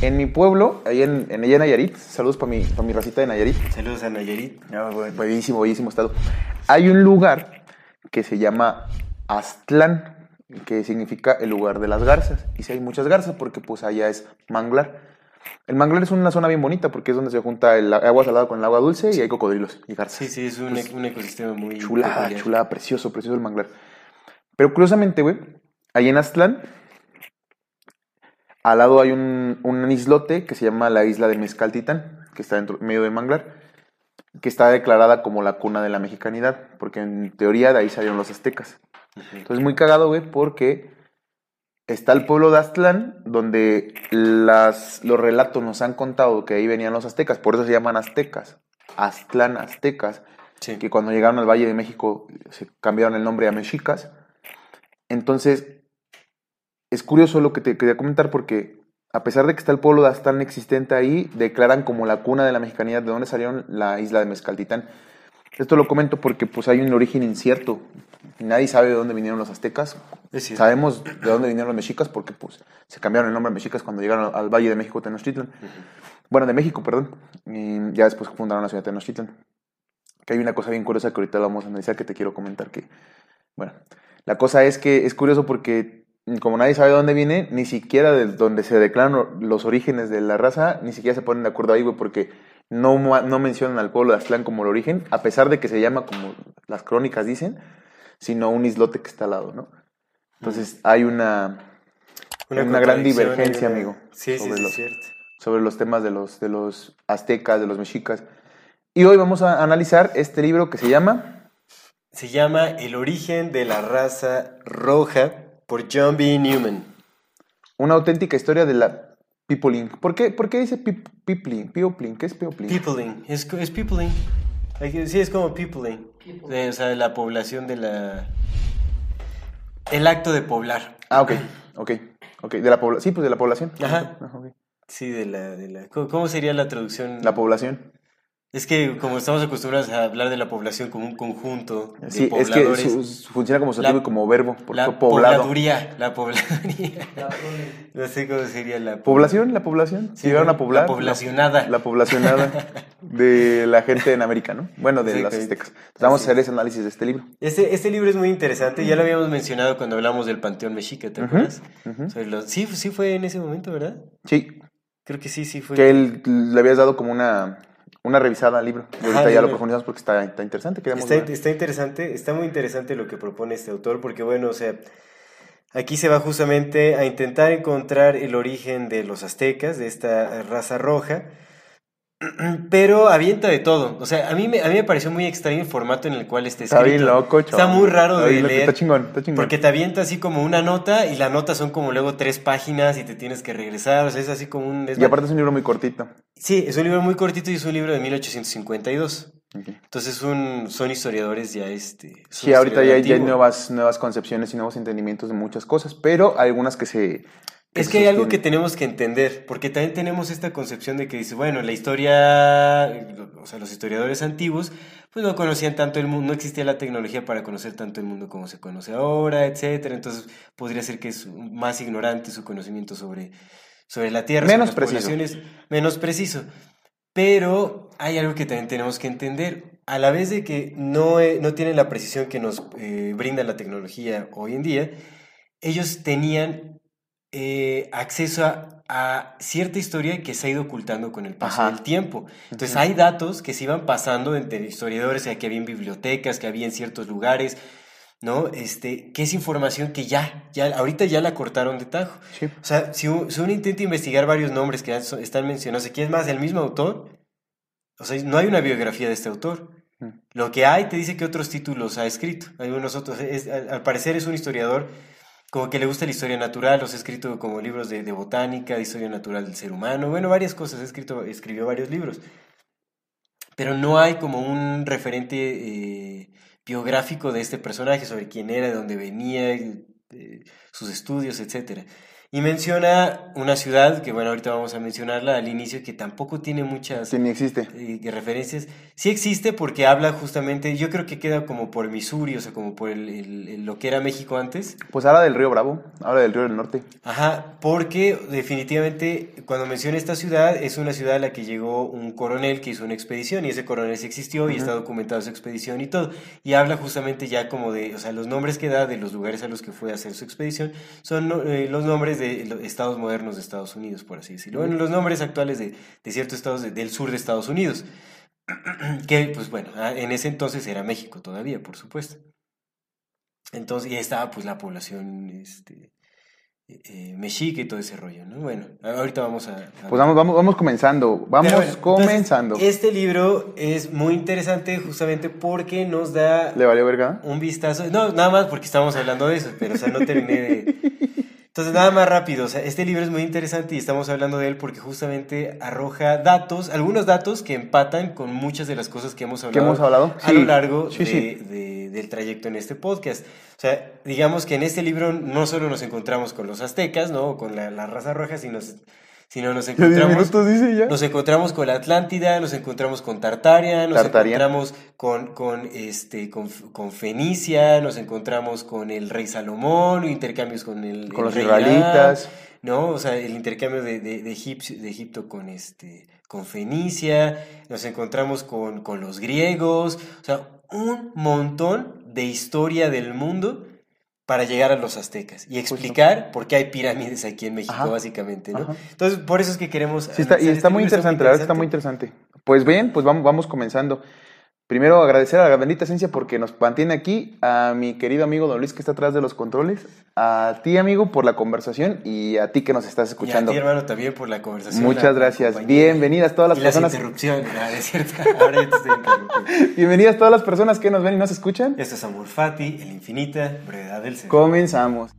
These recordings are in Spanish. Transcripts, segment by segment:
En mi pueblo, ahí en, en, en Nayarit, saludos para mi, pa mi racita de Nayarit. Saludos a Nayarit. Ah, buenísimo, buenísimo estado. Hay un lugar que se llama Aztlán, que significa el lugar de las garzas. Y si hay muchas garzas, porque pues allá es manglar. El manglar es una zona bien bonita porque es donde se junta el agua salada con el agua dulce y hay cocodrilos y garzas. Sí, sí, es un, pues, un ecosistema muy chula, chula, precioso, precioso el manglar. Pero curiosamente, güey, ahí en Aztlán, al lado hay un, un, islote que se llama la isla de Mezcaltitán, que está dentro medio del manglar, que está declarada como la cuna de la mexicanidad, porque en teoría de ahí salieron los aztecas. Entonces, muy cagado, güey, porque está el pueblo de Aztlán, donde las, los relatos nos han contado que ahí venían los aztecas, por eso se llaman aztecas, Aztlán, aztecas, sí. que cuando llegaron al Valle de México se cambiaron el nombre a mexicas. Entonces, es curioso lo que te quería comentar porque a pesar de que está el pueblo de Aztlán existente ahí, declaran como la cuna de la mexicanidad de donde salieron la isla de Mezcaltitán. Esto lo comento porque pues hay un origen incierto. Nadie sabe de dónde vinieron los aztecas. Sabemos de dónde vinieron los mexicas porque pues se cambiaron el nombre de mexicas cuando llegaron al Valle de México, Tenochtitlan. Uh -huh. Bueno, de México, perdón. Y ya después fundaron la ciudad de Tenochtitlan. Que hay una cosa bien curiosa que ahorita vamos a analizar que te quiero comentar que... Bueno, la cosa es que es curioso porque como nadie sabe de dónde viene, ni siquiera de donde se declaran los orígenes de la raza, ni siquiera se ponen de acuerdo ahí, güey, porque no, no mencionan al pueblo de Aztlán como el origen, a pesar de que se llama como las crónicas dicen, sino un islote que está al lado, ¿no? Entonces hay una, una, una gran divergencia, una... amigo, sí, sobre, sí, los, cierto. sobre los temas de los, de los aztecas, de los mexicas. Y hoy vamos a analizar este libro que se llama... Se llama El origen de la raza roja por John B. Newman. Una auténtica historia de la Peopling. ¿Por qué, ¿Por qué dice Peopling? Peopling. ¿Qué es Peopling? Peopling. Es, es Peopling. Sí, es como Peopling. O sea, la población de la... El acto de poblar. Ah, ok. Ok. okay. De la pobla... Sí, pues de la población. Ajá. Ajá okay. Sí, de la, de la... ¿Cómo sería la traducción? La población. Es que como estamos acostumbrados a hablar de la población como un conjunto de sí, pobladores. es que su, su, funciona como sustantivo y como verbo. La poblado. pobladuría, la pobladuría. no sé cómo sería la población. La población, Sí, Llegaron a poblar. La poblacionada. La, la poblacionada de la gente en América, ¿no? Bueno, de Sí, las aztecas. Entonces, vamos a hacer ese análisis de este libro. Este, este libro es muy interesante, ya lo habíamos mencionado cuando hablamos del Panteón Mexica, ¿te acuerdas? los- sí, sí fue en ese momento, ¿verdad? Sí, Creo que sí, sí fue. que él le habías dado como una, una revisada al libro. Y ahorita Ajá, ya lo profundizamos porque está, está interesante. Está, está interesante, está muy interesante lo que propone este autor, porque bueno, o sea, aquí se va justamente a intentar encontrar el origen de los aztecas, de esta raza roja, pero avienta de todo. O sea, a mí me, a mí me pareció muy extraño el formato en el cual está Está escrito. bien loco, Está chaval. muy raro Está de leer. Está chingón, está chingón. Porque te avienta así como una nota y la nota son como luego tres páginas y te tienes que regresar. O sea, es así como un... es- Y aparte es un libro muy cortito. Sí, es un libro muy cortito y es un libro de 1852. Ok. Entonces un, son historiadores ya este... Sí, ahorita ya, hay- ya hay nuevas, nuevas concepciones y nuevos entendimientos de muchas cosas, pero hay algunas que se... Es que hay algo que tenemos que entender, porque también tenemos esta concepción de que dice, bueno, la historia, o sea, los historiadores antiguos, pues no conocían tanto el mundo, no existía la tecnología para conocer tanto el mundo como se conoce ahora, etcétera. Entonces podría ser que es más ignorante su conocimiento sobre, sobre la Tierra, sobre Menos las preciso. menos preciso. Pero hay algo que también tenemos que entender. A la vez de que no, eh, no tienen la precisión que nos eh, brinda la tecnología hoy en día, ellos tenían eh, acceso a, a cierta historia que se ha ido ocultando con el paso Ajá. del tiempo. Entonces hay datos que se iban pasando entre historiadores, que había en bibliotecas, que había en ciertos lugares, ¿no? Este, que es información que ya, ya, ahorita ya la cortaron de tajo. Sí. O sea, si, uno intenta investigar varios nombres que están mencionados aquí, es más, el mismo autor, o sea, no hay una biografía de este autor. Lo que hay te dice que otros títulos ha escrito. Hay unos otros, es- al, al parecer es un historiador como que le gusta la historia natural, los ha escrito como libros de, botánica, de historia natural del ser humano, bueno, varias cosas, ha escrito, escribió varios libros. Pero no hay como un referente eh, biográfico de este personaje, sobre quién era, de dónde venía, eh, sus estudios, etcétera. Y menciona una ciudad, que bueno, ahorita vamos a mencionarla al inicio, que tampoco tiene muchas Que ni existe. eh, referencias. Sí existe porque habla justamente, yo creo que queda como por Missouri, o sea, como por el- el- el- lo que era México antes. Pues habla del río Bravo, habla del río del norte. Ajá, porque definitivamente cuando menciona esta ciudad, es una ciudad a la que llegó un coronel que hizo una expedición y ese coronel sí existió y está documentado su expedición y todo. Y habla justamente ya como de, o sea, los nombres que da de los lugares a los que fue a hacer su expedición son eh, los nombres de los estados modernos de Estados Unidos, por así decirlo. Bueno, los nombres actuales de, de ciertos estados de- del sur de Estados Unidos. que, pues bueno, ah, en ese entonces era México todavía, por supuesto. Entonces, y estaba pues la población este, eh, eh, mexica y todo ese rollo, ¿no? Bueno, ahorita vamos a... a- Pues vamos, vamos, vamos comenzando. Vamos entonces, comenzando. este libro es muy interesante justamente porque nos da ¿Le valió verga? un vistazo. No, nada más porque estábamos hablando de eso, pero o sea, no terminé de. Entonces, nada más rápido. O sea, este libro es muy interesante y estamos hablando de él porque justamente arroja datos, algunos datos que empatan con muchas de las cosas que hemos hablado, hemos hablado? a Sí. lo largo Sí, de- sí. de- del trayecto en este podcast. O sea, digamos que en este libro no solo nos encontramos con los aztecas, ¿no? O con la, la raza roja, sino, sino nos encontramos. minutos dice ya. Nos encontramos con la Atlántida, nos encontramos con Tartaria, nos Tartaria. encontramos con, con, este, con, con Fenicia, nos encontramos con el rey Salomón, intercambios con el, Con el los rey israelitas. Irán, ¿no? O sea, el intercambio de, de, de, Egipcio- de Egipto con, este, con Fenicia, nos encontramos con, con los griegos, o sea, un montón de historia del mundo para llegar a los aztecas y explicar por qué hay pirámides aquí en México, Ajá. básicamente, ¿no? Ajá. Entonces, por eso es que queremos... Sí, está, y analizar está este muy interesante, la verdad está muy interesante. Pues bien, pues vamos, vamos comenzando. Primero agradecer a la bendita esencia porque nos mantiene aquí, a mi querido amigo Don Luis que está atrás de los controles, a ti amigo por la conversación y a ti que nos estás escuchando. Y a ti, hermano, también por la conversación. Muchas la- gracias. Bienvenidas todas las y las personas. interrupciones, es cierto. Ahora ya te estoy interrumpiendo. Bienvenidas todas las personas que nos ven y nos escuchan. Esto es Amor Fati, el infinita brevedad del ser. Comenzamos.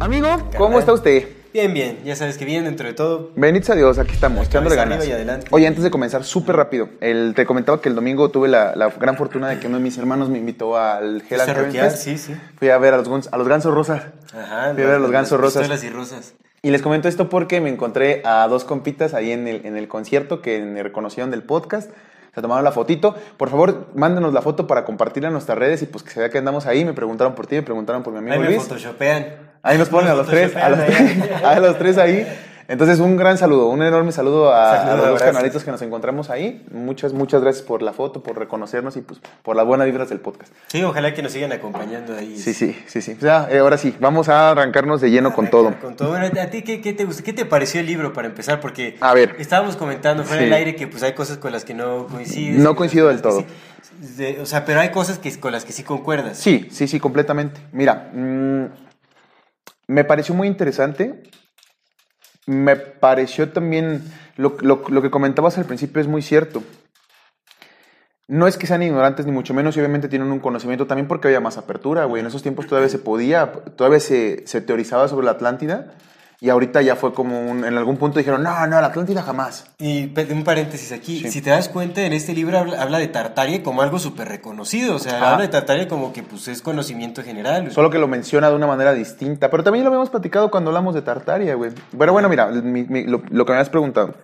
Amigo, ¿cómo está usted? Bien, bien, ya sabes que bien dentro de todo. Bendito a Dios, aquí estamos, echándole ganas. y adelante. Oye, antes de comenzar, súper rápido. El, te comentaba que el domingo tuve la, la gran fortuna de que uno de mis hermanos me invitó al Hell and. Sí, sí. Fui a ver a los, a los gansos rosas. Ajá. Fui a ver a los gansos rosas. pistolas y rosas. Y les comento esto porque me encontré a dos compitas ahí en el, en el concierto que me reconocieron del podcast. Se tomaron la fotito. Por favor, mándenos la foto para compartirla en nuestras redes y pues que se vea que andamos ahí. Me preguntaron por ti, me preguntaron por mi amigo Ahí me Luis. photoshopean. Ahí nos ponen a los tres, a los tres, a los tres ahí. Entonces, un gran saludo, un enorme saludo a, los dos canalitos que nos encontramos ahí. Muchas, muchas gracias por la foto, por reconocernos y pues por las buenas vibras del podcast. Sí, ojalá que nos sigan acompañando ahí. Sí, sí, sí, sí. O sea, eh, ahora sí, vamos a arrancarnos de lleno con todo. Con todo. Bueno, ¿a ti qué, qué te gusta? ¿Qué te pareció el libro para empezar? Porque A ver. estábamos comentando fuera Sí. del aire que pues hay cosas con las que no coincides. No coincido del sí- de- o sea, pero hay cosas que, con las que sí concuerdas. Sí, sí, sí, completamente. Mira, mm, me pareció muy interesante. Me pareció también, lo, lo- que comentabas al principio es muy cierto. No es que sean ignorantes ni mucho menos, y obviamente tienen un conocimiento también porque había más apertura, güey. En esos tiempos todavía se podía, todavía se teorizaba sobre la Atlántida, y ahorita ya fue como un- en algún punto dijeron, no, no, la Atlántida jamás. Y un paréntesis aquí, Sí. si te das cuenta, en este libro habla, habla de Tartaria como algo súper reconocido, o sea, habla de Tartaria como que pues es conocimiento general. Solo que lo menciona de una manera distinta. Pero también lo habíamos platicado cuando hablamos de Tartaria, güey. Pero bueno, mira, mi- mi- lo, lo que me has preguntado.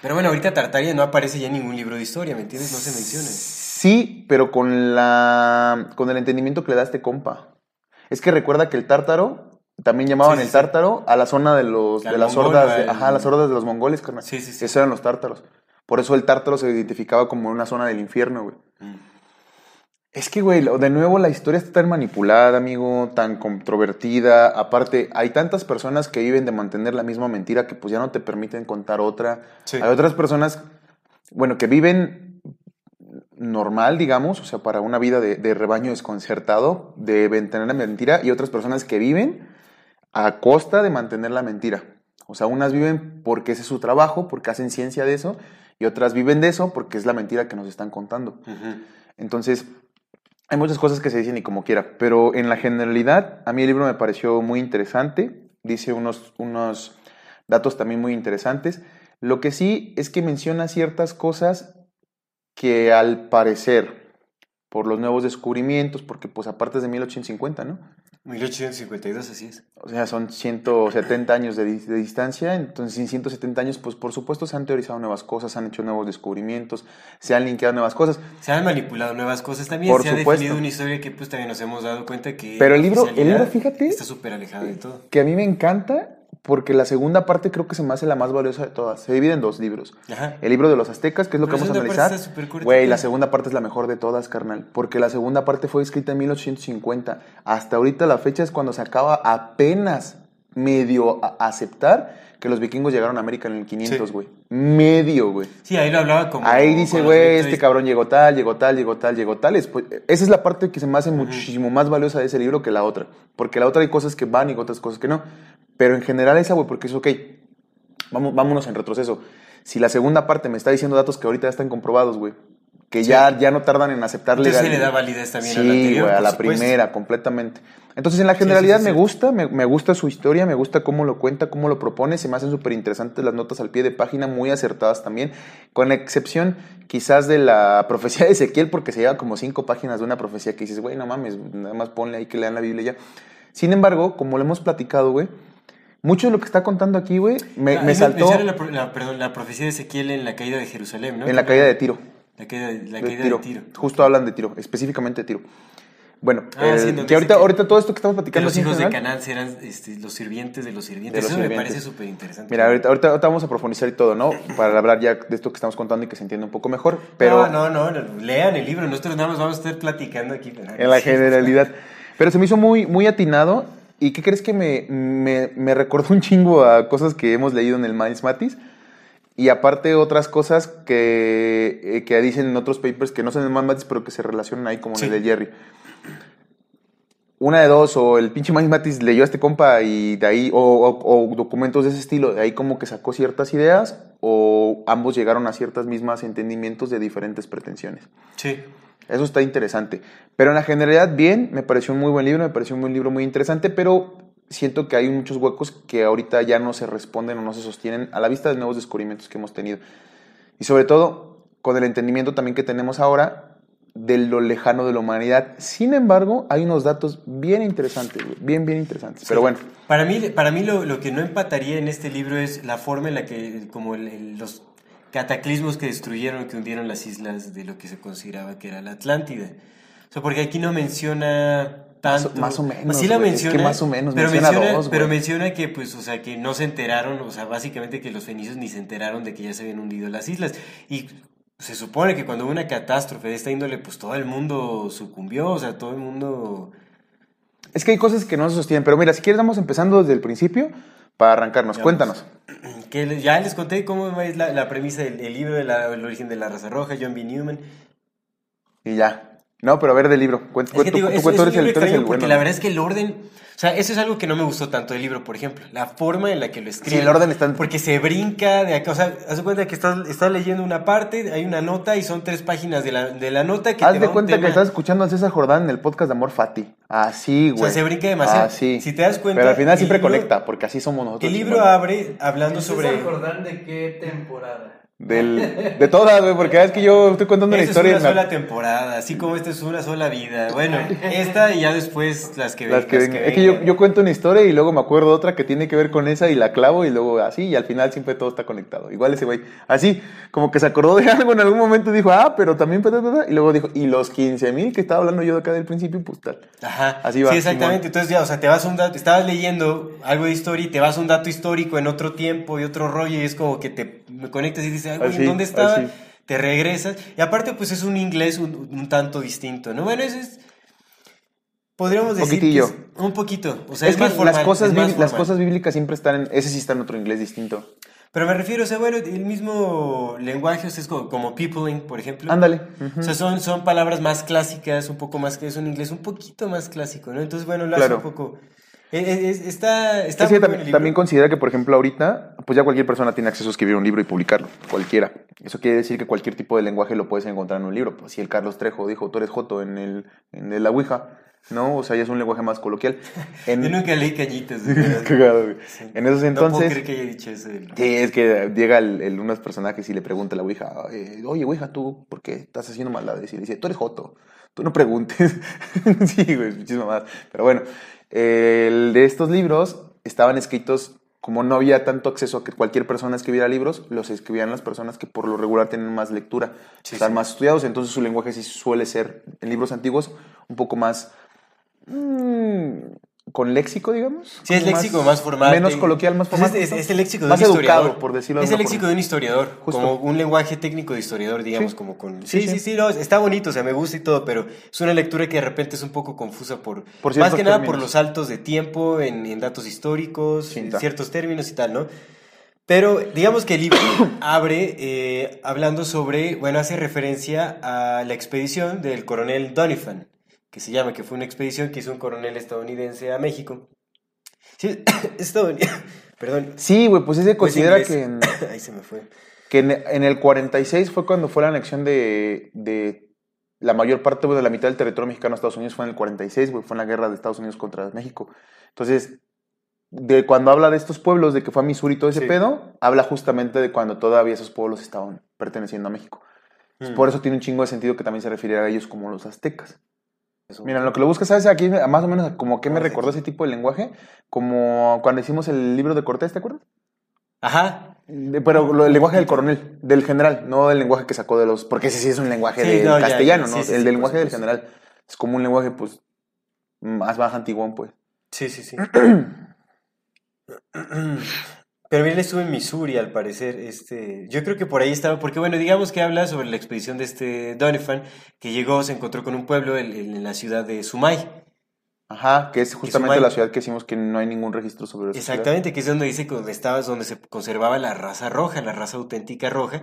Pero bueno, ahorita Tartaria no aparece ya en ningún libro de historia, ¿me entiendes? No se menciona. Sí, pero con la con el entendimiento que le da este compa. Es que recuerda que el tártaro también llamaban Sí, sí, el tártaro a la zona de los de las mongol, hordas, ajá, las hordas de los mongoles, carnal. Sí, sí, sí. Esos eran los tártaros. Por eso el tártaro se identificaba como una zona del infierno, güey. Mm. Es que, güey, de nuevo la historia está tan manipulada, amigo, tan controvertida. Aparte, hay tantas personas que viven de mantener la misma mentira que pues ya no te permiten contar otra. Sí. Hay otras personas, bueno, que viven normal, digamos, o sea, para una vida de, de rebaño desconcertado, de mantener la mentira, y otras personas que viven a costa de mantener la mentira. O sea, unas viven porque ese es su trabajo, porque hacen ciencia de eso, y otras viven de eso porque es la mentira que nos están contando. Entonces, hay muchas cosas que se dicen y como quiera, pero en la generalidad a mí el libro me pareció muy interesante, dice unos, unos datos también muy interesantes. Lo que sí es que menciona ciertas cosas que al parecer, por los nuevos descubrimientos, porque pues aparte es de 1850, ¿no? 1852, así es. O sea, son 170 años de, de, distancia, entonces en 170 años, pues por supuesto se han teorizado nuevas cosas, se han hecho nuevos descubrimientos, se han linkeado nuevas cosas. Se han manipulado nuevas cosas también, Por se supuesto. ha definido una historia que pues también nos hemos dado cuenta que... Pero el libro- el libro, fíjate, Está súper alejada de todo. Que a mí me encanta porque la segunda parte creo que se me hace la más valiosa de todas. Se divide en dos libros. Ajá. El libro de los aztecas, que es lo Pero que vamos a analizar. Güey, la segunda parte es la mejor de todas, carnal. Porque la segunda parte fue escrita en 1850. Hasta ahorita la fecha es cuando se acaba apenas medio a aceptar que los vikingos llegaron a América en el 500, Sí. güey. Medio, güey. Sí, ahí lo hablaba como... Ahí dice, güey, este cabrón llegó tal, llegó tal, llegó tal, llegó tal. Después, esa es la parte que se me hace muchísimo más valiosa de ese libro que la otra. Porque la otra hay cosas que van y otras cosas que no. Pero en general esa, güey, porque es ok. Vamos, vámonos en retroceso. Si la segunda parte me está diciendo datos que ahorita ya están comprobados, güey. Que ya, ya no tardan en aceptar Entonces se le da validez también sí, a la anterior, a la supuesto. primera, completamente. Entonces, en la generalidad sí, me gusta, me, me gusta su historia, me gusta cómo lo cuenta, cómo lo propone, se me hacen súper interesantes las notas al pie de página, muy acertadas también, con excepción quizás de la profecía de Ezequiel, porque se lleva como cinco páginas de una profecía que dices, güey, no mames, nada más ponle ahí que lean la Biblia ya. Sin embargo, como lo hemos platicado, güey, mucho de lo que está contando aquí, güey, me, Ah, me saltó La, la- perdón, la profecía de Ezequiel en la caída de Jerusalén, ¿no? en la caída de Tiro. La caída, la de caída tiro. de Tiro. Justo hablan de tiro, específicamente de tiro. Bueno, Ah, el- sí, donde que ahorita, que- ahorita todo esto que estamos Que platicando los hijos de general, Canaán serán este, los sirvientes de los sirvientes. De los Eso me sirvientes. parece súper interesante. Mira, ahorita, ahorita, ahorita vamos a profundizar y todo, ¿no? Para hablar ya de esto que estamos contando y que se entienda un poco mejor. Pero No, no, no, no, lean el libro. Nosotros nada más vamos a estar platicando aquí. en la generalidad. Pero se me hizo muy, muy atinado. ¿Y qué crees que me, me, me recordó un chingo a cosas que hemos leído en el Miles Matis? Y aparte otras cosas que, eh, que dicen en otros papers que no son Miles Matis, pero que se relacionan ahí como en el de Jerry. Una de dos, o el pinche Miles Matis leyó a este compa y de ahí, o, o- o documentos de ese estilo, de ahí como que sacó ciertas ideas, o ambos llegaron a ciertas mismas entendimientos de diferentes pretensiones. Sí. Eso está interesante. Pero en la generalidad, bien, me pareció un muy buen libro, me pareció un buen libro muy interesante, pero siento que hay muchos huecos que ahorita ya no se responden o no se sostienen a la vista de nuevos descubrimientos que hemos tenido. Y sobre todo, con el entendimiento también que tenemos ahora de lo lejano de la humanidad. Sin embargo, hay unos datos bien interesantes, bien, bien interesantes. Pero Sí. bueno, Para mí, para mí lo, lo que no empataría en este libro es la forma en la que, como el- el- los cataclismos que destruyeron, que hundieron las islas de lo que se consideraba que era la Atlántida. O sea, porque aquí no menciona tanto. Más o- menos, Sí la güey, es que menciona. más o menos, pero menciona menciona, dos, pero güey. menciona que, pues, o sea, que no se enteraron, o sea, básicamente que los fenicios ni se enteraron de que ya se habían hundido las islas. Y se supone que cuando hubo una catástrofe de esta índole, pues todo el mundo sucumbió, o sea, todo el mundo... es que hay cosas que no se sostienen. Pero mira, si quieres, vamos empezando desde el principio para arrancarnos. Cuéntanos. Que ya les conté cómo es la, la premisa del el libro del origen de la raza roja, John B. Newman. Y ya. No, pero a ver del libro. Cuenta, Es que digo, tú, es, tú- es el, libro el porque bueno. la verdad es que el orden, o sea, eso es algo que no me gustó tanto del libro, por ejemplo, la forma en la que lo escribe. Sí, el orden está Porque se brinca de acá, o sea, haz de cuenta que estás, estás leyendo una parte, hay una nota y son tres páginas de la, de la nota que Haz te de va un cuenta que tema. estás escuchando a César Jordán en el podcast de Amor Fati. Así, O güey. sea, se brinca demasiado. Así. Si te das cuenta, Pero al final siempre libro- conecta, porque así somos nosotros. El libro abre hablando sobre... ¿César Jordán de qué temporada? Del, de todas, güey, porque es que yo estoy contando una Esta historia. es una sola temporada, así como esta es una sola vida. Bueno, esta y ya después las que las que las vengan. es que yo, yo cuento una historia y luego me acuerdo de otra que tiene que ver con esa y la clavo y luego así y al final siempre todo está conectado. Igual ese güey, así, como que se acordó de algo en algún momento y dijo, ah, pero también, ta, ta, ta, ta", y luego dijo, y los 15 mil que estaba hablando yo de acá del principio, pues tal. Ajá, Así va, Sí, exactamente. Entonces ya, o sea, te vas un dato, estabas leyendo algo de historia y te vas a un dato histórico en otro tiempo y otro rollo y es como que te conectas y dices, Así, ¿en dónde estaba? así. Te regresas. Y aparte, pues es un inglés un, un tanto distinto, ¿no? Bueno, eso es... Podríamos decir Poquitillo. que es un poquito. O sea, es es, que más formal. las, cosas es más bibli- las cosas bíblicas siempre están en, ese sí está en otro inglés distinto. Pero me refiero, o sea, bueno, el mismo lenguaje, o sea, es como, como peopling, por ejemplo. Ándale. O sea, son, son palabras más clásicas, un poco más que es un inglés un poquito más clásico, ¿no? Entonces, bueno, lo Claro. hace un poco Es- es- está Es muy libro. también considera que, por ejemplo, ahorita, pues ya cualquier persona tiene acceso a escribir un libro y publicarlo, cualquiera. Eso quiere decir que cualquier tipo de lenguaje lo puedes encontrar en un libro. Pues si el Carlos Trejo dijo, tú eres Joto en el, en el la Ouija, ¿no? O sea, ya es un lenguaje más coloquial. En, Yo nunca leí cañitas. Cagado. Sí. En esos No puedo entonces... creer que haya dicho eso. Sí, es que llega el, el- unos personajes y le pregunta a la Ouija, eh, oye, Ouija, ¿tú por qué estás haciendo maldades? Y le dice, tú eres Joto, tú no preguntes. sí, güey, muchísimas más. Pero bueno, el de estos libros estaban escritos, como no había tanto acceso a que cualquier persona escribiera libros, los escribían las personas que por lo regular tienen más lectura, Sí, están sí. más estudiados, entonces su lenguaje sí suele ser, en libros antiguos, un poco más... mm, con léxico, digamos. Sí, es léxico más formal. Menos te- coloquial, más Pues formal. es, es- es el léxico de Más un historiador. educado, por decirlo de Es el léxico forma. de un historiador. Justo. Como un lenguaje técnico de historiador, digamos, Sí. como con... Sí, Sí, sí, sí. sí, no, está bonito, o sea, me gusta y todo, pero es una lectura que de repente es un poco confusa por... Por más que nada por los saltos de tiempo en, en datos históricos, en ciertos términos y tal, ¿no? Pero digamos que el libro abre eh, hablando sobre, bueno, hace referencia a la expedición del coronel Donovan, que se llama, que fue una expedición que hizo un coronel estadounidense a México. Sí, estadounidense, perdón. Sí, güey, pues se Pues considera que, en, Ahí se me fue. que en, en el 46 fue cuando fue la anexión de, de la mayor parte, de la mitad del territorio mexicano a Estados Unidos fue en el 46, güey, fue en la guerra de Estados Unidos contra México. Entonces, de cuando habla de estos pueblos, de que fue a Missouri y todo ese Sí. pedo, habla justamente de cuando todavía esos pueblos estaban perteneciendo a México. Entonces, Mm. Por eso tiene un chingo de sentido que también se refiriera a ellos como los aztecas. Mira, lo que lo buscas, ¿sabes? Aquí más o menos como que me recordó ese tipo de lenguaje, como cuando hicimos el libro de Cortés, ¿te acuerdas? Ajá. De- Pero lo- el lenguaje del coronel, del general, no el lenguaje que sacó de los. Porque ese sí es un lenguaje Sí, del no, ya, castellano, ya, ¿no? sí, sí, el del lenguaje del general. Es como un lenguaje, pues. Más baja antiguón, pues. Sí, sí, sí. Pero él estuvo en Missouri, al parecer. Este, yo creo que por ahí estaba, porque bueno, digamos que habla sobre la expedición de este Donovan, que llegó, se encontró con un pueblo en, en la ciudad de Sumay. Ajá, que es justamente Sumay- la ciudad que decimos que no hay ningún registro sobre ciudad. Exactamente, que es donde dice que donde estaba, donde se conservaba la raza roja, la raza auténtica roja.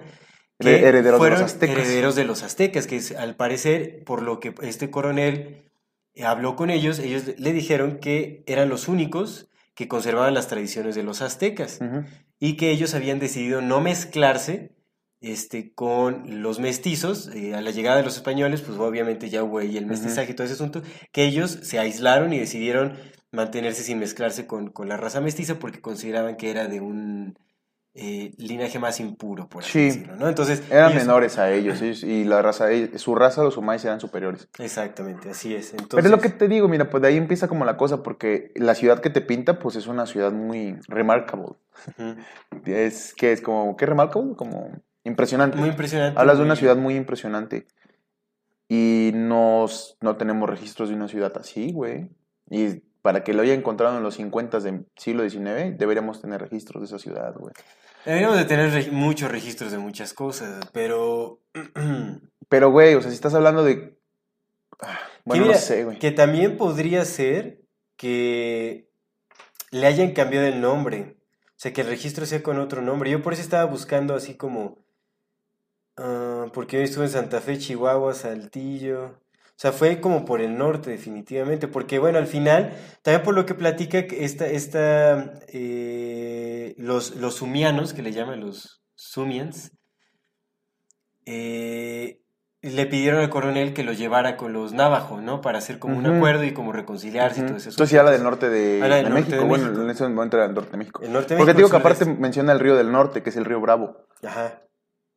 Her- herederos de los fueron aztecas. herederos de los aztecas, que es, al parecer, por lo que este coronel habló con ellos, ellos le dijeron que eran los únicos que conservaban las tradiciones de los aztecas y que ellos habían decidido no mezclarse este, con los mestizos. eh, a la llegada de los españoles, pues obviamente ya hubo ahí el mestizaje y todo ese asunto, que ellos se aislaron y decidieron mantenerse sin mezclarse con, con la raza mestiza porque consideraban que era de un eh, linaje más impuro, por así Sí. decirlo, ¿no? Entonces, Eran ellos- menores a ellos, ellos- y la raza, su raza, los humanos, eran superiores. Exactamente, así es. Entonces, Pero es lo que te digo, mira, pues de ahí empieza como la cosa, porque la ciudad que te pinta, pues es una ciudad muy remarkable. Ujú. Es que es como, ¿qué remarkable? Como impresionante. Muy impresionante. Hablas de una ciudad muy impresionante. Y nos, no tenemos registros de una ciudad así, güey. Y para que lo haya encontrado en los 50 del siglo XIX, deberíamos tener registros de esa ciudad, güey. Deberíamos de tener reg- muchos registros de muchas cosas, pero... Pero, güey, o sea, si estás hablando de... Ah, Bueno, mira, no sé, güey. que también podría ser que le hayan cambiado el nombre. O sea, que el registro sea con otro nombre. Yo por eso estaba buscando así como... ah, porque yo estuve en Santa Fe, Chihuahua, Saltillo. O sea, fue como por el norte, definitivamente. Porque, bueno, al final, también por lo que platica esta, esta, eh, los, los sumianos, que le llaman los sumians, eh, le pidieron al coronel que lo llevara con los navajo, ¿no? Para hacer como un acuerdo y como reconciliarse y todo eso. Entonces sí habla del norte de, Habla del de norte México. de bueno, México. en ese momento era el norte de México. El norte de Porque te digo que aparte sureste. menciona el río del norte, que es el río Bravo. Ajá.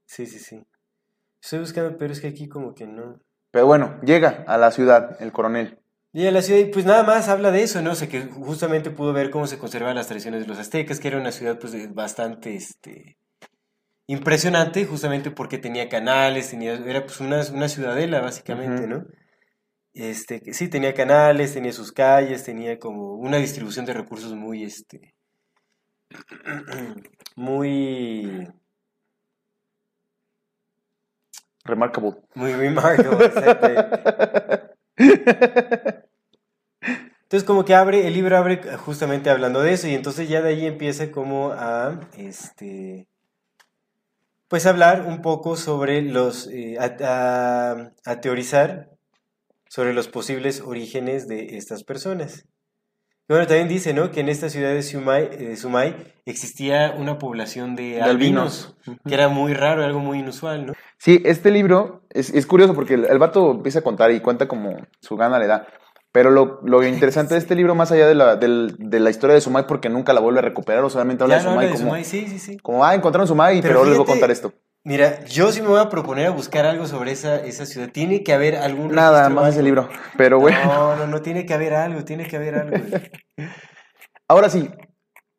Sí, sí, sí. Estoy buscando, pero es que aquí como que no. Pero bueno, llega a la ciudad el coronel. Y a la ciudad, y pues nada más habla de eso, ¿no? O sea, que justamente pudo ver cómo se conservaban las tradiciones de los aztecas, que era una ciudad pues bastante, este, impresionante, justamente porque tenía canales, tenía, era pues una, una ciudadela básicamente. ¿no? Este, sí, tenía canales, tenía sus calles, tenía como una distribución de recursos muy, este, muy, Remarkable. muy remarkable, exactamente. Entonces como que abre, el libro abre justamente hablando de eso y entonces ya de ahí empieza como a, este, pues hablar un poco sobre los, eh, a teorizar sobre los posibles orígenes de estas personas. Bueno, también dice, ¿no? Que en esta ciudad de Sumay, de Sumay existía una población de, De albinos, que era muy raro, algo muy inusual, ¿no? Sí, este libro es, es curioso porque el, el vato empieza a contar y cuenta como su gana le da. Pero lo, lo interesante de este libro, más allá de la, del- de la historia de Sumay, porque nunca la vuelve a recuperar, o solamente habla Ya de no Sumay habla de como, Sumay, sí, sí, como, ah, encontraron Sumay, pero, Pero les voy a contar esto. Mira, yo sí me voy a proponer a buscar algo sobre esa, esa ciudad. Tiene que haber algún Nada más ese libro. Pero bueno, No, no, no, tiene que haber algo, tiene que haber algo. ahora sí,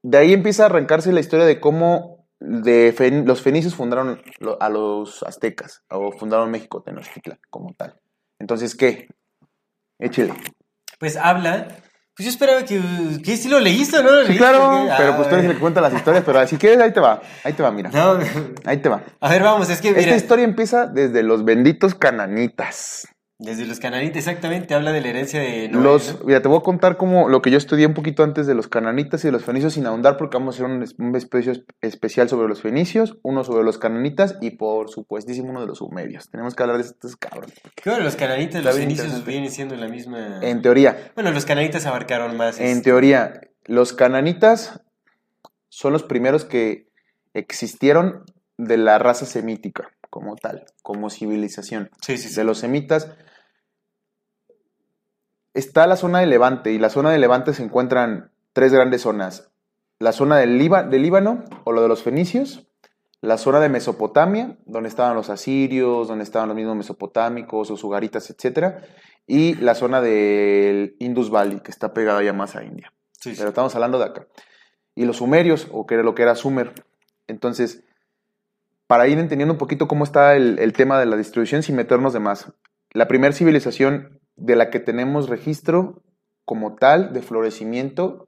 de ahí empieza a arrancarse la historia de cómo de fen- los fenicios fundaron a los aztecas, o fundaron México, Tenochtitlan, como tal. Entonces, ¿qué? Échele. Pues habla. Pues yo esperaba que. ¿Qué si lo leíste no lo Sí, claro, pero Ah, pues tú eres el que cuenta las historias, pero si quieres, ahí te va, ahí te va, mira, No, ahí te va. a ver, vamos, es que mira. Esta historia empieza desde los benditos cananitas. Desde los cananitas, exactamente, habla de la herencia de Noé, Los, mira, te voy a contar como lo que yo estudié un poquito antes de los cananitas y de los fenicios sin ahondar porque vamos a hacer un, especio especial sobre los fenicios, uno sobre los cananitas y por supuestísimo uno de los sumerios. Tenemos que hablar de estos cabrones. Bueno, los cananitas y los fenicios vienen siendo la misma. En teoría, Bueno, los cananitas abarcaron más. en este, teoría, los cananitas son los primeros que existieron de la raza semítica como tal, como civilización. Sí, sí, sí. de los semitas. Está la zona de Levante, y la zona de Levante se encuentran tres grandes zonas. La zona del, Líba- del Líbano, o lo de los fenicios, la zona de Mesopotamia, donde estaban los asirios, donde estaban los mismos mesopotámicos, los ugaritas, etc. Y la zona del Indus Valley, que está pegada ya más a India. Sí, sí. Pero estamos hablando de acá. Y los sumerios, o que era lo que era Sumer. Entonces, para ir entendiendo un poquito cómo está el, el tema de la distribución sin meternos de más. La primera civilización de la que tenemos registro como tal de florecimiento,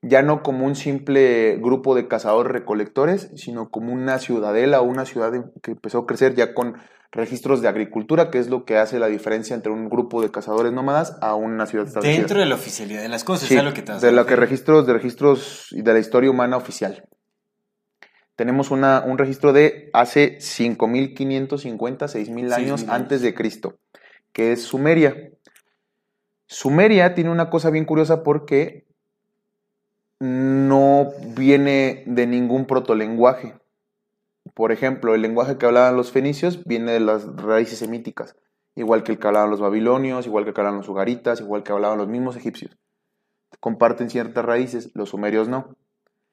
ya no como un simple grupo de cazadores recolectores, sino como una ciudadela o una ciudad que empezó a crecer ya con registros de agricultura, que es lo que hace la diferencia entre un grupo de cazadores nómadas a una ciudad establecida. Dentro de la oficialidad de las cosas, Sí, es lo que te vas a de lo que registros, de registros y de la historia humana oficial. Tenemos una, un registro de hace 5.550, 6.000 años 6.000 antes de Cristo, que es Sumeria. Sumeria tiene una cosa bien curiosa porque no viene de ningún protolenguaje. Por ejemplo, el lenguaje que hablaban los fenicios viene de las raíces semíticas, igual que el que hablaban los babilonios, igual que el que hablaban los ugaritas, igual que hablaban los mismos egipcios comparten ciertas raíces, los sumerios no.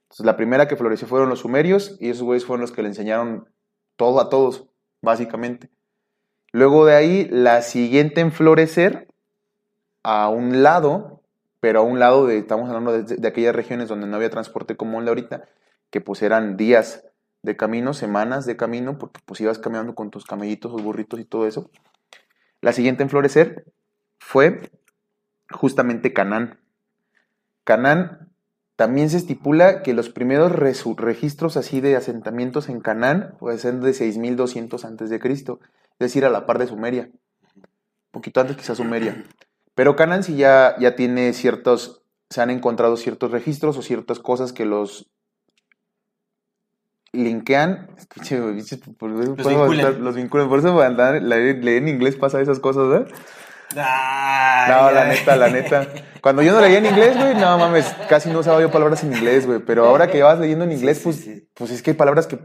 Entonces, la primera que floreció fueron los sumerios y esos güeyes fueron los que le enseñaron todo a todos, básicamente. Luego de ahí, la siguiente en florecer, a un lado, pero a un lado de, estamos hablando de, aquellas regiones donde no había transporte como el de ahorita, que pues eran días de camino, semanas de camino, porque pues ibas caminando con tus camellitos, tus burritos y todo eso. La siguiente en florecer fue justamente Canaán. Canaán también se estipula que los primeros registros así de asentamientos en Canaán pueden ser de 6200 antes de Cristo, es decir, a la par de Sumeria. Un poquito antes quizás Sumeria. Pero Canaán sí ya, ya tiene ciertos, se han encontrado ciertos registros o ciertas cosas que los linkean, Los vinculan. los vinculan, por eso leer, en inglés pasa esas cosas, ¿verdad? Ay, No, la ay. neta, la neta. Cuando yo no leía en inglés, güey, no mames, casi no usaba yo palabras en inglés, güey. Pero ahora que vas leyendo en inglés, sí, pues, sí. pues es que hay palabras que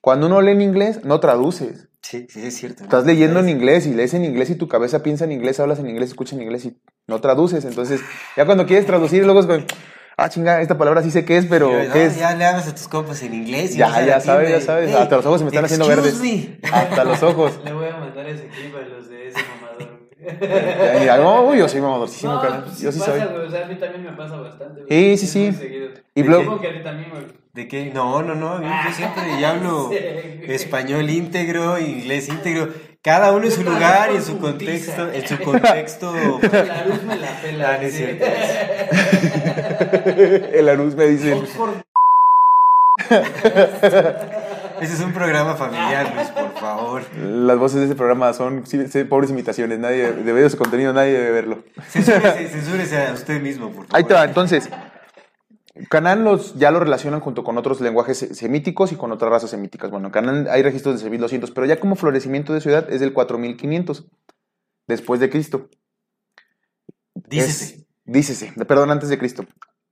cuando uno lee en inglés, no traduces. Sí, sí, es cierto. ¿no? Estás leyendo en inglés y lees en inglés y tu cabeza piensa en inglés, hablas en inglés, escuchas en inglés y no traduces. Entonces, ya cuando quieres traducir, luego es como, ah, chinga, esta palabra sí sé qué es, pero Sí, ¿qué no, es? Ya le hablas a tus compas en inglés. y Ya, ya sabes, ya sabes. "Hey, Hasta los ojos se me están haciendo verdes. me". Hasta los ojos. Le voy a mandar ese clip a los uy, yo soy mamadorcísimo, No, carnal. pues sí Yo sí pasa, soy. güey, O sea, a mí también me pasa bastante. Sí, sí, sí. Y luego- Supongo que a ti también, güey. ¿De qué? No, no, no. Yo siempre ya hablo Sí, español íntegro, inglés íntegro. Cada uno en su lugar y en su putiza. contexto. En su contexto. La luz me la pela. Ah, no es sí. cierto. El Aruz me dice. Ese es un programa familiar, Luis, por favor. Las voces de ese programa son sí, sí, pobres imitaciones. Nadie debe ver su contenido, nadie debe verlo. Censúrese, censúrese a usted mismo, por favor. Ahí te va, entonces. Canaán los, ya lo relacionan junto con otros lenguajes se- semíticos y con otras razas semíticas. Bueno, en Canaán hay registros de 6200, pero ya como florecimiento de ciudad es del 4500 después de Cristo. Dícese. Es- dícese, perdón, antes de Cristo,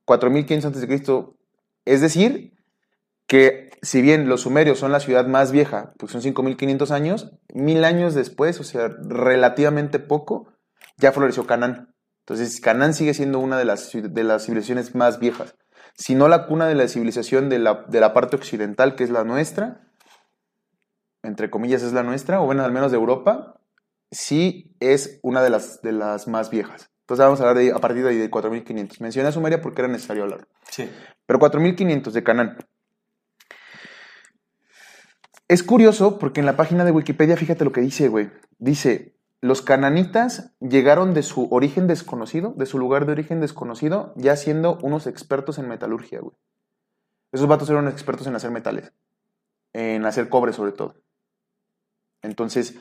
4500 antes de Cristo, es decir, que si bien los sumerios son la ciudad más vieja, pues son 5500 años, mil años después, o sea, relativamente poco, ya floreció Canaán. Entonces, Canaán sigue siendo una de las, de las civilizaciones más viejas. Si no la cuna de la civilización de la, de la parte occidental, que es la nuestra, entre comillas es la nuestra, o bueno, al menos de Europa, sí es una de las, de las más viejas. Entonces vamos a hablar de, a partir de, ahí de 4500. Mencioné a Sumeria porque era necesario hablar. Sí. Pero 4500 de Canaán. Es curioso porque en la página de Wikipedia, fíjate lo que dice, güey. Dice, los cananitas llegaron de su origen desconocido, de su lugar de origen desconocido, ya siendo unos expertos en metalurgia, güey. Esos vatos eran expertos en hacer metales, en hacer cobre sobre todo. Entonces,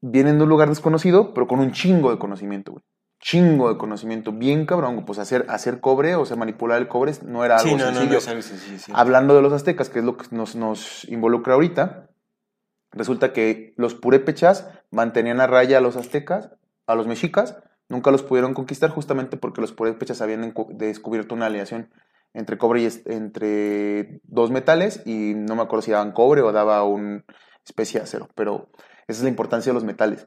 vienen de un lugar desconocido, pero con un chingo de conocimiento, güey. Chingo de conocimiento, bien cabrón. Pues hacer, hacer cobre, o sea, manipular el cobre no era algo Sí, no, sencillo. no es algo sencillo. sí. Hablando de los aztecas, que es lo que nos, nos involucra ahorita, resulta que los purépechas mantenían a raya a los aztecas, a los mexicas, nunca los pudieron conquistar justamente porque los purépechas habían descubierto una aleación entre cobre y entre dos metales y no me acuerdo si daban cobre o daba una especie de acero, pero esa es la importancia de los metales.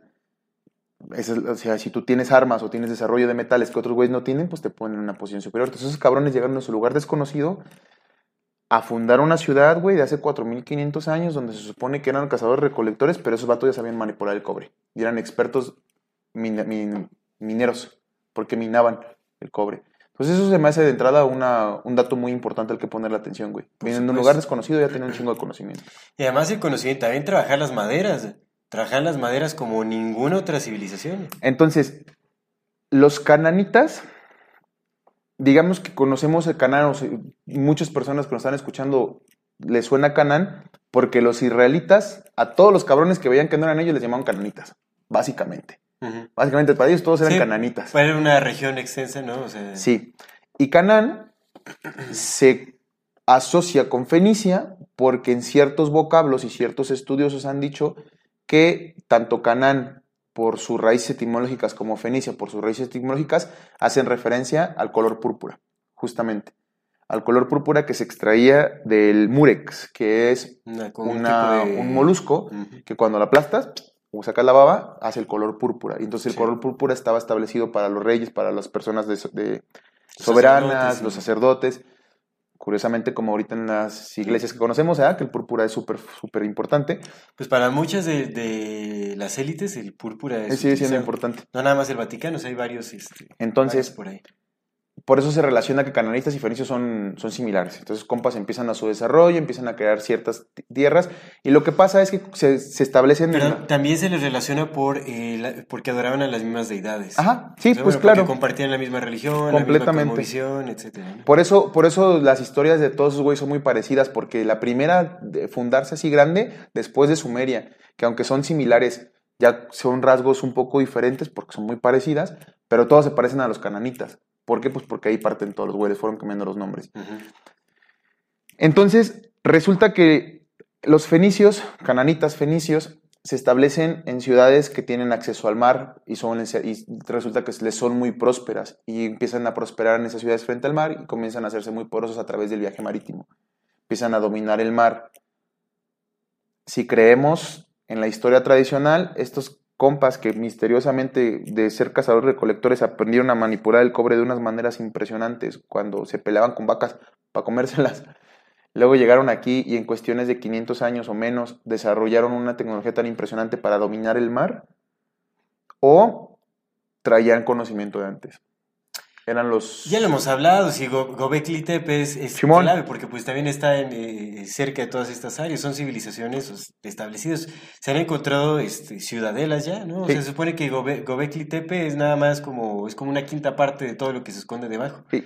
Es- o sea, si tú tienes armas o tienes desarrollo de metales que otros güeyes no tienen, pues te ponen en una posición superior. Entonces esos cabrones llegaron a su lugar desconocido a fundar una ciudad, güey, de hace 4500 años, donde se supone que eran cazadores recolectores, pero esos vatos ya sabían manipular el cobre. Y eran expertos min- min- mineros, porque minaban el cobre. Entonces eso se me hace de entrada una, un dato muy importante al que ponerle atención, güey. Vienen de un lugar desconocido ya tienen un chingo de conocimiento. Y además el conocimiento, también trabajar las maderas. Trabajar las maderas como ninguna otra civilización. Entonces, los cananitas, digamos que conocemos el Canaán, o sea, muchas personas que nos están escuchando les suena Canaán, porque los israelitas, a todos los cabrones que veían que no eran ellos, les llamaban cananitas, básicamente. Básicamente para ellos todos eran Sí, cananitas. Fue una región extensa, ¿no? O sea, Sí. Y Canaán se asocia con Fenicia porque en ciertos vocablos y ciertos estudiosos han dicho que tanto Canaán por sus raíces etimológicas como Fenicia por sus raíces etimológicas hacen referencia al color púrpura, justamente. Al color púrpura que se extraía del murex, que es una- un de- molusco que cuando lo aplastas o sacas la baba, hace el color púrpura. Y entonces el color púrpura estaba establecido para los reyes, para las personas de, soberanas, sacerdotes, los sacerdotes. Curiosamente, como ahorita en las iglesias que conocemos, ¿verdad? que el púrpura es súper, súper importante, Pues para muchas de, de las élites el púrpura es eh, sigue siendo importante. No nada más el Vaticano, o sea, hay varios, este, Entonces, varios por ahí. Por eso se relaciona que cananistas y fenicios son, son similares. Entonces, compas empiezan a su desarrollo, empiezan a crear ciertas ti- tierras, y lo que pasa es que se, se establecen... Pero también se les relaciona por eh, la- porque adoraban a las mismas deidades. Ajá, sí, O sea, pues bueno, claro. Porque compartían la misma religión, Completamente. la misma. ¿no? Por eso, por eso las historias de todos esos güeyes son muy parecidas, porque la primera de fundarse así grande, después de Sumeria, que aunque son similares, ya son rasgos un poco diferentes porque son muy parecidas, pero todos se parecen a los cananitas. ¿Por qué? Pues porque ahí parten todos los güeyes, fueron cambiando los nombres. Entonces, resulta que los fenicios, cananitas fenicios, se establecen en ciudades que tienen acceso al mar y, son, y resulta que les son muy prósperas y empiezan a prosperar en esas ciudades frente al mar y comienzan a hacerse muy poderosos a través del viaje marítimo. Empiezan a dominar el mar. Si creemos en la historia tradicional, estos compas que misteriosamente de ser cazadores recolectores aprendieron a manipular el cobre de unas maneras impresionantes cuando se peleaban con vacas para comérselas. Luego llegaron aquí y en cuestiones de 500 años o menos desarrollaron una tecnología tan impresionante para dominar el mar o traían conocimiento de antes. Eran los... Ya lo hemos hablado, si Go- Gobekli Tepe es, clave, porque pues también está en, eh, cerca de todas estas áreas, son civilizaciones pues, establecidas. Se han encontrado este, ciudadelas ya, ¿no? O Sí. sea, se supone que Gobe- Gobekli Tepe es nada más como, es como una quinta parte de todo lo que se esconde debajo. Sí.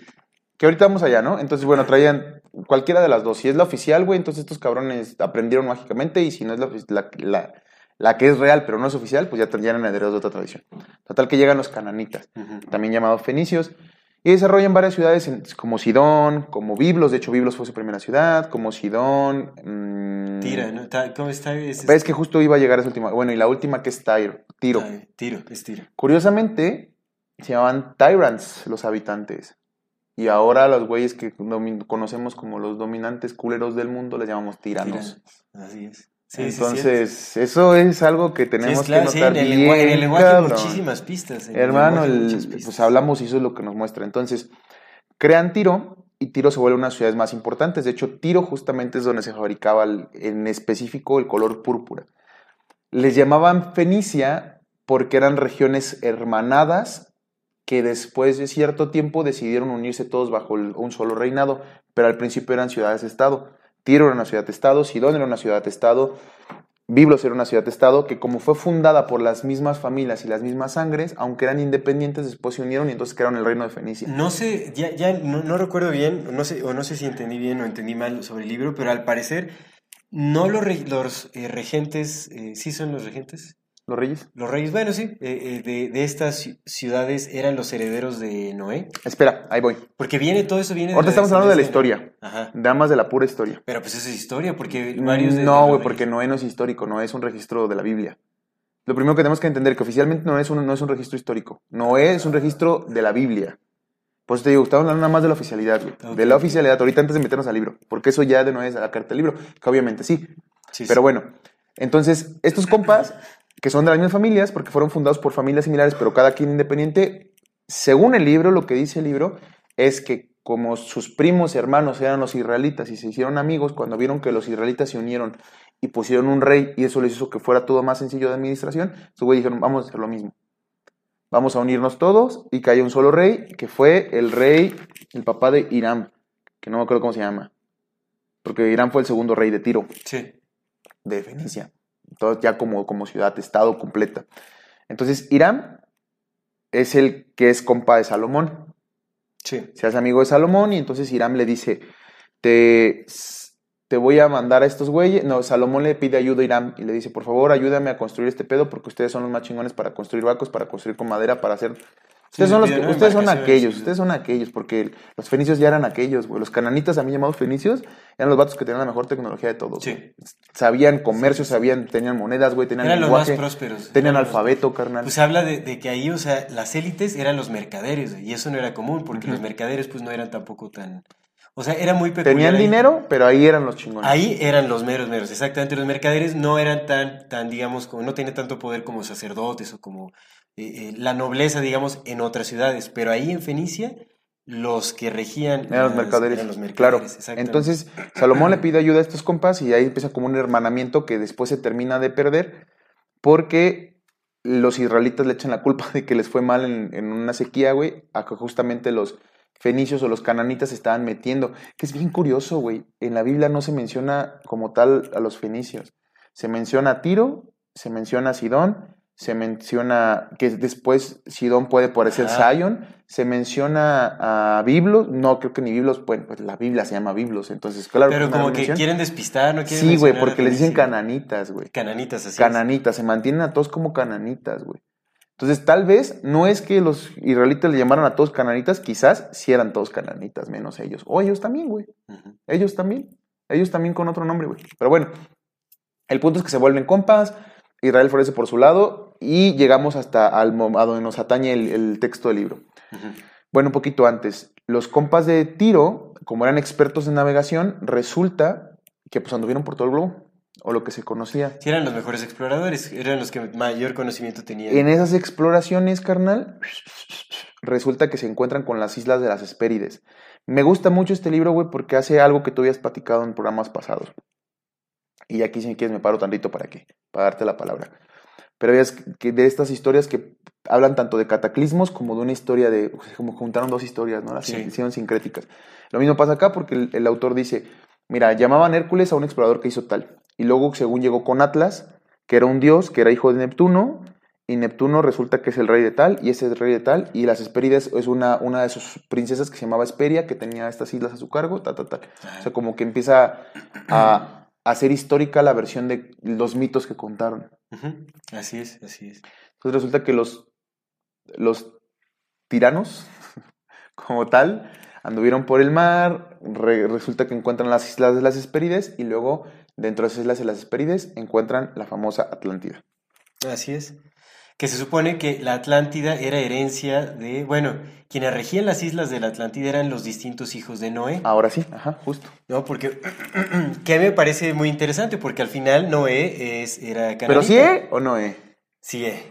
Que ahorita vamos allá, ¿no? Entonces, bueno, traían cualquiera de las dos. Si es la oficial, güey, entonces estos cabrones aprendieron mágicamente y si no es la, la, la- la que es real pero no es oficial, pues ya, ya eran herederos de otra tradición. Total que llegan los cananitas. También llamados fenicios, y desarrollan varias ciudades como Sidón, como Biblos, de hecho Biblos fue su primera ciudad, como Sidón. mm, Tira, ¿no? ¿Cómo está? Es, Ves que justo iba a llegar esa última, bueno, y la última que es Tiro, Tiro. Tiro, es tiro. Curiosamente, se llamaban Tyrants los habitantes. Y ahora los güeyes que conocemos como los dominantes culeros del mundo les llamamos tiranos. Tiranos. Así es. Sí, sí, es Entonces, eso es algo que tenemos claro, que notar en el, bien, lenguaje, en el lenguaje muchísimas pistas. Hermano, el- pues pistas. hablamos y eso es lo que nos muestra. Entonces, crean Tiro y Tiro se vuelve una de las ciudades más importantes. De hecho, Tiro justamente es donde se fabricaba el- en específico el color púrpura. Les llamaban Fenicia porque eran regiones hermanadas que después de cierto tiempo decidieron unirse todos bajo un solo reinado, pero al principio eran ciudades-estado. Tiro era una ciudad-estado, Sidón era una ciudad-estado, Biblos era una ciudad-estado que como fue fundada por las mismas familias y las mismas sangres, aunque eran independientes, después se unieron y entonces crearon el reino de Fenicia. No sé, ya, no, recuerdo bien, no sé, o no sé si entendí bien o entendí mal sobre el libro, pero al parecer no los eh, regentes, eh, ¿sí son los regentes? ¿Los reyes? Los reyes, bueno, sí, eh, eh, de, de estas ci- ciudades eran los herederos de Noé. Espera, ahí voy. Porque viene, todo eso viene de Ahorita estamos hablando de la historia, Ajá. nada más de la pura historia. Pero pues eso es historia, porque varios de- No, güey, porque Noé no es histórico, Noé es un registro de la Biblia. Lo primero que tenemos que entender que oficialmente Noé es un, no es un registro histórico. Noé es un registro de la Biblia. Por eso te digo, estamos hablando nada más de la oficialidad, güey. Ok. De la oficialidad, ahorita antes de meternos al libro. Porque eso ya de Noé es a la carta del libro. Que obviamente sí. Sí, Pero sí. bueno, entonces, estos compas, que son de las mismas familias, porque fueron fundados por familias similares, pero cada quien independiente, según el libro, lo que dice el libro, es que como sus primos hermanos eran los israelitas y se hicieron amigos, cuando vieron que los israelitas se unieron y pusieron un rey y eso les hizo que fuera todo más sencillo de administración, su güey dijeron, vamos a hacer lo mismo. Vamos a unirnos todos y que haya un solo rey, que fue el rey, el papá de Irán, que no me acuerdo cómo se llama, porque Irán fue el segundo rey de Tiro Sí. de Fenicia. Ya como, como ciudad-estado completa. Entonces, Irán es el que es compa de Salomón. Sí. Se hace amigo de Salomón y entonces Irán le dice, te, te voy a mandar a estos güeyes. No, Salomón le pide ayuda a Irán y le dice, por favor, ayúdame a construir este pedo porque ustedes son los más chingones para construir barcos, para construir con madera, para hacer... Sí, Ustedes son, los pide, que- ¿no? ustedes son Embarcaciones, aquellos, ustedes son aquellos, porque los fenicios ya eran aquellos, güey. Los cananitas, a mí llamados fenicios, eran los vatos que tenían la mejor tecnología de todos. Sí. güey. Sabían comercio, sabían, tenían monedas, güey, tenían Eran los más prósperos. tenían los- alfabeto, carnal. Pues habla de, de que ahí, o sea, las élites eran los mercaderes, güey, y eso no era común, porque los mercaderes, pues, no eran tampoco tan... O sea, era muy peculiar. tenían ahí. dinero, pero ahí eran los chingones. Ahí eran los meros meros, exactamente. Los mercaderes no eran tan, tan digamos, como no tenían tanto poder como sacerdotes o como eh, eh, la nobleza, digamos, en otras ciudades. Pero ahí en Fenicia, los que regían Eran los mercaderes. eran los mercaderes, claro. Entonces, Salomón le pide ayuda a estos compas y ahí empieza como un hermanamiento que después se termina de perder porque los israelitas le echan la culpa de que les fue mal en, en una sequía, güey, a que justamente los fenicios o los cananitas se estaban metiendo. Que es bien curioso, güey. En la Biblia no se menciona como tal a los fenicios. Se menciona a Tiro, se menciona a Sidón, se menciona que después Sidón puede parecer Ajá. Zion, se menciona a Biblos, no creo que ni Biblos, bueno, pues la Biblia se llama Biblos, entonces claro. Pero como que mención. quieren despistar, no quieren Sí, güey, porque les dicen cananitas, güey. Cananitas, así es. Cananitas, se mantienen a todos como cananitas, güey. Entonces, tal vez no es que los israelitas le llamaran a todos cananitas, quizás sí eran todos cananitas, menos ellos. O ellos también, güey. Ellos también. Ellos también con otro nombre, güey. Pero bueno, el punto es que se vuelven compas, Israel florece por su lado y llegamos hasta al, a donde nos atañe el, el texto del libro. Bueno, un poquito antes. Los compas de Tiro, como eran expertos en navegación, resulta que pues anduvieron por todo el globo, o lo que se conocía. Sí, eran los mejores exploradores, eran los que mayor conocimiento tenían. En esas exploraciones, carnal, resulta que se encuentran con las islas de las Hespérides. Me gusta mucho este libro, güey, porque hace algo que tú habías platicado en programas pasados. Y aquí, si quieres, me paro tantito para qué, para darte la palabra. Pero veas que de estas historias que hablan tanto de cataclismos como de una historia de, como juntaron dos historias, ¿no? Las Sí. hicieron sincréticas. Lo mismo pasa acá porque el, el autor dice, mira, llamaban Hércules a un explorador que hizo tal. Y luego, según llegó con Atlas, que era un dios, que era hijo de Neptuno, y Neptuno resulta que es el rey de tal, y ese es el rey de tal, y las Hespérides es una, una de sus princesas que se llamaba Hesperia, que tenía estas islas a su cargo, ta, ta, ta. O sea, como que empieza a a hacer histórica la versión de los mitos que contaron. Así es, así es. Entonces resulta que los, los tiranos, como tal, anduvieron por el mar, re- resulta que encuentran las islas de las Hespérides y luego dentro de esas islas de las Hespérides encuentran la famosa Atlántida. Así es. Que se supone que la Atlántida era herencia de, bueno, quienes regían las islas de la Atlántida eran los distintos hijos de Noé, Ahora sí, ajá, justo. ¿no? Porque, que a mí me parece muy interesante, porque al final Noé es, era cananita. ¿Pero sí eh, o no eh? Sí, eh.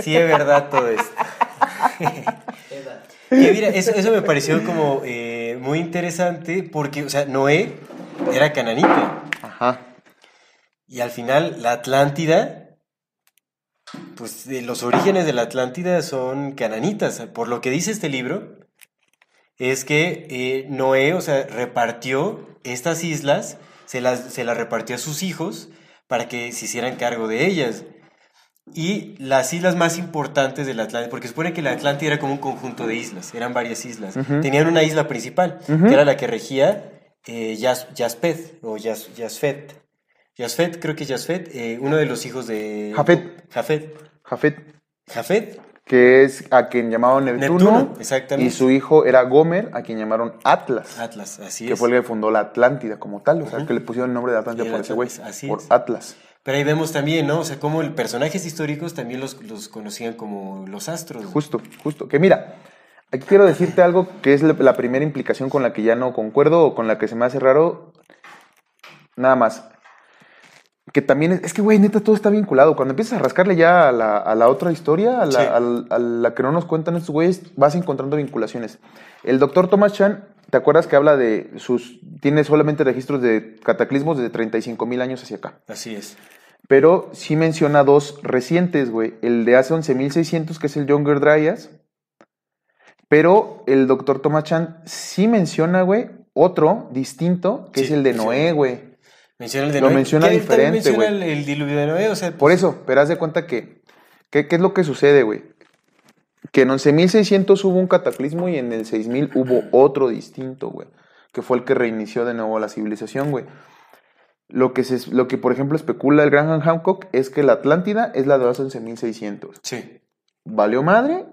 Sí, es verdad todo esto. Que mira, eso, eso me pareció como eh, muy interesante porque, o sea, Noé era cananita Ajá. y al final la Atlántida, pues de los orígenes de la Atlántida son cananitas. Por lo que dice este libro, es que eh, Noé, o sea, repartió estas islas, se las, se las repartió a sus hijos para que se hicieran cargo de ellas. Y las islas más importantes de la Atlántida, porque supone que la Atlántida era como un conjunto de islas, eran varias islas. Tenían una isla principal, que era la que regía eh, Yas- o Yas- Yasfet. Yasfet, creo que Yasfet, eh, uno de los hijos de... Jafet. Jafet. Jafet, Jafet. que es a quien llamaron Neptuno. Neptuno, exactamente. Y su hijo era Gomer, a quien llamaron Atlas. Atlas, así que es. fue el que fundó la Atlántida como tal. O sea, que le pusieron el nombre de Atlántida por ese güey. Así Por es. Atlas. Pero ahí vemos también, ¿no? O sea, cómo el personajes históricos también los, los conocían como los astros. Justo, justo. Que mira, aquí quiero decirte algo que es la primera implicación con la que ya no concuerdo o con la que se me hace raro. Nada más. Que también es, es que, güey, neta, todo está vinculado. Cuando empiezas a rascarle ya a la, a la otra historia, a la, Sí. al- a la que no nos cuentan estos güeyes, vas encontrando vinculaciones. El doctor Thomas Chan, ¿te acuerdas que habla de sus. tiene solamente registros de cataclismos de 35 mil años hacia acá? Así es. Pero sí menciona dos recientes, güey. El de hace 11.600, que es el Younger Dryas. Pero el doctor Thomas Chan sí menciona, güey, otro distinto, que Sí, es el de. Noé, güey. Menciona el de Lo menciona diferente, menciona güey. el, el diluvio de Noé, o sea, Por eso, pero haz de cuenta que, ¿qué es lo que sucede, güey? Que en 11.600 hubo un cataclismo y en el 6.000 hubo otro distinto, güey. Que fue el que reinició de nuevo la civilización, güey. Lo que, se, lo que, por ejemplo, especula el Graham Hancock es que la Atlántida es la de hace 11.600. Sí. valió madre,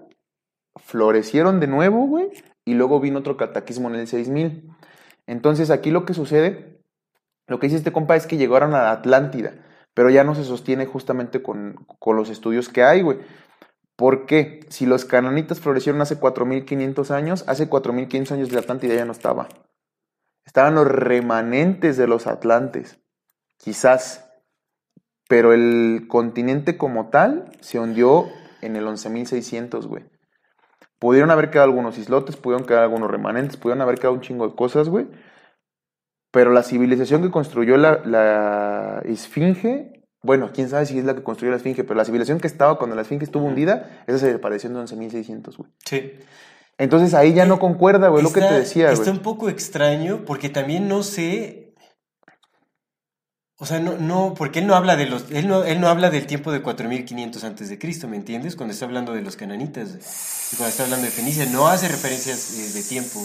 florecieron de nuevo, güey, y luego vino otro cataclismo en el 6000. Entonces aquí lo que sucede, lo que dice este compa es que llegaron a la Atlántida, pero ya no se sostiene justamente con, con los estudios que hay, güey. ¿Por qué? Si los cananitas florecieron hace 4500 años, hace 4500 años la Atlántida ya no estaba. Estaban los remanentes de los atlantes, quizás. Pero el continente como tal se hundió en el 11.600, güey. Pudieron haber quedado algunos islotes, pudieron quedar algunos remanentes, pudieron haber quedado un chingo de cosas, güey. Pero la civilización que construyó la, la esfinge, bueno, quién sabe si es la que construyó la esfinge, pero la civilización que estaba cuando la esfinge estuvo hundida, esa se desapareció en 11.600, güey. Sí. Entonces ahí ya no concuerda, güey, lo que te Está- decía, Está güey. un poco extraño porque también no sé. O sea, no, no, porque él no habla de los, él no, él no habla del tiempo de 4500 antes de Cristo, ¿me entiendes? Cuando está hablando de los cananitas, y cuando está hablando de Fenicia, no hace referencias eh, de tiempo.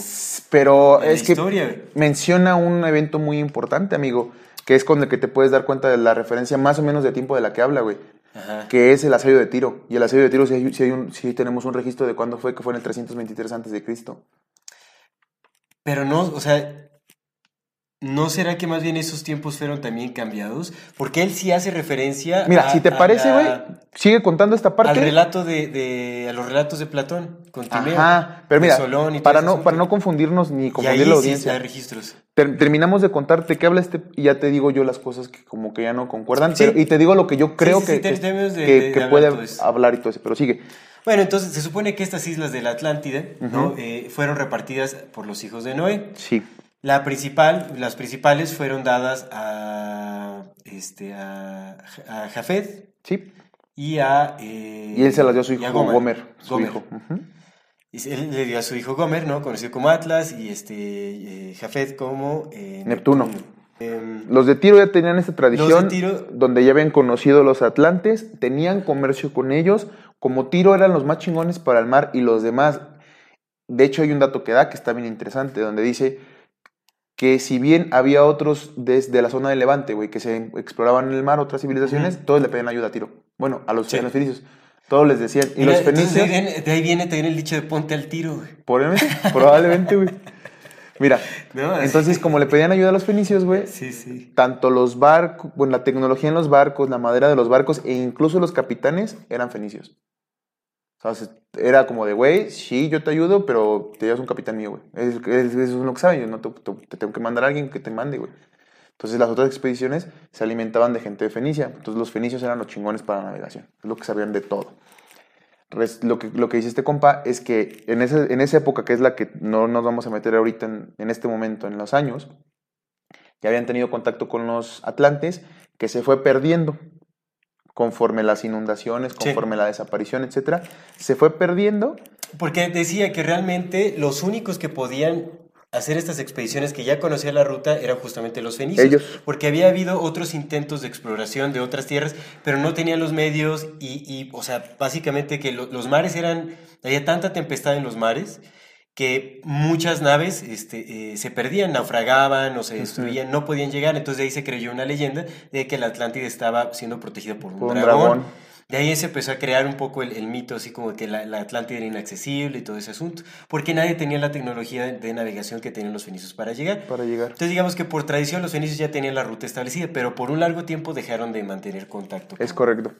Pero es que historia, menciona un evento muy importante, amigo, que es con el que te puedes dar cuenta de la referencia más o menos de tiempo de la que habla, güey. Ajá. que es el asedio de Tiro. Y el asedio de Tiro sí, hay- sí hay un- sí tenemos un registro de cuándo fue, que fue en el 323 antes de Cristo. Pero no, o sea, ¿no será que más bien esos tiempos fueron también cambiados? Porque él sí hace referencia Mira, a- si te parece, güey, sigue contando esta al parte. relato de, de- a los relatos de Platón, con Timeo, Ajá, pero mira, Solón y para no, asunto. para no confundirnos ni Y confundir ahí la sí audiencia. hay registros. Ter- terminamos de contarte qué habla este y ya te digo yo las cosas que como que ya no concuerdan. Sí. pero- y te digo lo que yo creo sí, que, sí, que, de- que- de- que de puede hablar y todo eso. Pero sigue. Bueno, entonces se supone que estas islas de la Atlántida ¿no? Eh, fueron repartidas por los hijos de Noé. Sí. La principal, las principales fueron dadas a, este, a, a Jafet Sí. y a... eh, Y él se las dio a su hijo a Gomer, su Gomer. hijo. Y él le dio a su hijo Gomer, ¿no? Conocido como Atlas, y este eh, Jafet como eh, Neptuno. Em, Los de Tiro ya tenían esta tradición Tiro- donde ya habían conocido los atlantes, tenían comercio con ellos, como Tiro eran los más chingones para el mar y los demás. De hecho, hay un dato que da que está bien interesante, donde dice que si bien había otros desde la zona de Levante, güey, que se exploraban en el mar, otras civilizaciones, todos le pedían ayuda a Tiro. Bueno, a los, Sí. a los fenicios. Todos les decían. Y mira, los entonces de, ahí fenicios, viene, de ahí viene también el dicho de ponte al tiro, güey. probablemente, probablemente, güey. Mira, No, entonces como le pedían ayuda a los fenicios, güey, Sí, sí. tanto los barcos, bueno, la tecnología en los barcos, la madera de los barcos e incluso los capitanes eran fenicios. O sea, se- era como de, güey, sí, yo te ayudo, pero te llevas un capitán mío, güey. Es, es- es lo que saben, yo no te, te- te tengo que mandar a alguien que te mande, güey. Entonces las otras expediciones se alimentaban de gente de Fenicia. Entonces los fenicios eran los chingones para la navegación. Es lo que sabían de todo. Res- lo, que, lo que dice este compa es que en, ese, en esa época, que es la que no nos vamos a meter ahorita en, en este momento, en los años, ya habían tenido contacto con los atlantes, que se fue perdiendo conforme las inundaciones, Sí. conforme la desaparición, etcétera, se fue perdiendo. Porque decía que realmente los únicos que podían hacer estas expediciones que ya conocían la ruta eran justamente los fenicios. Ellos. Porque había habido otros intentos de exploración de otras tierras, pero no tenían los medios y, y, o sea, básicamente que lo- los mares eran, había tanta tempestad en los mares que muchas naves este, eh, se perdían, naufragaban o se destruían, no podían llegar. Entonces de ahí se creyó una leyenda de que la Atlántida estaba siendo protegida por un, Por un dragón. dragón. De ahí se empezó a crear un poco el, el mito, así como que la, la Atlántida era inaccesible y todo ese asunto, porque nadie tenía la tecnología de, de navegación que tenían los fenicios para llegar. Para llegar. Entonces digamos que por tradición los fenicios ya tenían la ruta establecida, pero por un largo tiempo dejaron de mantener contacto. Es correcto.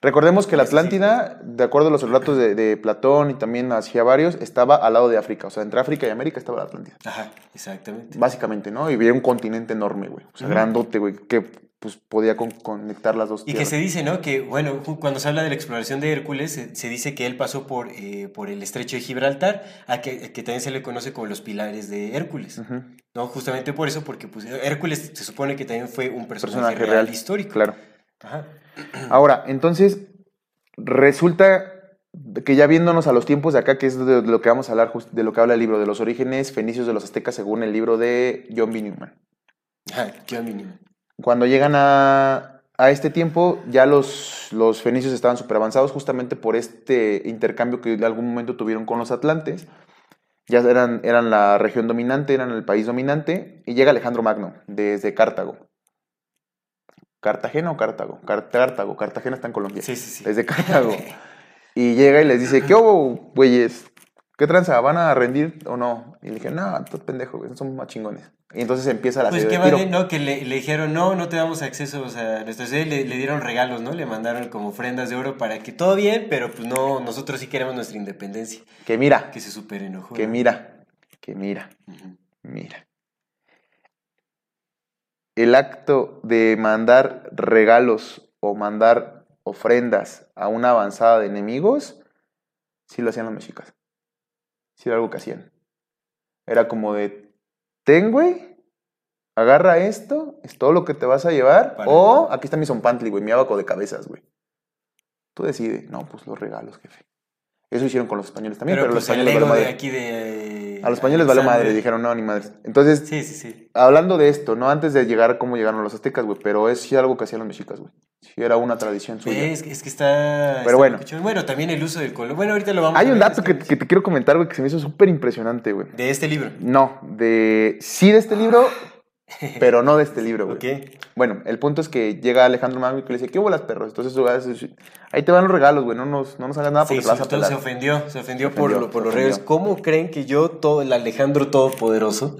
Recordemos que la. Atlántida, de acuerdo a los relatos de, de Platón y también hacia varios, estaba al lado de África. O sea, entre África y América estaba la Atlántida. Ajá, exactamente. Básicamente, ¿no? Y había un continente enorme, güey. O sea, grandote, güey, que pues podía con- conectar las dos Y que se dice, ¿no? Que, bueno, cuando se habla de la exploración de Hércules, se, se dice que él pasó por, eh, por el estrecho de Gibraltar, a que, que también se le conoce como los pilares de Hércules. ¿no? Justamente por eso, porque pues, Hércules se supone que también fue un personaje, Personaje real, real. histórico. Claro. Ajá. Ahora, entonces, resulta que ya viéndonos a los tiempos de acá, que es de lo que vamos a hablar, de lo que habla el libro, de los orígenes fenicios de los aztecas, según el libro de John B. Newman. Ajá, qué mínimo. Cuando llegan a, a este tiempo, ya los, los fenicios estaban súper avanzados justamente por este intercambio que en algún momento tuvieron con los atlantes. Ya eran, eran la región dominante, eran el país dominante, y llega Alejandro Magno desde Cartago. ¿Cartagena o Cartago? Car- Cartago, Cartagena está en Colombia. Sí, sí, sí. Desde Cartago. Y llega y les dice, ¿qué hubo, güeyes? ¿Qué tranza? ¿Van a rendir o no? Y le dije, no, tú pendejo, güey, son más chingones. Y entonces empieza la Pues qué tiro. ¿no? Que le, le dijeron, no, no te damos acceso, o sea, nuestra ciudad le, le dieron regalos, ¿no? Le mandaron como ofrendas de oro para que todo bien, pero pues no, nosotros sí queremos nuestra independencia. Que mira, Que se super enojó. que ¿no? mira, que mira, mira. El acto de mandar regalos o mandar ofrendas a una avanzada de enemigos, sí lo hacían los mexicas. Sí era algo que hacían. Era como de, ten, güey, agarra esto, es todo lo que te vas a llevar, o aquí está mi zompantli, güey, mi abaco de cabezas, güey. Tú decides, no, pues los regalos, jefe. Eso hicieron con los españoles también, Pero, pero, los pues españoles valió de madre. aquí de... A los españoles valió madre, dijeron, no, ni madre. Entonces, Sí, sí, sí. hablando de esto, no antes de llegar a cómo llegaron los aztecas, güey, pero es algo que hacían los mexicas, güey. Sí era una tradición suya. Es, que- es que está... Pero está bueno. Bueno, también el uso del color. Bueno, ahorita lo vamos a Hay un ver, dato es que, que te quiero comentar, güey, que se me hizo súper impresionante, güey. De este libro. No, de... Sí de este libro, pero no de este libro, güey. Ok. Bueno, el punto es que llega Alejandro Magno y que le dice, ¿qué hubo las perros? Entonces, ahí te van los regalos, güey, no nos, no nos hagas nada porque te vas a pelar. se ofendió, se ofendió, Se por, ofendió, lo- por los regalos. ¿Cómo creen que yo, todo, el Alejandro Todopoderoso,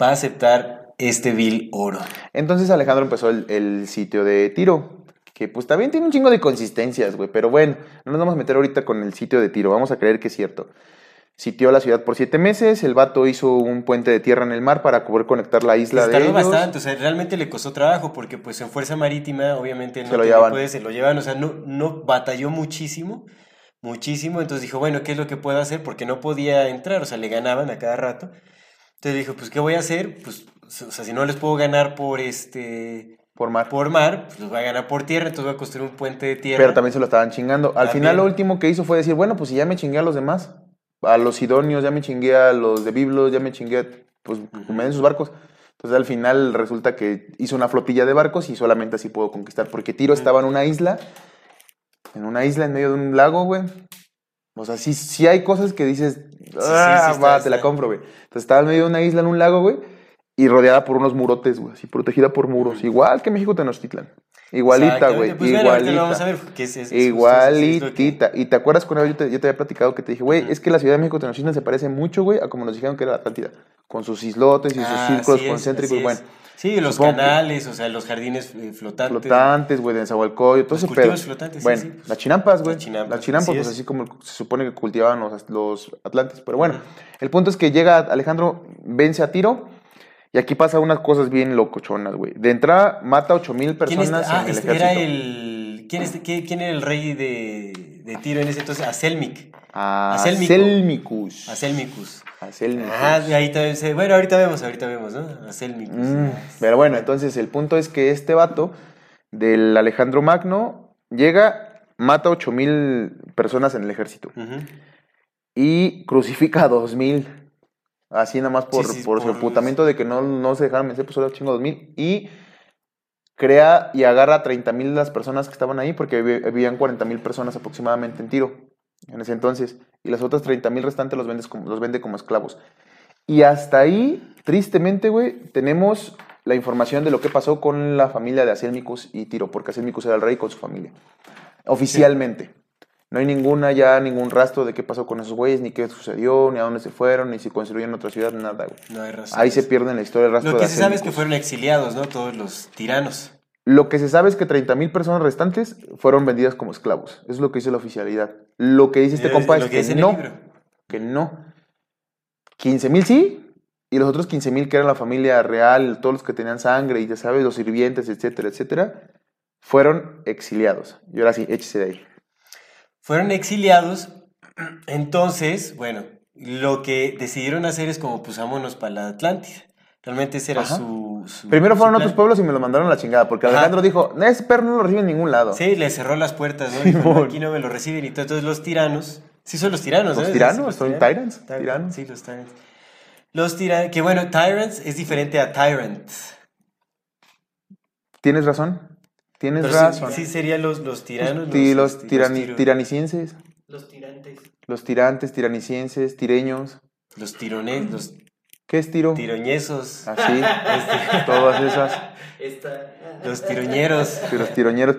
va a aceptar este vil oro? Entonces Alejandro empezó el, el sitio de tiro, que pues también tiene un chingo de consistencias, güey, pero bueno, no nos vamos a meter ahorita con el sitio de tiro, vamos a creer que es cierto. Sitió la ciudad por siete meses, el vato hizo un puente de tierra en el mar para poder conectar la isla Se de ellos. bastante, o sea, realmente le costó trabajo porque pues en Fuerza Marítima obviamente no Se lo llevaban. poder, se lo llevan, o sea, no, no batalló muchísimo, muchísimo, entonces dijo, bueno, ¿qué es lo que puedo hacer? Porque no podía entrar, o sea, le ganaban a cada rato. Entonces dijo, pues, ¿qué voy a hacer? Pues, o sea, si no les puedo ganar por este, Por mar. por mar, pues los voy a ganar por tierra, entonces voy a construir un puente de tierra. Pero también se lo estaban chingando. Al También. final lo último que hizo fue decir, bueno, pues si ya me chingué a los demás, a los sidonios, ya me chingué a los de Biblos, ya me chingué, a- pues que me den sus barcos. Entonces al final resulta que hizo una flotilla de barcos y solamente así pudo conquistar, porque Tiro estaba en una isla, en una isla en medio de un lago, güey. O sea, sí, sí hay cosas que dices, sí, ah, sí está- va, te la compro, güey. Entonces estaba en medio de una isla en un lago, güey. Y rodeada por unos murotes, güey, así protegida por muros, igual que México Tenochtitlan. Igualita, güey, Pues igualita. vamos a ver, es- es- Igualitita. Y te acuerdas una vez yo te, yo te había platicado que te dije, güey, es que la Ciudad de México Tenochtitlan se parece mucho, güey, a como nos dijeron que era la Atlántida. Con sus islotes y sus Ah, círculos concéntricos, bueno. Sí, los supongo canales, o sea, los jardines eh, flotantes. Flotantes, güey, de Nezahualcóyotl, todo Los ese cultivos pedo. flotantes, sí, bueno, sí, pues. las chinampas, güey. Las chinampas, Las chinampas, así pues es. así como se supone que cultivaban los, los atlantes. Pero bueno, el punto es que llega Alejandro, vence a tiro. Y aquí pasa unas cosas bien locochonas, güey. De entrada, mata a 8000 ¿Quién es- personas ah, en el este ejército. era el... ¿Quién, es, qué- quién era el rey de, de Tiro en ese entonces? Aselmic. A Asélmico. Selmicus. Aselmicus. Aselmicus. Ah, ahí también se... Bueno, ahorita vemos, ahorita vemos, ¿no? Aselmicus. Mm, pero bueno, entonces el punto es que este vato del Alejandro Magno llega, mata a 8000 personas en el ejército y crucifica a 2000. Así nada más por, Sí, sí, por su emputamiento de que no, no se dejaron vencer, pues solo chingo 2000. Y crea y agarra a 30.000 de las personas que estaban ahí, porque vi- vivían 40.000 personas aproximadamente en tiro en ese entonces. Y las otras 30.000 restantes los, vendes como, los vende como esclavos. Y hasta ahí, tristemente, güey, tenemos la información de lo que pasó con la familia de Aselmicus y Tiro, porque Aselmicus era el rey con su familia. Oficialmente. No hay ninguna ya, ningún rastro de qué pasó con esos güeyes, ni qué sucedió, ni a dónde se fueron, ni si construyeron otra ciudad, nada, güey. No hay razón. Ahí se pierde en la historia el rastro Lo que de se sabe es que fueron exiliados, ¿no? Todos los tiranos. Lo que se sabe es que 30.000 personas restantes fueron vendidas como esclavos. Eso es lo que dice la oficialidad. Lo que dice este Es compa es que que, dice en el no. libro. Que no. 15.000 sí, y los otros 15.000 que eran la familia real, todos los que tenían sangre y ya sabes, los sirvientes, etcétera, etcétera, fueron exiliados. Y ahora sí, échese de ahí. Fueron exiliados. Entonces, bueno, lo que decidieron hacer es como, pues, vámonos para la Atlántida. Realmente ese era su, su- Primero su fueron a plan. otros pueblos y me lo mandaron a la chingada, porque Ajá. Alejandro dijo, "No, ese perro no lo recibe en ningún lado. Sí, le cerró las puertas, ¿no? Dijo, no, aquí no me lo reciben y. Entonces los tiranos, sí son los tiranos, Los ¿no? tiranos, son tyrants, Tyr- tiranos. Sí, los tyrants. Los tiranos, que bueno, tyrants es diferente a tyrant. ¿Tienes razón? Tienes Pero razón. sí, serían los, los tiranos. Ti- los este, tirani- tiranicienses, Los tirantes. los tirantes, tiranicienses, tireños. los tirones, los ¿Qué es tiro? tiroñesos, Así, todas esas. Esta. los tiroñeros. Sí, los tiroñeros.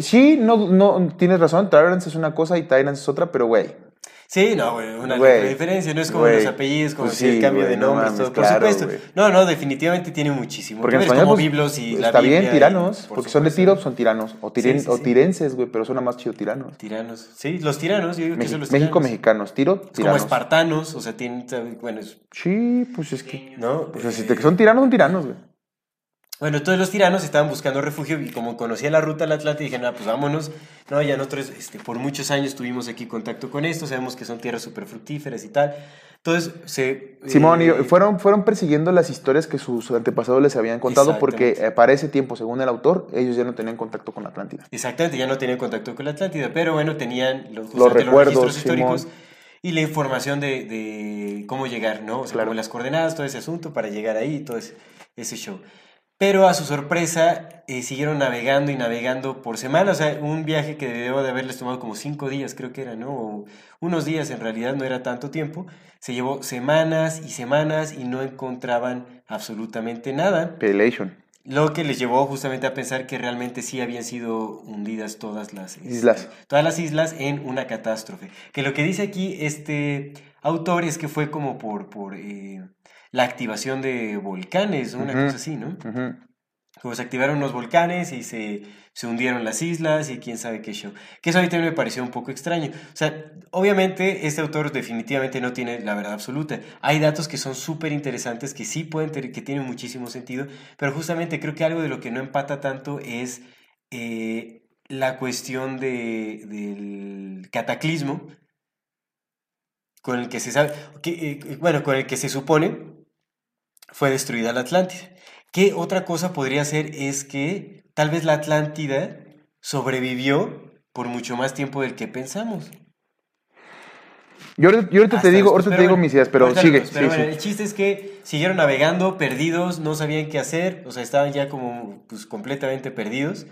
Sí, no, no, tienes razón. Tyrants es una cosa y Tyrants es otra, pero güey. Sí, no, güey, una diferencia, no es como los apellidos, como pues si el cambio de no nombres, mames, todo, por supuesto. No, no, definitivamente tiene muchísimo. Porque en español como pues, biblos y la está Biblia bien, y- tiranos. por porque son de tiro, son tiranos. O, tiren- Sí, sí, o tirenses, güey, pero suena más chido tiranos. Tiranos. Sí, los tiranos, yo digo que son los México, tiranos. mexicanos. Tiro, Es como tiranos. espartanos, o sea, tienen, bueno, es- Sí, pues es que. ¿no? Pues si Eh, te- son tiranos, son tiranos, güey. Bueno, todos los tiranos estaban buscando refugio y como conocía la ruta al Atlántico, dije, no, pues vámonos. No, ya nosotros este, por muchos años tuvimos aquí contacto con esto, sabemos que son tierras súper fructíferas y tal. Entonces, se... Simón, y eh, fueron, fueron persiguiendo las historias que sus antepasados les habían contado porque eh, para ese tiempo, según el autor, ellos ya no tenían contacto con la Atlántida. Exactamente, ya no tenían contacto con la Atlántida, pero bueno, tenían los, justamente recuerdos, registros históricos Simón. y la información de, de cómo llegar, ¿no? O sea, Claro. como las coordenadas, todo ese asunto para llegar ahí, todo ese, ese show. Pero a su sorpresa, eh, siguieron navegando y navegando por semanas. O sea, un viaje que debió de haberles tomado como cinco días, creo que era, ¿no? O unos días, en realidad no era tanto tiempo. Se llevó semanas y semanas y no encontraban absolutamente nada. Pelation. Lo que les llevó justamente a pensar que realmente sí habían sido hundidas todas las este, Islas. todas las islas en una catástrofe. Que lo que dice aquí este autor es que fue como por, por eh, la activación de volcanes, una cosa así, ¿no? Ujú. Como se activaron los volcanes y se, se hundieron las islas y quién sabe qué show. Que eso a mí también me pareció un poco extraño. O sea, obviamente este autor definitivamente no tiene la verdad absoluta. Hay datos que son súper interesantes, que sí pueden tener, que tienen muchísimo sentido, pero justamente creo que algo de lo que no empata tanto es eh, la cuestión de, del cataclismo con el que se sabe, que, eh, bueno, con el que se supone fue destruida la Atlántida. ¿Qué otra cosa podría ser? Es que tal vez la Atlántida sobrevivió por mucho más tiempo del que pensamos. Yo, ahorita- yo ahorita Hasta te digo, ahorita te digo bueno, mis ideas, pero sigue. pero sí, bueno, sí. El chiste es que siguieron navegando, perdidos, no sabían qué hacer, o sea, estaban ya como pues, completamente perdidos,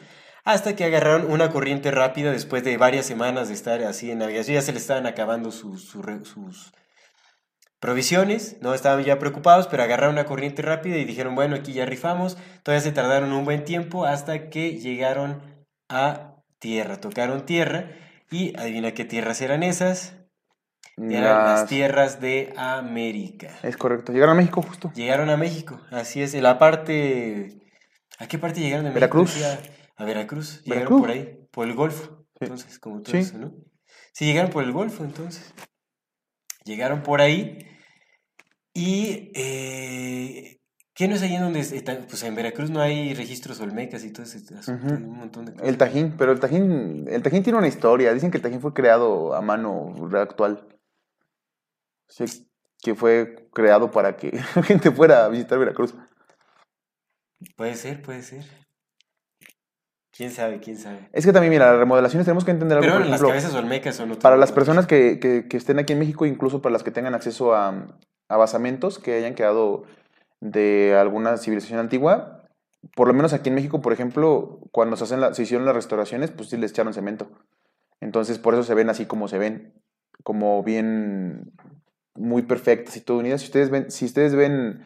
hasta que agarraron una corriente rápida después de varias semanas de estar así en navegación, ya se les estaban acabando sus, sus provisiones, no estaban ya preocupados, pero agarraron una corriente rápida y dijeron, bueno, aquí ya rifamos. Todavía se tardaron un buen tiempo hasta que llegaron a tierra, tocaron tierra y adivina qué tierras eran esas. Eran las Las- tierras de América. Es correcto. Llegaron a México justo. Llegaron a México, así es, en la parte... ¿A qué parte llegaron de México? Veracruz. A Veracruz, llegaron Veracruz. por ahí, por el Golfo, Sí. entonces, como todo Sí. eso, ¿no? Sí, llegaron por el Golfo, entonces. Llegaron por ahí y... Eh, ¿Qué no es ahí en donde está? Pues en Veracruz no hay registros olmecas y todo ese asunto, un montón de cosas. El Tajín, pero el Tajín, el Tajín tiene una historia. Dicen que el Tajín fue creado a mano actual. Sí, que fue creado para que la gente fuera a visitar Veracruz. Puede ser, puede ser. ¿Quién sabe, quién sabe? Es que también, mira, las remodelaciones tenemos que entender algo, Pero por las cabezas olmecas son otro para las personas que, que- que estén aquí en México, incluso para las que tengan acceso a, basamentos que hayan quedado de alguna civilización antigua, por lo menos aquí en México, por ejemplo, cuando se, hacen se hicieron las restauraciones, pues sí les echaron cemento. Entonces, por eso se ven así como se ven, como bien, muy perfectas y todo unidas. Si ustedes ven, si ustedes ven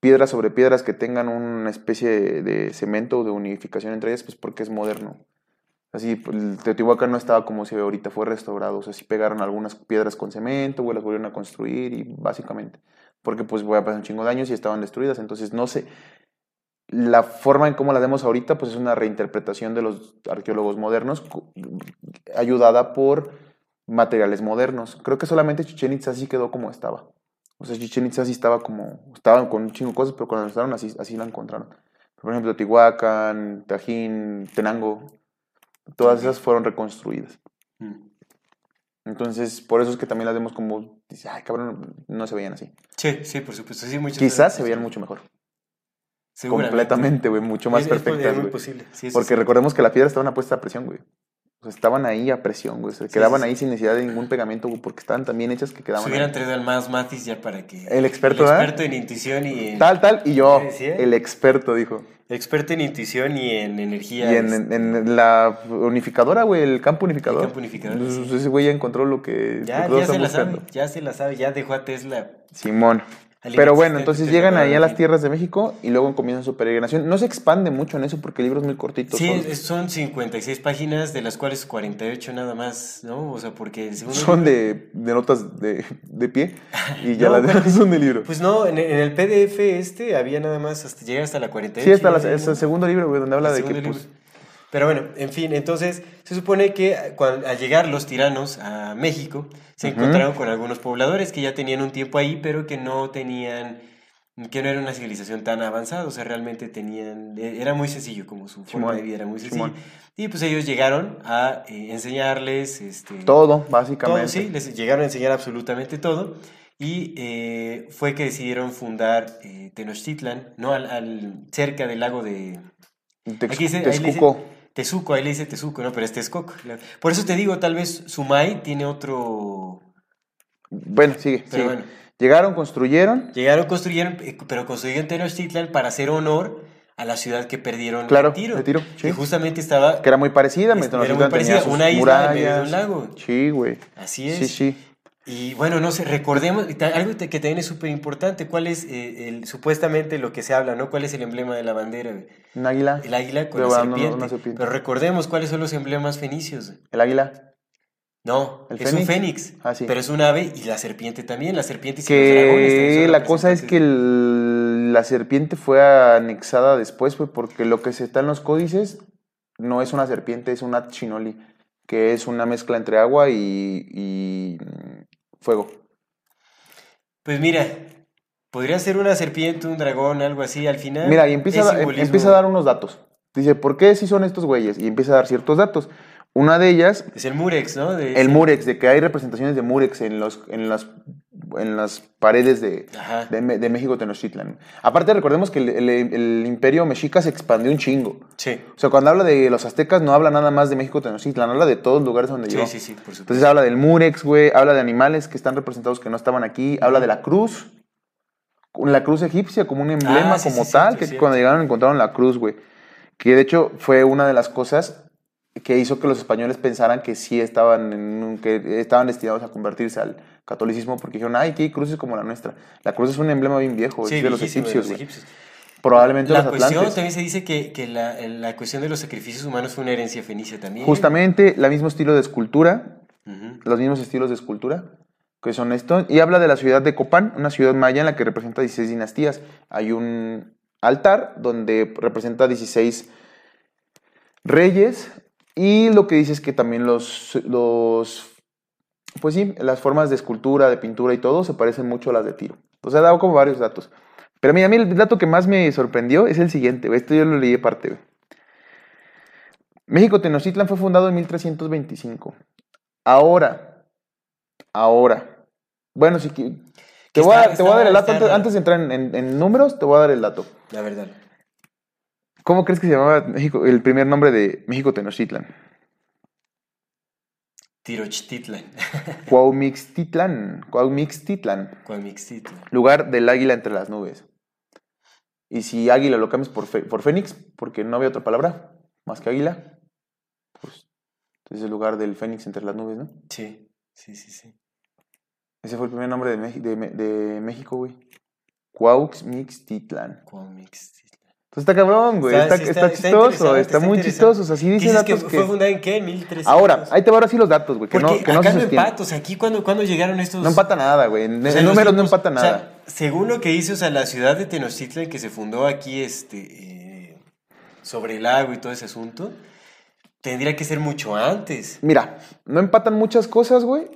piedras sobre piedras que tengan una especie de cemento o de unificación entre ellas, pues porque es moderno. Así, pues, Teotihuacán no estaba como se ve ahorita, fue restaurado. O sea, sí pegaron algunas piedras con cemento, güey, las volvieron a construir y básicamente. Porque pues voy a pasar un chingo de años y estaban destruidas. Entonces, no sé. La forma en cómo la vemos ahorita, pues es una reinterpretación de los arqueólogos modernos, ayudada por materiales modernos. Creo que solamente Chichen Itza sí quedó como estaba. O sea, Chichen Itza sí estaba como. Estaban con un chingo de cosas, pero cuando la restauraron así, así la encontraron. Por ejemplo, Teotihuacán, Tajín, Tenango. Todas esas fueron reconstruidas. Mm. Entonces, por eso es que también las vemos como, dice, ay, cabrón, no se veían así. Sí, sí, por supuesto. Sí, muchas Quizás se veían mucho mejor. Completamente, güey, mucho más perfectas, güey. sí, Porque sí. recordemos que las piedras estaban puestas a presión, güey. Sea, estaban ahí a presión, güey. Se Sí, quedaban sí, sí. ahí sin necesidad de ningún pegamento, güey, porque estaban tan bien hechas que Se quedaban hubieran ahí. traído al más Matis ya para que... El experto, El experto en intuición y en... Tal, tal, y yo, ¿Qué decía? el experto, dijo. Experto en intuición y en energía. Y en, este, en- en la unificadora, güey, el campo unificador. campo unificador, Pues, sí. Ese güey ya encontró lo que, Ya, ya se la sabe, ya se la sabe, ya dejó a Tesla. Simón. Pero bueno, entonces llegan ahí a las tierras de México y luego comienzan su peregrinación. No se expande mucho en eso porque el libro es muy cortito. Sí, son, son 56 páginas, de las cuales 48 nada más, ¿no? O sea, porque el segundo son libro- de, de notas de, de pie y ya No, las demás son de libro. Pues no, en, en el PDF este había nada más, hasta llegar hasta la 48. sí, hasta el segundo libro, güey, donde habla de que pues. Pero bueno, en fin, entonces se supone que cuan- al llegar los tiranos a México, se encontraron con algunos pobladores que ya tenían un tiempo ahí, pero que no tenían, que no era una civilización tan avanzada, o sea, realmente tenían, e- era muy sencillo, como su forma Simón, de vida era muy sencillo. Simón. Y pues ellos llegaron a eh, enseñarles, este, todo, básicamente. todo, sí, les llegaron a enseñar absolutamente todo. Y eh, fue que decidieron fundar eh, Tenochtitlan, ¿no? Al, al- cerca del lago de Tex- Tezuco, ahí le dice Tezuco, ¿no? Pero es Texcoco. Por eso te digo, tal vez Sumay tiene otro... Bueno, sigue, Pero sigue. bueno. Llegaron, construyeron. Llegaron, construyeron, eh, pero construyeron Tenochtitlan para hacer honor a la ciudad que perdieron Claro, de Tiro. Tiro, sí. Que justamente estaba... Que era muy parecida, era muy parecida, una isla en medio de un murallas. lago. Sí, güey. Así es. Sí, sí. Y bueno, no sé, recordemos, algo que también es súper importante, ¿cuál es eh, el, supuestamente lo que se habla, ¿no? ¿Cuál es el emblema de la bandera? Un águila. El águila con Pero la bueno, no, no, serpiente. Pero recordemos cuáles son los emblemas fenicios. El águila. No, ¿El es un fénix? Ah, sí. Pero es un ave y la serpiente también. La serpiente y los dragones Que la cosa es que el- la serpiente fue anexada después, güey, porque lo que se está en los códices no es una serpiente, es una chinoli, que es una mezcla entre agua y, y, fuego. Pues mira, podría ser una serpiente, un dragón, algo así. Al final. Mira, y empieza, a, em- empieza a dar unos datos. Dice, ¿por qué sí son estos güeyes? Y empieza a dar ciertos datos. Una de ellas Es el Murex, ¿no? De El Murex, de que hay representaciones de Murex en, los, en, las, en las paredes de, de, México Tenochtitlan. Aparte, recordemos que el, el- el imperio mexica se expandió un chingo. Sí. O sea, cuando habla de los aztecas, no habla nada más de México Tenochtitlan, habla de todos los lugares donde Sí, llegó. sí, sí, por supuesto. Entonces habla del Murex, güey, habla de animales que están representados que no estaban aquí, habla de la cruz, la cruz egipcia como un emblema, Ah, sí, como sí, tal, que cuando llegaron encontraron la cruz, güey. Que de hecho fue una de las cosas que hizo que los españoles pensaran que sí estaban, en que estaban destinados a convertirse al catolicismo porque dijeron, ay, que hay cruces como la nuestra. La cruz es un emblema bien viejo, Sí, es de los viejísimo, de egipcios, los egipcios. Probablemente La los cuestión atlantes. también se dice que, que la, la cuestión de los sacrificios humanos fue una herencia fenicia también. Justamente, el mismo estilo de escultura, los mismos estilos de escultura, que son estos, y habla de la ciudad de Copán, una ciudad maya en la que representa 16 dinastías. Hay un altar donde representa 16 reyes, y lo que dice es que también los, los, pues sí, las formas de escultura, de pintura y todo se parecen mucho a las de Tiro. O sea, he dado como varios datos. Pero mira, a mí el dato que más me sorprendió es el siguiente, esto yo lo leí de parte. güey. México Tenochtitlan fue fundado en 1325. Ahora, ahora. Bueno, si te, voy a, te voy a dar el dato antes, de entrar en, en- en números, te voy a dar el dato. La verdad. ¿Cómo crees que se llamaba México, el primer nombre de México Tenochtitlan? Tirochtitlan. Cuaumixtitlan. Cuaumixtitlan. Cuamixtitlan. Lugar del águila entre las nubes. Y si águila lo cambias por, fe- por fénix, porque no había otra palabra más que águila, pues es el lugar del fénix entre las nubes, ¿no? Sí, sí, sí, sí. Ese fue el primer nombre de, México, güey. Cuauxmixtitlan. Cuamixtitlan. Entonces está cabrón, güey. Está- Está, sí, está, está- está chistoso, está, está muy chistoso. O sea, sí ¿Qué dice dices que datos fue fundada en qué? ¿En 1300? Ahora, ahí te van ahora sí los datos, güey. Que Porque no, que no acá se no sostienen. empata, o sea, aquí cuando, cuando llegaron estos... No empata nada, güey. En, o sea, en los números no empata o sea, nada. según lo que dice, o sea, la ciudad de Tenochtitlan que se fundó aquí, este, eh, sobre el lago y todo ese asunto, tendría que ser mucho antes. Mira, no empatan muchas cosas, güey.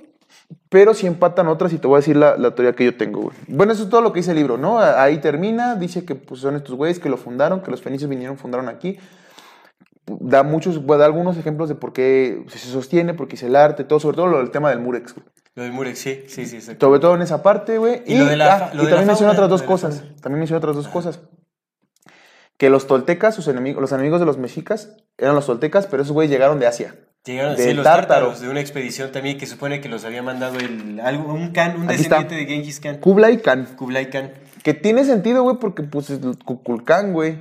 Pero sí empatan otras y te voy a decir la, la teoría que yo tengo, güey. Bueno, eso es todo lo que dice el libro, ¿no? Ahí termina, dice que pues, son estos güeyes que lo fundaron, que los fenicios vinieron, fundaron aquí. Da muchos, da algunos ejemplos de por qué se sostiene, por qué hice el arte, todo, sobre todo lo del tema del murex, güey. Lo del Murex, sí, sí, sí. Sobre todo en esa parte, güey. Y lo de la ah, lo y de también menciona otras dos cosas. También menciona otras dos cosas. Que los toltecas, sus enemigos, los enemigos de los mexicas, eran los toltecas, pero esos güeyes llegaron de Asia. Llegaron sí, los Tártaro. tártaros de una expedición también que supone que los había mandado el, un Khan, un Aquí está. descendiente de Genghis Khan. Kublai Khan. Kublai Khan. Que tiene sentido, güey, porque pues es el Kukulcán, güey.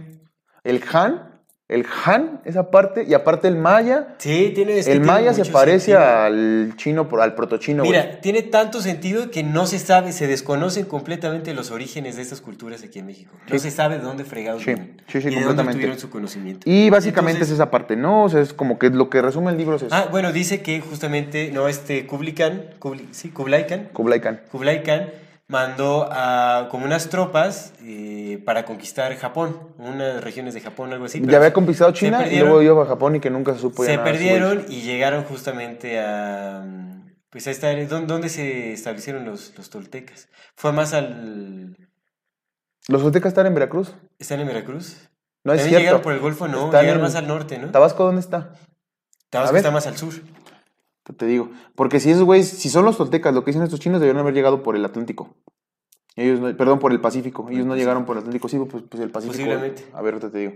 El Han, el Han, esa parte, y aparte el Maya. Sí, tiene es que el tiene Maya se parece sentido. al chino, por- al protochino. Mira, tiene tanto sentido que no se sabe, se desconocen completamente los orígenes de estas culturas aquí en México. No Sí. se sabe de dónde fregados Sí, vienen sí, sí, y de dónde completamente. obtuvieron su conocimiento. Y básicamente Entonces- es esa parte, ¿no? O sea, es como que lo que resume el libro es eso. Ah, bueno, dice que justamente, no, este Kublai Khan, sí, Kublai Khan, Kublai Khan. Kublai Khan mandó a como unas tropas eh, para conquistar Japón, unas regiones de Japón, algo así. ya había conquistado China y luego iba a Japón y que nunca se supo se nada perdieron y llegaron justamente a pues a esta área ¿dó- ¿dónde se establecieron los, los toltecas? Fue más al. ¿Los aztecas están en Veracruz? ¿están en Veracruz? No es También cierto. llegaron por el Golfo, no, Están llegaron en- más al norte, ¿no? ¿Tabasco dónde está? Tabasco está más al sur. Te- Te digo. Porque si esos güeyes, si son los toltecas, lo que dicen estos chinos, debieron haber llegado por el Atlántico. Ellos no- perdón, por el Pacífico. Ellos no llegaron por el Atlántico. Sí, pues, pues el Pacífico. Posiblemente. A ver, ahorita te digo.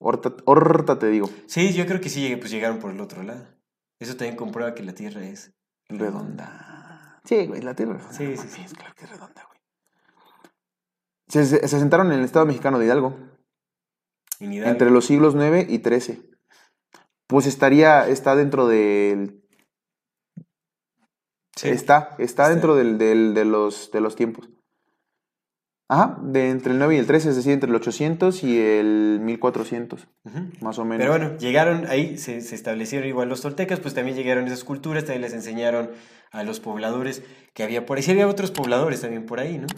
Ahorita, ahorita te digo. Sí, yo creo que sí, pues llegaron por el otro lado. Eso también comprueba que la Tierra es Redonda. Sí, güey, la tierra es redonda. Sí, sí, sí. Claro que es redonda, güey. Se, se, se asentaron en el estado mexicano de Hidalgo. en Hidalgo. Entre los siglos 9 y 13. Pues estaría, está dentro del... Sí. Está, está, Está. dentro del, del- de, los, de los tiempos. Ajá, de entre el 9 y el 13, es decir, entre el 800 y el 1400, Ujú. más o menos. Pero bueno, llegaron ahí, se, se establecieron igual los toltecas, pues también llegaron esas culturas, también les enseñaron a los pobladores que había por ahí. Sí, había otros pobladores también por ahí, ¿no?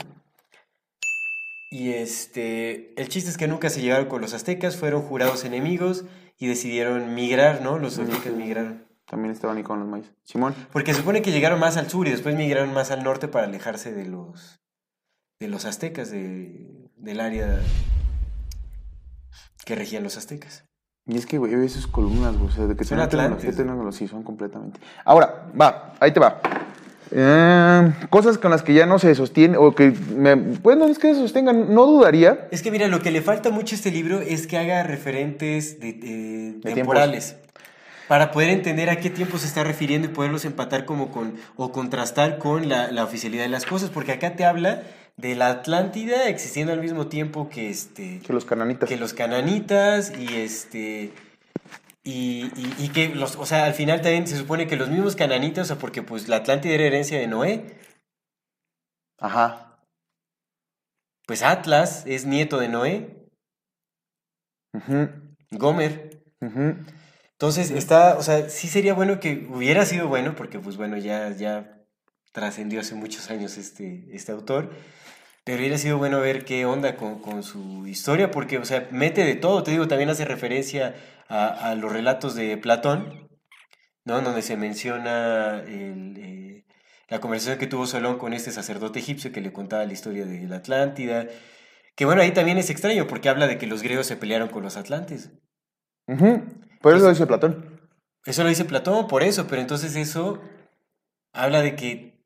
Y este, el chiste es que nunca se llegaron con los aztecas, fueron jurados enemigos y decidieron migrar, ¿no? Los aztecas migraron. También estaban ahí con los maíz. Simón. Porque se supone que llegaron más al sur y después migraron más al norte para alejarse de los de los aztecas, de, del área que regían los aztecas. Y es que, güey, esas columnas, güey, o sea, de que Son atlantes. sí, son completamente. Ahora, va, ahí te va. Eh, cosas con las que ya no se sostiene, o que, me, bueno, es que se sostengan, no dudaría. Es que mira, lo que le falta mucho a este libro es que haga referentes de, de- De temporales. Para poder entender a qué tiempo se está refiriendo y poderlos empatar como con, o contrastar con la, la oficialidad de las cosas. Porque acá te habla de la Atlántida existiendo al mismo tiempo que este. Que los cananitas. que los cananitas y este Y, y- y que los, o sea, al final también se supone que los mismos cananitas, o sea, porque pues la Atlántida era herencia de Noé, Ajá. pues Atlas es nieto de Noé, Ujú, Gomer. ujú. Entonces está, o sea, sí sería bueno que hubiera sido bueno, porque pues bueno, ya, ya trascendió hace muchos años este, este autor, pero hubiera sido bueno ver qué onda con, con su historia, porque, o sea, mete de todo, te digo, también hace referencia a, los relatos de Platón, ¿no? Donde se menciona el, eh, la conversación que tuvo Solón con este sacerdote egipcio que le contaba la historia de la Atlántida, que bueno, ahí también es extraño, porque habla de que los griegos se pelearon con los atlantes. Ujú. Por eso lo dice Platón. Eso lo dice Platón, por eso, pero entonces eso habla de que,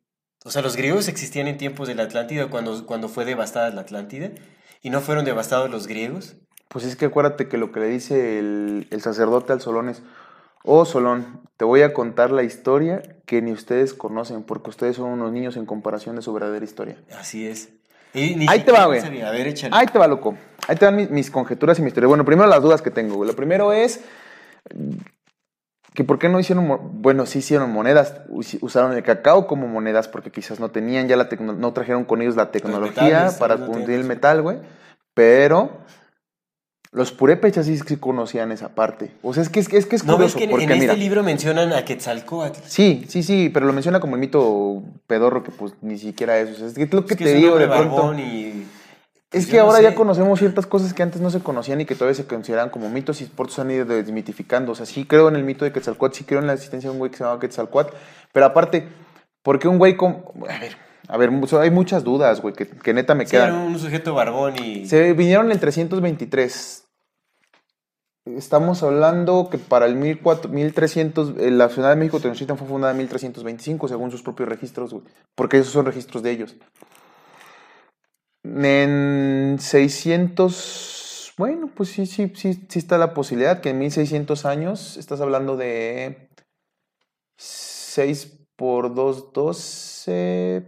o sea, los griegos existían en tiempos de la Atlántida cuando, cuando fue devastada la Atlántida y no fueron devastados los griegos. Pues es que acuérdate que lo que le dice el, el sacerdote al Solón es, oh Solón, te voy a contar la historia que ni ustedes conocen, porque ustedes son unos niños en comparación de su verdadera historia. Así es. Y ni Ahí te va, güey. sabía. A ver, échale. Ahí te va, loco. Ahí te van mis, mis conjeturas y mi historia. Bueno, primero las dudas que tengo, güey. Lo primero es que por qué no hicieron, bueno, sí hicieron monedas, us- usaron el cacao como monedas porque quizás no tenían ya la tecno- no trajeron con ellos la tecnología metales, para fundir el metal, güey. Pero los purépechas sí, sí conocían esa parte. O sea, es que es, que es, que es ¿No ves curioso que en, porque en mira, este libro mencionan a Quetzalcóatl? sí, sí, sí, pero lo menciona como el mito pedorro que pues ni siquiera eso. O sea, es que lo que Es que te digo de pronto. y... Es que yo no ahora sé. ya conocemos ciertas cosas que antes no se conocían y que todavía se consideran como mitos y por eso se han ido desmitificando. O sea, sí creo en el mito de Quetzalcóatl, sí creo en la existencia de un güey que se llamaba Quetzalcóatl, pero aparte, ¿por qué un güey con... A ver, a ver, hay muchas dudas, güey, que, que neta me Sí, era quedan. un sujeto barbón y... Se vinieron en el 323. Estamos hablando que para el 1400, 1300, eh, la Ciudad de México Tenochtitlan fue fundada en 1325, según sus propios registros, güey, porque esos son registros de ellos. En 600, bueno, pues sí, sí, sí, sí está la posibilidad que en 1600 años estás hablando de 6 por 2, 12,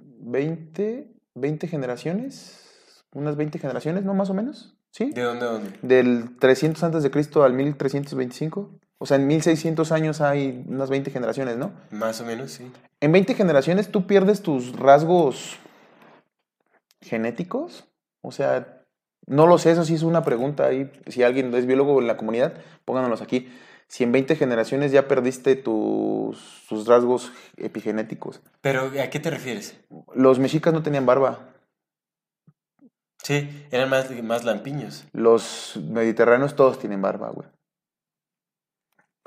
20, 20 generaciones, unas 20 generaciones, ¿no? Más o menos, ¿sí? ¿De dónde dónde? Del 300 antes de Cristo al 1325. O sea, en 1600 años hay unas 20 generaciones, ¿no? Más o menos, sí. En 20 generaciones tú pierdes tus rasgos genéticos. O sea, no lo sé, eso sí es una pregunta ahí. Si alguien es biólogo en la comunidad, pónganos aquí. Si en 20 generaciones ya perdiste tus, tus rasgos epigenéticos. Pero, ¿a qué te refieres? Los mexicas no tenían barba. Sí, eran más, más lampiños. Los mediterráneos todos tienen barba, güey.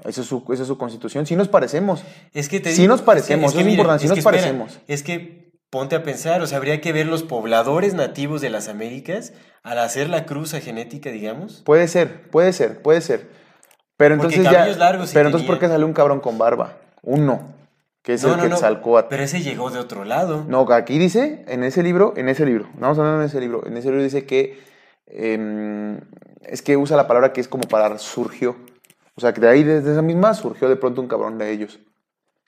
Esa es, su, esa es su constitución. Sí nos parecemos. Es que te Sí nos parecemos, es importante, sí nos parecemos. Es que ponte a pensar, o sea, habría que ver los pobladores nativos de las Américas al hacer la cruza genética, digamos. Puede ser, puede ser, puede ser. Pero entonces ya. largos sí pero entonces, ¿por qué sale un cabrón con barba? Uno, que es No, el no, no, Quetzalcóatl. Pero ese llegó de otro lado. No, aquí dice, en ese libro, en ese libro, vamos a hablar en ese libro, en ese libro dice que em, es que usa la palabra que es como para surgió. O sea, que de ahí, desde esa misma, surgió de pronto un cabrón de ellos.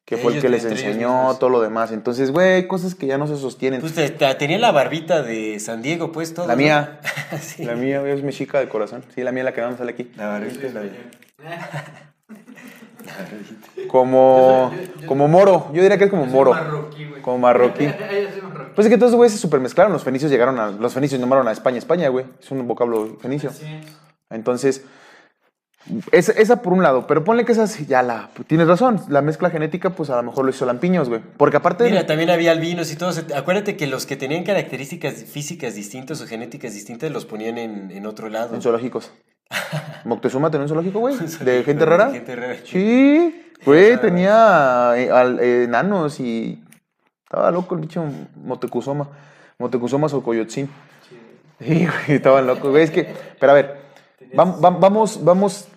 Que fue el que les enseñó todo lo demás. Entonces, güey, cosas que ya no se sostienen. Pues te- te- tenía la barbita de San Diego, pues todo. la ¿no? mía, Sí. la mía es mi chica de corazón. Sí, la mía es la que no sale aquí. La barbita, la Como, Yo soy- yo- yo- como moro. Yo diría que es como moro. marroquí, güey. Como marroquí. Pues es que todos esos güeyes se supermezclaron. Los fenicios llegaron a. Los fenicios nombraron a España, España, güey. Es un vocablo fenicio. Así es. Entonces, esa, esa por un lado. Pero ponle que esas ya la. pues, tienes razón. La mezcla genética, pues a lo mejor lo hizo Lampiños, güey. Porque aparte. Mira, también había albinos y todo. Acuérdate que los que tenían características físicas distintas o genéticas distintas los ponían en, en otro lado. En zoológicos. Moctezuma tenía un zoológico, güey. De gente de rara. gente rara. Sí. Güey, tenía eh, al- eh, enanos y. Estaba loco el bicho Motecuzoma. Motecuzoma Socoyotzin. Sí, güey, estaban locos, güey. Es que, pero a ver, vam- vam- vamos, vamos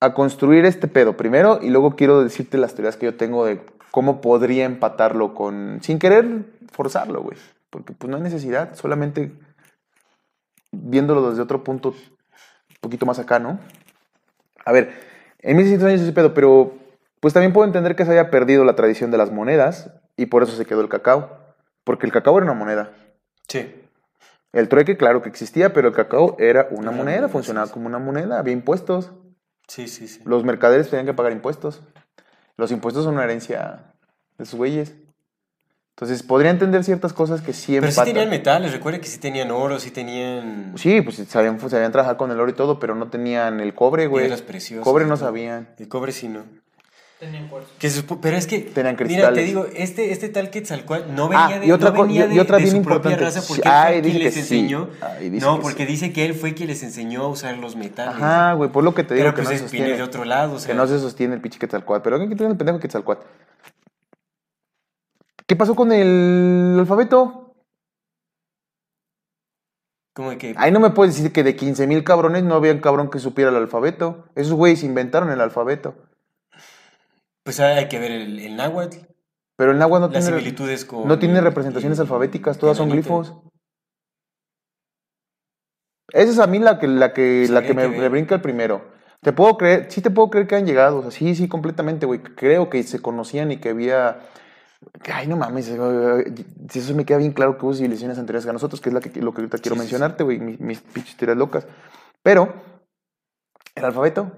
a construir este pedo primero y luego quiero decirte las teorías que yo tengo de cómo podría empatarlo con. sin querer forzarlo, güey. Porque pues no hay necesidad, solamente viéndolo desde otro punto, un poquito más acá, ¿no? A ver, en 1600 años ese pedo, pero pues también puedo entender que se haya perdido la tradición de las monedas y por eso se quedó el cacao. Porque el cacao era una moneda. Sí. El trueque, claro que existía, pero el cacao era una moneda, funcionaba como una moneda, había impuestos. Sí, sí, sí. Los mercaderes tenían que pagar impuestos. Los impuestos son una herencia de sus güeyes. Entonces, podría entender ciertas cosas que sí Pero sí tenían metales, recuerda que sí tenían oro, sí tenían... Sí, pues sabían, sabían trabajar con el oro y todo, pero no tenían el cobre, güey. Piedras preciosas Cobre no sabían. El cobre sí no. Tenían cuarzo. Que se supo- pero es que, Tenían mira, te cristales. digo, este, este tal Quetzalcóatl no venía Ah, de, y otra no venía y- de, y otra de bien su propia importante. raza porque Sí, él fue quien les sí. enseñó. Ay, dice no, que porque sí. dice que él fue quien les enseñó a usar los metales. Ajá, güey, por lo que te digo pero que pues no se sostiene. de otro lado, o sea, Que no se sostiene el pinche Quetzalcóatl. Pero ¿qué tiene el pendejo Quetzalcóatl? ¿Qué pasó con el alfabeto? como de que... Ahí no me puedes decir que de 15 mil cabrones no había un cabrón que supiera el alfabeto. Esos güeyes inventaron el alfabeto. Pues hay que ver el, el náhuatl, Pero el náhuatl no las tiene, similitudes con... no tiene el- representaciones el- alfabéticas, todas son glifos. Esa es a mí la que, la que, Pues la que me, me brinca el primero. Te puedo creer, sí te puedo creer que han llegado, o sea, sí, sí, completamente, güey. Creo que se conocían y que había. Ay, no mames, eh, si eso me queda bien claro que hubo civilizaciones anteriores a nosotros, que es la que, lo que ahorita quiero Sí, mencionarte, güey, mis, mis pinches teorías locas. Pero, el alfabeto,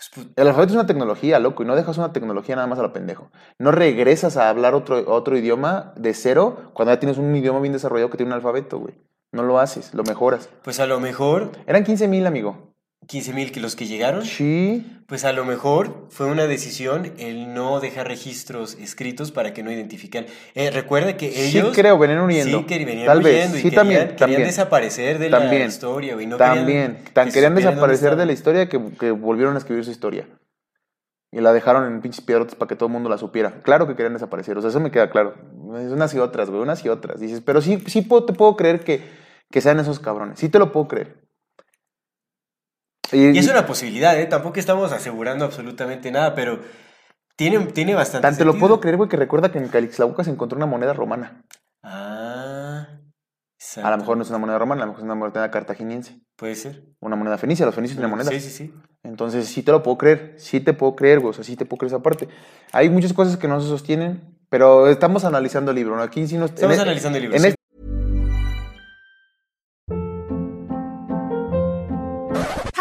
Pues, pues, el alfabeto es una tecnología, loco, y no dejas una tecnología nada más a lo pendejo. No regresas a hablar otro, otro idioma de cero cuando ya tienes un idioma bien desarrollado que tiene un alfabeto, güey. No lo haces, lo mejoras. pues a lo mejor Eran 15 mil, amigo. 15 mil que los que llegaron, Sí. pues a lo mejor fue una decisión el no dejar registros escritos para que no identifican. Eh, recuerda que ellos... sí creo, venían huyendo. Sí, que venían Tal vez. huyendo y Sí, querían, también, querían también. desaparecer de la También. historia, güey. No también. querían Tan que querían desaparecer de la historia que, que volvieron a escribir su historia. Y la dejaron en pinches piedrotes para que todo el mundo la supiera. Claro que querían desaparecer, o sea, eso me queda claro. Unas y otras, güey, unas y otras. Dices, pero sí, sí puedo- te puedo creer que, que sean esos cabrones. Sí te lo puedo creer. Y es una posibilidad, ¿eh? Tampoco estamos asegurando absolutamente nada, pero tiene, tiene bastante Tan te lo sentido. puedo creer, güey, que recuerda que en Calixtlahuaca se encontró una moneda romana. Ah, exacto. A lo mejor no es una moneda romana, a lo mejor es una moneda cartaginiense. Puede ser. Una moneda fenicia, los fenicios tenían monedas. Sí, sí, sí. Entonces sí te lo puedo creer, sí te puedo creer, güey, o sea, sí te puedo creer esa parte. Hay muchas cosas que no se sostienen, pero estamos analizando el libro, ¿no? Aquí sí nos... Estamos en- analizando el libro. en sí.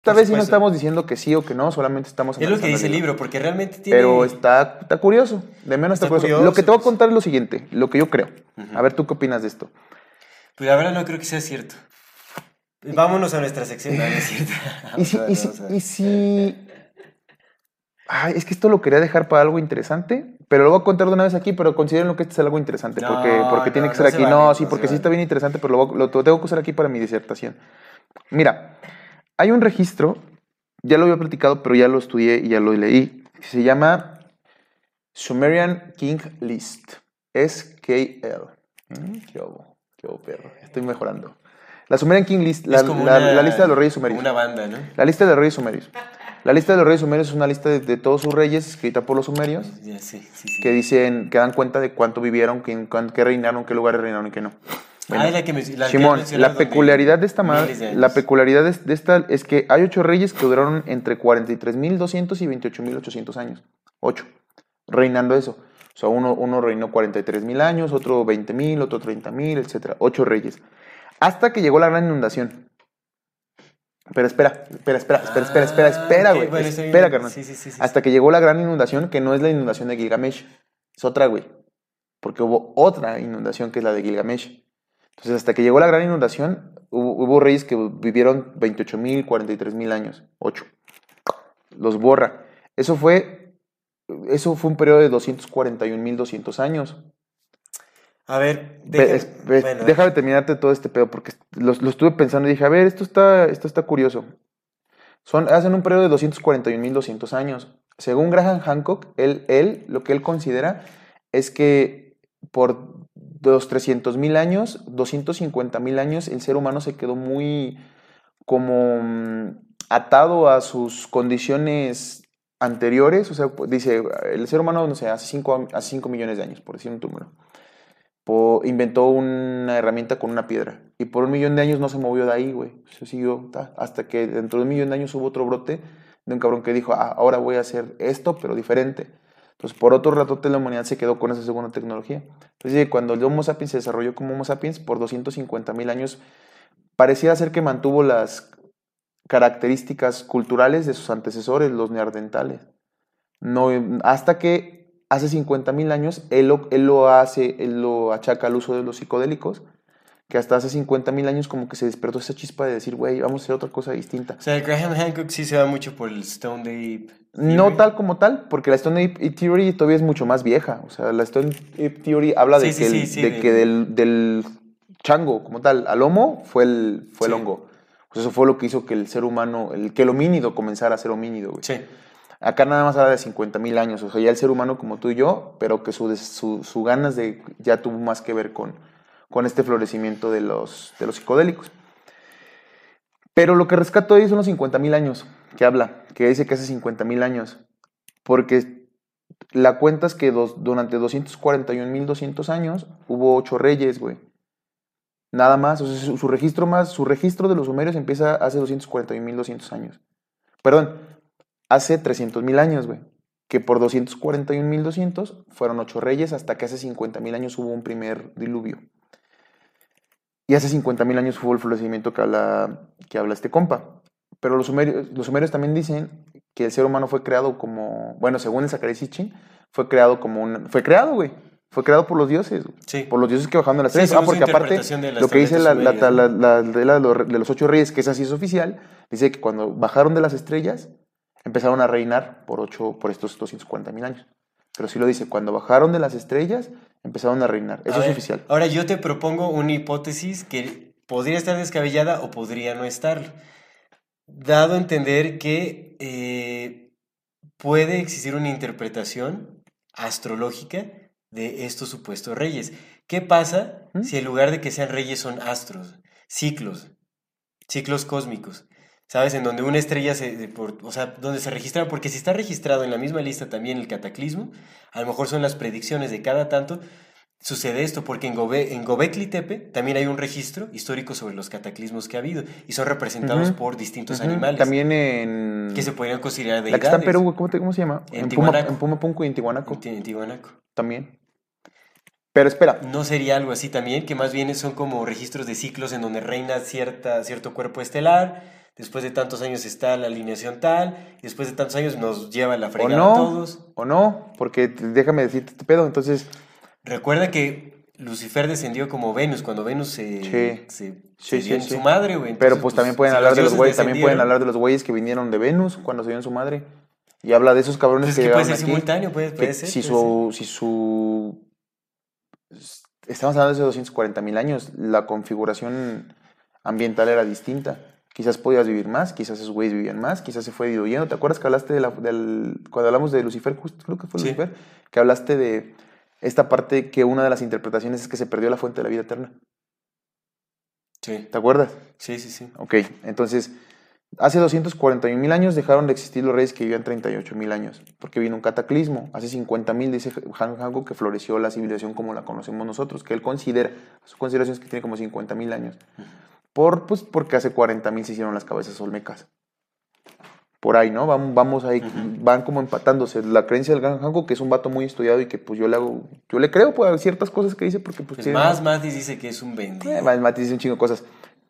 Esta vez sí no estamos diciendo que sí o que no, solamente estamos Es lo que dice el libro, porque realmente tiene... Pero está, está curioso, de menos está, Está curioso. curioso, Lo que te voy a contar es lo siguiente, lo que yo creo. A ver, ¿tú qué opinas de esto? Pues la verdad no creo que sea cierto. Vámonos a nuestra sección. No, es cierto. Y si, y si, y si- Ay, es que esto lo quería dejar para algo interesante, pero lo voy a contar de una vez aquí, pero consideren que este es algo interesante, porque, No, porque tiene no, que ser aquí. vale, no, sí, porque sí vale. está bien interesante, pero lo, voy- lo tengo que usar aquí para mi disertación. Mira, hay un registro, ya lo había platicado, pero ya lo estudié y ya lo leí, que se llama Sumerian King List, SKL. Mm, ¿Qué hubo? ¿Qué hubo, perro? Estoy mejorando. La Sumerian King List, la, Es como la- una- la lista de los reyes sumerios. Una banda, ¿no? La lista de los reyes sumerios. La lista de los reyes sumerios es una lista de, de todos sus reyes escrita por los sumerios sí, sí, sí. que dicen, que dan cuenta de cuánto vivieron, cuán- qué reinaron, qué lugares reinaron y qué no. Ah, es la que me- la que Simón, mencionado la peculiaridad de esta madre, la peculiaridad de, esta es que hay ocho reyes que duraron entre 43.200 y 28.800 años. Ocho. Reinando eso. O sea, uno, uno reinó 43.000 años, otro 20.000, otro 30.000, etcétera. Ocho reyes. Hasta que llegó la gran inundación. Pero espera, espera, espera, espera, espera, espera, Ah, espera, güey. bueno, espera, carnal. Sí, sí, sí, sí, Hasta que llegó la gran inundación, que no es la inundación de Gilgamesh. Es otra, güey. Porque hubo otra inundación que es la de Gilgamesh. Entonces, hasta que llegó la gran inundación, hubo, hubo reyes que vivieron 28 mil, 43 mil años, 8. Los borra. Eso fue, eso fue un periodo de 241 mil 200 años. A ver, Ve- deja- es- ve- bueno, déjame terminarte todo este pedo, porque lo, lo estuve pensando y dije, a ver, esto está, esto está curioso. Son, hacen un periodo de 241.200 años. Según Graham Hancock, él, él, lo que él considera es que por los 300.000 años, 250.000 años, el ser humano se quedó muy como mm, atado a sus condiciones anteriores. O sea, dice, el ser humano, no sé, hace 5 hace cinco millones de años, por decir un número inventó una herramienta con una piedra. Y por un millón de años no se movió de ahí, güey. Se siguió ta, hasta que dentro de un millón de años hubo otro brote de un cabrón que dijo, ah, ahora voy a hacer esto, pero diferente. Entonces, por otro ratote la humanidad se quedó con esa segunda tecnología. Entonces, cuando el Homo sapiens se desarrolló como Homo sapiens, por 250 mil años, parecía ser que mantuvo las características culturales de sus antecesores, los neandertales. No, hasta que hace 50 mil años él lo, él lo hace, él lo achaca al uso de los psicodélicos, que hasta hace 50 mil años como que se despertó esa chispa de decir, güey, vamos a hacer otra cosa distinta. O sea, Graham Hancock sí se va mucho por el Stone Ape. No Theory. tal como tal, porque la Stone Ape Theory todavía es mucho más vieja. O sea, la Stone Ape Theory habla de, Sí, que, sí, el, sí, de que del, del chango como tal al homo fue el, fue el hongo. Sea, eso fue lo que hizo que el ser humano, el, que el homínido comenzara a ser homínido, güey. Sí. Acá nada más habla de 50 mil años, o sea, ya el ser humano como tú y yo, pero que su, su, su ganas de ya tuvo más que ver con, con este florecimiento de los, de los psicodélicos. Pero lo que rescato ahí son los 50 mil años que habla, que dice que hace 50 mil años, porque la cuenta es que dos- durante 241 mil 200 años hubo ocho reyes, güey. Nada más, o sea, su, su registro más, su registro de los sumerios empieza hace 241 mil 200 años. Perdón, hace 300 mil años, güey. Que por 241 mil 200 fueron ocho reyes hasta que hace 50 mil años hubo un primer diluvio. Y hace 50 mil años hubo el florecimiento que habla, que habla este compa. Pero los sumerios, los sumerios también dicen que el ser humano fue creado como, bueno, según el Zachary Sitchin, fue creado como un, fue creado, güey. Fue creado por los dioses. Sí. Por los dioses que bajaron de las Sí, estrellas. ah, porque aparte, lo que dice la, la, de, los ocho reyes, que esa sí es oficial, dice que cuando bajaron de las estrellas, empezaron a reinar por, ocho, por estos 240 mil años. Pero sí lo dice, cuando bajaron de las estrellas, empezaron a reinar. Eso A es ver, oficial. Ahora yo te propongo una hipótesis que podría estar descabellada o podría no estarlo. Dado a entender que eh, puede existir una interpretación astrológica de estos supuestos reyes. ¿Qué pasa ¿Mm? si en lugar de que sean reyes son astros, ciclos, ciclos cósmicos? ¿Sabes? En donde una estrella se, de por- o sea, donde se registra, porque si está registrado en la misma lista también el cataclismo, a lo mejor son las predicciones de cada tanto, sucede esto, porque en, Gobe, en Gobekli Tepe también hay un registro histórico sobre los cataclismos que ha habido y son representados por distintos animales También en... que se podrían considerar La deidades. que está en Perú, ¿cómo, te- cómo se llama? En Puma, Tiwanaku. en y en Tiwanaku. En en. También. Pero espera, ¿No sería algo así también? Que más bien son como registros de ciclos en donde reina cierta, cierto cuerpo estelar, después de tantos años está la alineación tal, y después de tantos años nos lleva la fregada a no, todos. o no, porque déjame decirte este pedo, entonces... Recuerda que Lucifer descendió como Venus, cuando Venus se, Sí. se, Sí, se dio sí, en su madre, güey. Pero pues también pueden si hablar de los güeyes, también pueden hablar de los güeyes que vinieron de Venus cuando se dio en su madre. Y habla de esos cabrones Pues es que que puede ser aquí. simultáneo, puede, puede que ser. si su, si su estamos hablando de hace 240 mil años, la configuración ambiental era distinta. Quizás podías vivir más, quizás esos güeyes vivían más, quizás se fue diluyendo. ¿Te acuerdas que hablaste de la, del, cuando hablamos de Lucifer, justo creo que fue Sí. Lucifer, que hablaste de esta parte que una de las interpretaciones es que se perdió la fuente de la vida eterna? Sí, ¿Te acuerdas? sí, sí. sí. Ok, entonces, hace 241 mil años dejaron de existir los reyes que vivían 38 mil años, porque vino un cataclismo. Hace 50 mil, dice Han Hancock, que floreció la civilización como la conocemos nosotros, que él considera, su consideración es que tiene como 50 mil años. Por, pues, porque hace 40 mil se hicieron las cabezas olmecas. Por ahí, ¿no? Vamos, vamos ahí, van como empatándose. La creencia del Gran Hancock, que es un vato muy estudiado y que pues yo le hago, yo le creo por ciertas cosas que dice, porque pues Pues tiene- más Matis dice que es un vendido. eh, Mati dice un chingo de cosas.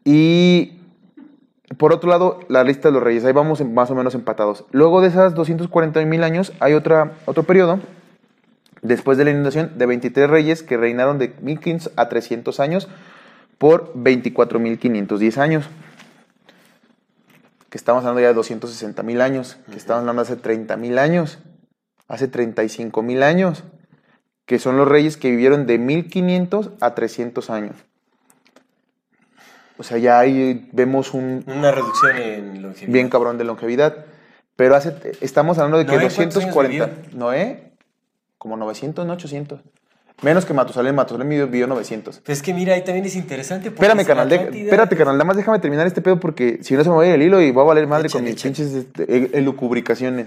Y por otro lado, la lista de los reyes. Ahí vamos más o menos empatados. Luego de esas 240 mil años, hay otra, otro periodo, después de la inundación, de 23 reyes que reinaron de 1500 a 300 años por 24.510 años. Que estamos hablando ya de 260.000 años. Que estamos hablando hace 30.000 años. Hace 35.000 años. Que son los reyes que vivieron de 1500 a 300 años. O sea, ya ahí vemos un Una reducción en longevidad. bien cabrón de longevidad. Pero hace, estamos hablando de que Noé, ¿cuántos años 240. Noé, como 900, no 800. Menos que Matusalén. Matusalén vivió, vivió 900. Pues es que mira, ahí también es interesante. Espérame, si carnal, de- espérate, carnal, nada más déjame terminar este pedo porque si no se me va a ir el hilo y va a valer madre con mis pinches este, elucubricaciones.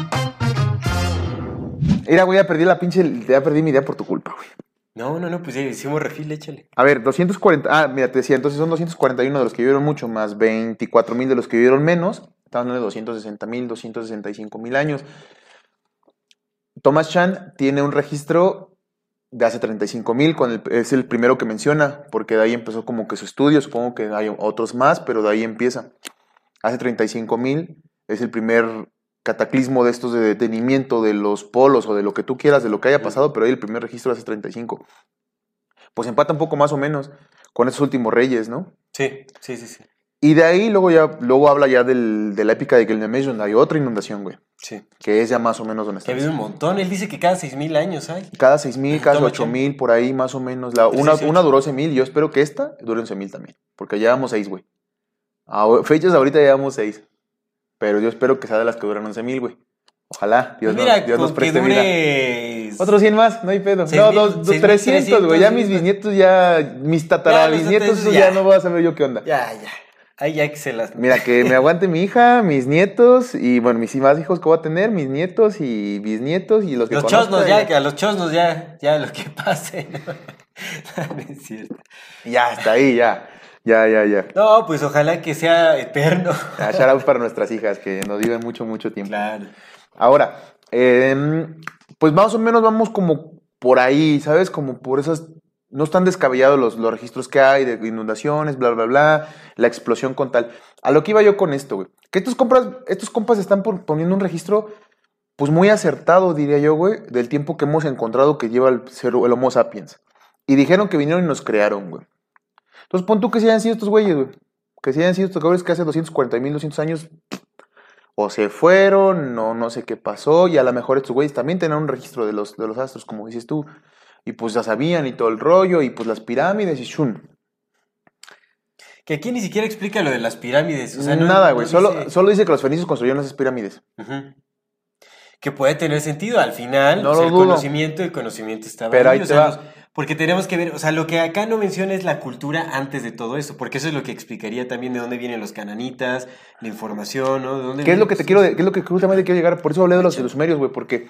Mira, güey, ya perdí la pinche. Ya perdí mi idea por tu culpa, güey. No, no, no, pues ya hicimos refil, échale. A ver, 240. Ah, mira, te decía, entonces son 241 de los que vivieron mucho, más 24 mil de los que vivieron menos. Estamos hablando de 260 mil, 265 mil años. Thomas Chan tiene un registro de hace 35 mil, es el primero que menciona, porque de ahí empezó como que su estudio, supongo que hay otros más, pero de ahí empieza. Hace 35 mil es el primer cataclismo de estos de detenimiento de los polos o de lo que tú quieras, de lo que haya pasado, pero ahí el primer registro hace 35. Pues empata un poco más o menos con esos últimos reyes, ¿no? Sí, sí, sí, sí. Y de ahí luego ya luego habla ya del- de la épica de Gilgamesh, donde hay otra inundación, güey, Sí. que es ya más o menos donde Que ha está. habido un montón. Él dice que cada 6.000 años hay. Cada 6.000, cada Toma, 8.000, por ahí más o menos. La, una, 318. una duró 11.000, yo espero que esta dure 11.000 también, porque ya llevamos 6, güey. A fechas ahorita llevamos 6, pero yo espero que sea de las que duran 11.000, güey. Ojalá, Dios, Pues mira, nos, Dios nos preste vida. dure... Otros 100 más, no hay pedo. No, mil- dos, dos, seis mil 300, güey. Ya mis bisnietos, ya, mis tatarabisnietos, ya. ya. no voy a saber yo qué onda. Ya, ya. Ahí ya que se las... Mira, que me aguante mi hija, mis nietos, y bueno, mis más hijos que voy a tener, mis nietos y bisnietos, y los que Los conozca, chosnos ya, que a los chosnos ya, ya lo que pase. No, No es cierto. Ya, hasta ahí, ya. Ya, ya, ya. No, pues ojalá que sea eterno. Ah, shout out para nuestras hijas, que nos viven mucho, mucho tiempo. Claro. Ahora, em, pues más o menos vamos como por ahí, ¿sabes? Como por esas... No están descabellados los, los registros que hay de inundaciones, bla, bla, bla, la explosión con tal. A lo que iba yo con esto, güey. Que estos, compas, estos compas están poniendo un registro, pues muy acertado, diría yo, güey, del tiempo que hemos encontrado que lleva el, ser- el Homo sapiens. Y dijeron que vinieron y nos crearon, güey. Entonces pon tú que si hayan sido estos güeyes, güey. Que si hayan sido estos cabrones que hace 240 mil, 200 años o se fueron, no, no sé qué pasó, y a lo mejor estos güeyes también tenían un registro de los, de los astros, como dices tú, y pues ya sabían y todo el rollo, y pues las pirámides y shun. Que aquí ni siquiera explica lo de las pirámides. O sea, no- Nada, no güey, solo, dice- solo dice que los fenicios construyeron esas pirámides. Que puede tener sentido. Al final, No o sea, lo el dudo. conocimiento, el conocimiento estaba Pero ahí o te sea, va. los- porque tenemos que ver, o sea, lo que acá no menciona es la cultura antes de todo eso, porque eso es lo que explicaría también de dónde vienen los cananitas, la información, ¿no? De dónde ¿Qué es lo que te quiero, qué es lo que justamente quiero llegar? Por eso hablé de los, de los sumerios, güey, porque...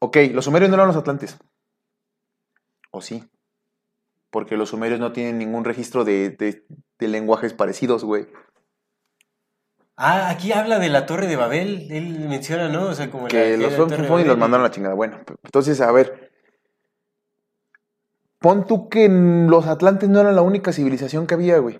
Ok, los sumerios no eran los atlantes. ¿O sí? Porque los sumerios no tienen ningún registro de, de- de lenguajes parecidos, güey. Ah, aquí habla de la Torre de Babel, él menciona, ¿no? O sea, como la- que los la fueron y los mandaron a la chingada. Bueno, entonces, a ver. Pon tú que los atlantes no eran la única civilización que había, güey.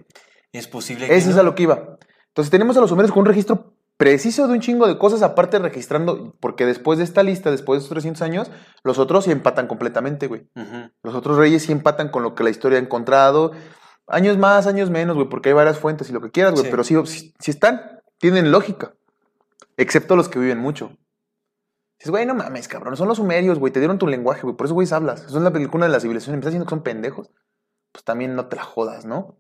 Es posible que Eso es a lo que iba. Entonces tenemos a los sumerios con un registro preciso de un chingo de cosas, aparte registrando, porque después de esta lista, después de estos 300 años, los otros sí empatan completamente, güey. Los otros reyes sí empatan con lo que la historia ha encontrado. Años más, años menos, güey, porque hay varias fuentes y lo que quieras, güey, Sí. pero sí, sí, sí están, tienen lógica. Excepto los que viven mucho. Dices, güey, no mames, cabrón, son los sumerios, güey, te dieron tu lenguaje, güey, por eso, güey, hablas. Son la película de la civilización, y me estás diciendo que son pendejos. Pues también no te la jodas, ¿no?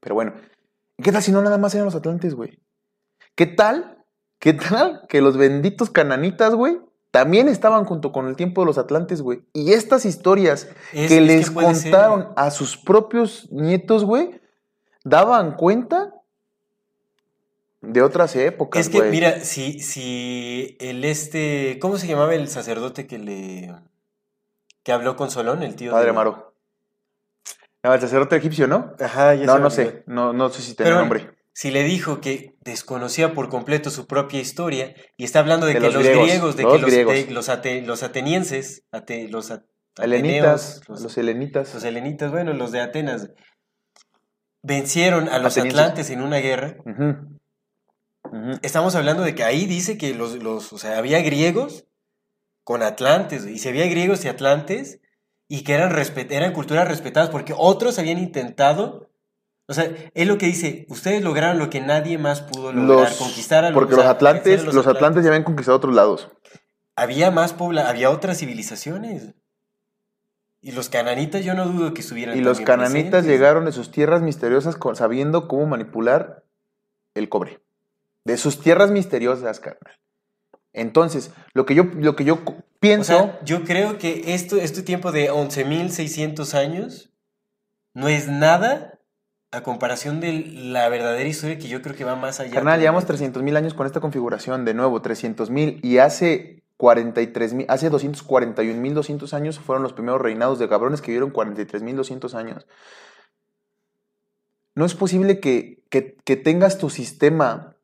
Pero bueno, ¿y ¿qué tal si no nada más eran los atlantes, güey? ¿Qué tal? ¿Qué tal que los benditos cananitas, güey, también estaban junto con el tiempo de los atlantes, güey? Y estas historias Es- que es les contaron a sus propios nietos, güey, daban cuenta de otras épocas, Es que, mira, si, si el este, ¿cómo se llamaba el sacerdote que le, que habló con Solón, el tío Padre de- Amaro. Ah, el sacerdote egipcio, ¿no? Ajá, ya No, no sé. No, no sé si tiene nombre. si le dijo que desconocía por completo su propia historia y está hablando de, De que los griegos, griegos, de los que los, griegos. los, ate- los atenienses, ate- los a- Helenitas, ateneos, los, helenitas. los helenitas, bueno, los de Atenas, vencieron a los Atenienses. atlantes en una guerra. Ujú. Estamos hablando de que ahí dice que los, los o sea, había griegos con atlantes, y si había griegos y atlantes, y que eran, respet- eran culturas respetadas porque otros habían intentado, o sea, es lo que dice, ustedes lograron lo que nadie más pudo lograr, Los- conquistar a los porque los atlantes, los, atlantes ya habían conquistado otros lados. Había más pobla, había otras civilizaciones. Y los cananitas yo no dudo que estuvieran Y los cananitas presentes. llegaron de sus tierras misteriosas con- sabiendo cómo manipular el cobre. De sus tierras misteriosas, carnal. Entonces, lo que yo, lo que yo O pienso, sea, yo creo que esto, este tiempo de 11.600 años no es nada a comparación de la verdadera historia que yo creo que va más allá. carnal, llevamos todavía. 300 mil años con esta configuración, de nuevo, 300 mil, y hace 43 mil, hace 241 mil 200 años fueron los primeros reinados de cabrones que vivieron 43 mil 200 años. No es posible que, que- que tengas tu sistema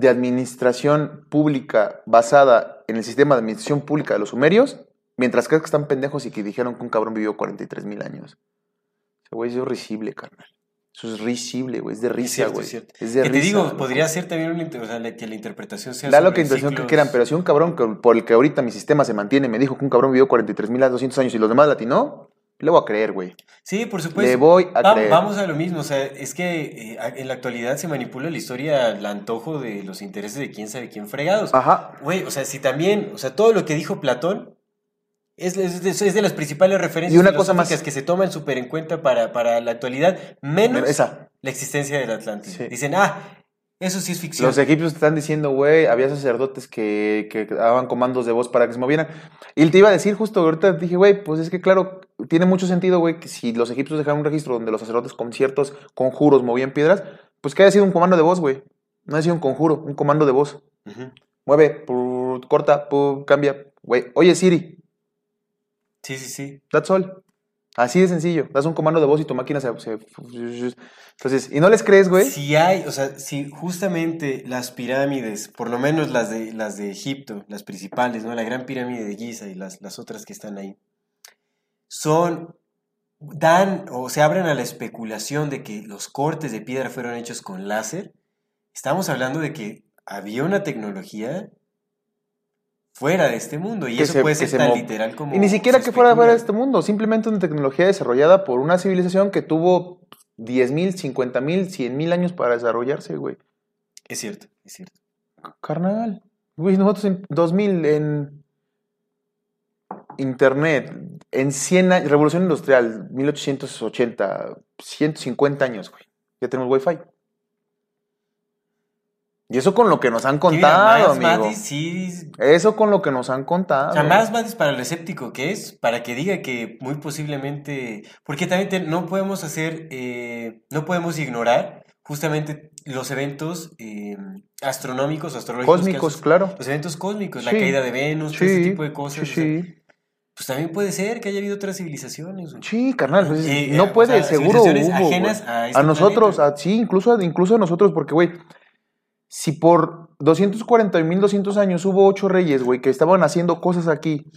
de administración pública basada en el sistema de administración pública de los sumerios, mientras crees que están pendejos y que dijeron que un cabrón vivió 43 mil años. Ese güey es risible, carnal. Eso es risible, güey. Es de risa, güey. es cierto. Es de que te risa, digo, güey. podría ser también una, o sea, que la interpretación sea Da lo que intención que quieran, pero si un cabrón que- por el que ahorita mi sistema se mantiene me dijo que un cabrón vivió 43.200 años y los demás latinó, le voy a creer, güey. Sí, por supuesto. Le voy a Va- creer. Vamos a lo mismo, o sea, es que eh, en la actualidad se manipula la historia al antojo de los intereses de quién sabe quién fregados. Ajá. Güey, o sea, si también, o sea, todo lo que dijo Platón es, es de, es de las principales referencias Y una cosa más. que se toman súper en cuenta para, para la actualidad, menos Esa. la existencia del Atlántico. Sí. Dicen, ah, eso sí es ficción. Los egipcios te están diciendo, güey, había sacerdotes que, que daban comandos de voz para que se movieran. Y te iba a decir justo, ahorita dije, güey, pues es que claro, tiene mucho sentido, güey, que si los egipcios dejaron un registro donde los sacerdotes con ciertos conjuros movían piedras, pues que haya sido un comando de voz, güey. No haya sido un conjuro, un comando de voz. Mueve, pur, corta, pur, cambia. Güey, oye Siri, Sí, sí, sí. That's all. Así de sencillo. Das un comando de voz y tu máquina se. se- Entonces, ¿y no les crees, güey? Si hay, o sea, si justamente las pirámides, por lo menos las de, las de Egipto, las principales, ¿no? La gran pirámide de Giza y las, las otras que están ahí, son, dan o se abren a la especulación de que los cortes de piedra fueron hechos con láser, estamos hablando de que había una tecnología fuera de este mundo y Que eso se- puede ser se tan literal como... Y ni siquiera que fuera fuera de este mundo. Simplemente una tecnología desarrollada por una civilización que tuvo 10 mil, 50 mil, 100 mil años para desarrollarse, güey. Es cierto, es cierto. Carnal. Güey, nosotros en 2000 en Internet, en 100 años, Revolución Industrial, 1880, 150 años, güey. Ya tenemos Wi-Fi. Y eso con lo que nos han mira, contado, más amigo. Matis sí Eso con lo que nos han contado. O sea, más Matis para el escéptico que es, para que diga que muy posiblemente, porque también te- no podemos hacer, eh, no podemos ignorar justamente los eventos eh, astronómicos, astrológicos. Cósmicos, claro. Los eventos cósmicos, la Sí, caída de Venus, todo ese tipo de cosas. Sí, o sea, sí. Pues también puede ser que haya habido otras civilizaciones. güey. Sí, carnal. pues, Eh, no eh, puede, o sea, seguro civilizaciones hubo, ajenas a este nosotros, a- sí, incluso, incluso a nosotros, porque, güey, si por 240 mil 200 años hubo ocho reyes, güey, que estaban haciendo cosas aquí,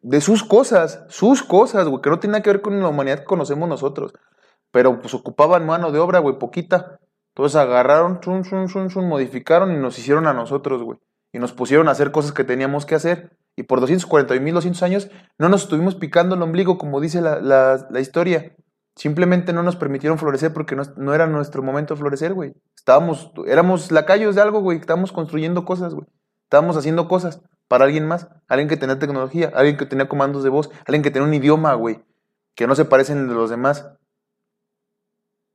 de sus cosas, sus cosas, güey, que no tiene nada que ver con la humanidad que conocemos nosotros, pero pues ocupaban mano de obra, güey, poquita. Entonces agarraron, chun, chun, chun, chun, modificaron y nos hicieron a nosotros, güey. Y nos pusieron a hacer cosas que teníamos que hacer. Y por 240.200 años no nos estuvimos picando el ombligo, como dice la, la- la historia. Simplemente no nos permitieron florecer porque no, no era nuestro momento de florecer, güey. Estábamos, éramos lacayos de algo, güey. Estábamos construyendo cosas, güey. Estábamos haciendo cosas para alguien más. Alguien que tenía tecnología, alguien que tenía comandos de voz, alguien que tenía un idioma, güey. Que no se parecen de los demás.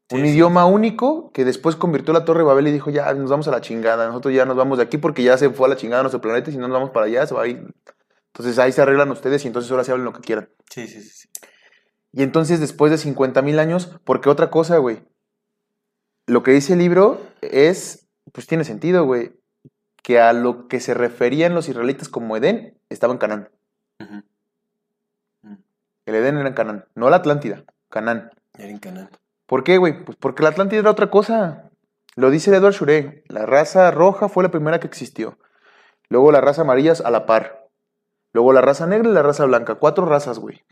Sí, un sí. idioma único que después convirtió la Torre de Babel y dijo, ya, nos vamos a la chingada. Nosotros ya nos vamos de aquí porque ya se fue a la chingada nuestro planeta y si no nos vamos para allá, se va a ir. Entonces ahí se arreglan ustedes y entonces ahora se hablen lo que quieran. Sí, sí, sí. sí. Y entonces después de 50 mil años, porque otra cosa, güey. Lo que dice el libro es, pues tiene sentido, güey. Que a lo que se referían los israelitas como Edén, estaba en Canaán. Ujú. El Edén era en Canaán, no la Atlántida, Canaán. Era en Canaán. ¿Por qué, güey? Pues porque la Atlántida era otra cosa. Lo dice Edward Shure. La raza roja fue la primera que existió. Luego la raza amarilla a la par. Luego la raza negra y la raza blanca. Cuatro razas, güey.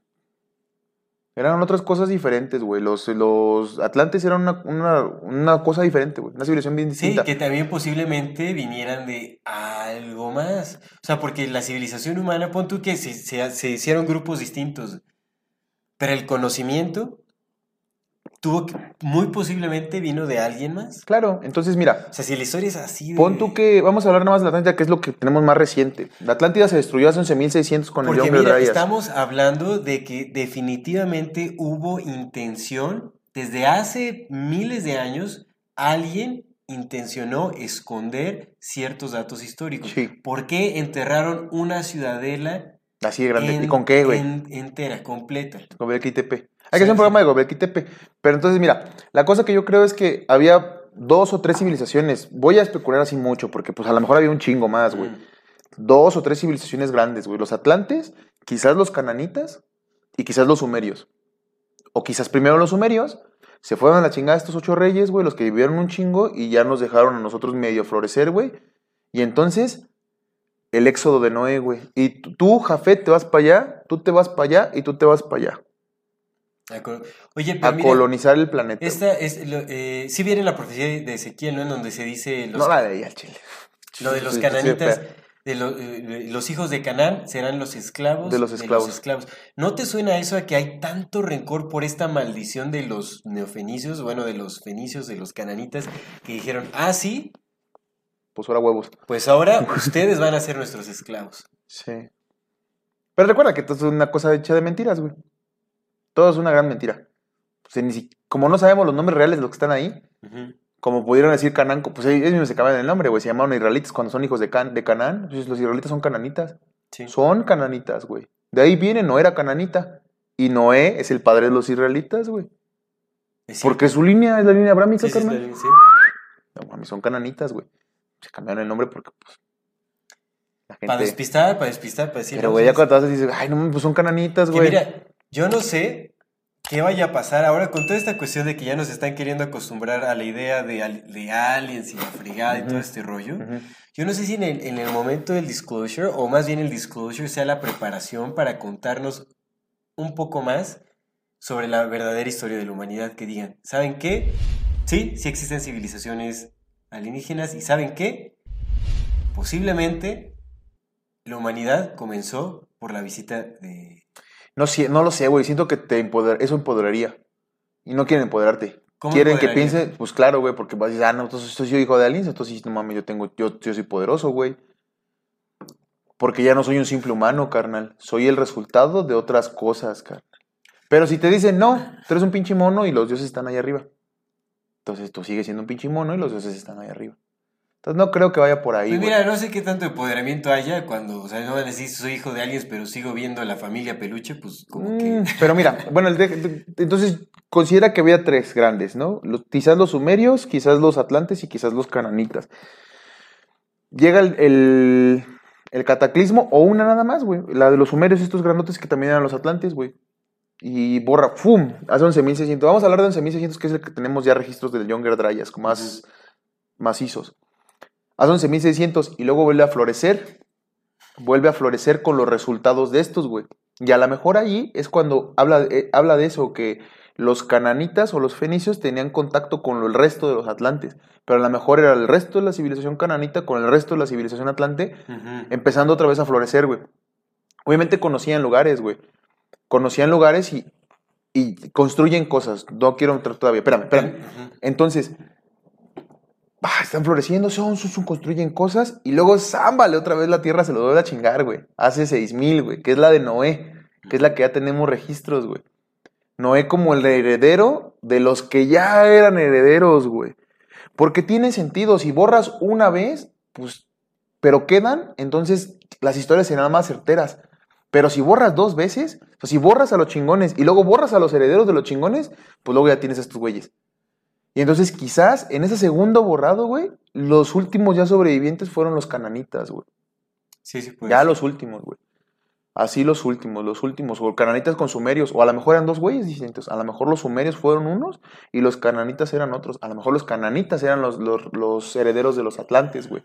Eran otras cosas diferentes, güey. Los, los atlantes eran una, una- una cosa diferente, güey. Una civilización bien Sí, distinta. que también posiblemente vinieran de algo más. O sea, porque la civilización humana, pon tú que se, se- se hicieron grupos distintos, pero el conocimiento tuvo que, muy posiblemente vino de alguien más. Claro, entonces mira, O sea, si la historia es así de... pon tú que vamos a hablar nada más de la Atlántida, que es lo que tenemos más reciente. La Atlántida se destruyó hace 11.600 con el Porque Young mira, estamos hablando de que definitivamente hubo intención, desde hace miles de años, alguien intencionó esconder ciertos datos históricos. Sí. ¿Por qué enterraron una ciudadela Así de grande. en- ¿Y con qué, güey? en- entera, completa? Tepe. Sí, Hay que hacer un programa de Gobekli Tepe. Pero entonces, mira, la cosa que yo creo es que había dos o tres civilizaciones. Voy a especular así mucho, porque pues a lo mejor había un chingo más, güey. Mm. Dos o tres civilizaciones grandes, güey. Los atlantes, quizás los cananitas y quizás los sumerios. O quizás primero los sumerios, se fueron a la chingada estos ocho reyes, güey, los que vivieron un chingo y ya nos dejaron a nosotros medio florecer, güey. Y entonces, el éxodo de Noé, güey. Y tú, tú, Jafet, te vas para allá, tú te vas para allá y tú te vas para allá. De. Oye, pero A mira, colonizar el planeta. esta es, lo- eh, sí viene la profecía de Ezequiel, ¿no? En donde se dice los, No la leí al chile. lo de los Sí, cananitas, de lo- eh, los hijos de Canaán serán los esclavos De los esclavos. ¿No te suena eso a que hay tanto rencor por esta maldición de los neofenicios, bueno, de los fenicios, de los cananitas, que dijeron, ah, sí, Pues ahora huevos. pues ahora ustedes van a ser nuestros esclavos? Sí. Pero recuerda que esto es una cosa hecha de mentiras, güey. Todo es una gran mentira. Pues, ni si- como no sabemos los nombres reales de los que están ahí, como pudieron decir Canaán, pues ellos mismos se cambian el nombre, güey. Se llamaron israelitas cuando son hijos de, Can de Canaán. Entonces los israelitas son cananitas. Sí. Son cananitas, güey. De ahí viene, Noé era cananita. Y Noé es el padre de los israelitas, güey. Porque su línea es la línea abrámica, Sí, carnal. sí. No, mami, son cananitas, güey. Se cambiaron el nombre porque, pues. La gente. Para despistar, para despistar, para decir... Pero, no, güey, ya cuando te vas a decir, ay, no, pues son cananitas, güey. mira, yo no sé qué vaya a pasar ahora con toda esta cuestión de que ya nos están queriendo acostumbrar a la idea de, de aliens y la fregada y todo este rollo. Yo no sé si en el, en el momento del disclosure, o más bien el disclosure, sea la preparación para contarnos un poco más sobre la verdadera historia de la humanidad. Que digan, ¿saben qué? Sí, sí existen civilizaciones alienígenas y ¿saben qué? Posiblemente la humanidad comenzó por la visita de... No, sé, no lo sé, güey. Siento que te empoder eso empoderaría. Y no quieren empoderarte. ¿Cómo Quieren que pienses, pues claro, güey, porque vas a decir, ah, no, entonces soy hijo de aliens, entonces no mames, yo tengo, yo, yo soy poderoso, güey. Porque ya no soy un simple humano, carnal. Soy el resultado de otras cosas, carnal. Pero si te dicen, no, tú eres un pinche mono y los dioses están ahí arriba. Entonces tú sigues siendo un pinche mono y los dioses están ahí arriba. Entonces no creo que vaya por ahí, Pues güey. mira, no sé qué tanto empoderamiento haya cuando, o sea, no van a decir soy hijo de aliens, pero sigo viendo a la familia peluche, pues como que... Mm, Pero mira, bueno, el de- de- entonces considera que había tres grandes, ¿no? Los- quizás los sumerios, quizás los atlantes y quizás los cananitas. Llega el, el, el cataclismo o una nada más, güey. La de los sumerios, estos grandotes que también eran los atlantes, güey. Y borra, ¡fum! Hace 11.600. Vamos a hablar de 11.600, que es el que tenemos ya registros del Younger Dryas, más macizos. Hace 11.600 y luego vuelve a florecer. Vuelve a florecer con los resultados de estos, güey. Y a lo mejor allí es cuando habla, eh, habla de eso, que los cananitas o los fenicios tenían contacto con el resto de los atlantes. Pero a lo mejor era el resto de la civilización cananita con el resto de la civilización atlante empezando otra vez a florecer, güey. Obviamente conocían lugares, güey. Conocían lugares y, y construyen cosas. No quiero entrar todavía. Espérame, espérame. Entonces, están floreciendo, son, son, son, construyen cosas y luego zámbale otra vez la tierra se lo vuelve a chingar, güey. Hace 6000, güey, que es la de Noé, que es la que ya tenemos registros, güey. Noé como el heredero de los que ya eran herederos, güey. Porque tiene sentido, si borras una vez, pues, pero quedan, entonces las historias serán más certeras. Pero si borras dos veces, o sea, si borras a los chingones y luego borras a los herederos de los chingones, pues luego ya tienes a estos güeyes. Y entonces quizás en ese segundo borrado, güey, los últimos ya sobrevivientes fueron los cananitas, güey. Sí, sí, pues. Ya los últimos, güey. Así los últimos, los últimos, o cananitas con sumerios, o a lo mejor eran dos güeyes distintos, a lo mejor los sumerios fueron unos y los cananitas eran otros, a lo mejor los cananitas eran los, los, los herederos de los atlantes, güey.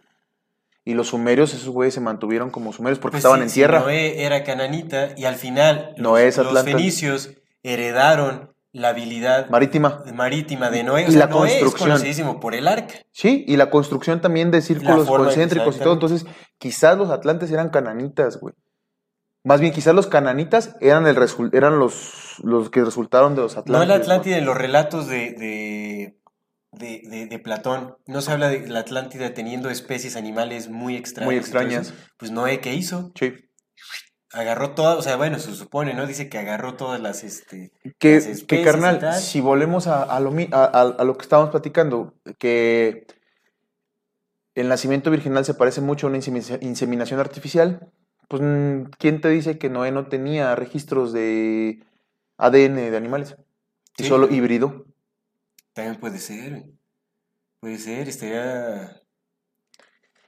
Y los sumerios, esos güeyes se mantuvieron como sumerios porque Pues estaban sí, en tierra. Noé era cananita y al final es los fenicios heredaron la habilidad Marítima. marítima de Noé. O Y sea, la Noé es construcción. conocidísimo por el arca. Sí, y la construcción también de círculos concéntricos y todo. Entonces, quizás los atlantes eran cananitas, güey. Más bien, quizás los cananitas eran, el eran los, los que resultaron de los No atlantes. la güey. Atlántida en los relatos de, de, de, de- de Platón. No se habla de la Atlántida teniendo especies animales muy extrañas. Muy extrañas. eso. Pues Noé, ¿qué hizo? Sí. Agarró todas, o sea, bueno, se supone, ¿no? Dice que agarró todas las, este... Que, las que especies carnal, si volvemos a, a lo, a- a- lo que estábamos platicando, que el nacimiento virginal se parece mucho a una insemi- inseminación artificial, pues mm, ¿quién te dice que Noé no tenía registros de ADN de animales? Y Sí. solo híbrido. También puede ser. Puede ser, estaría...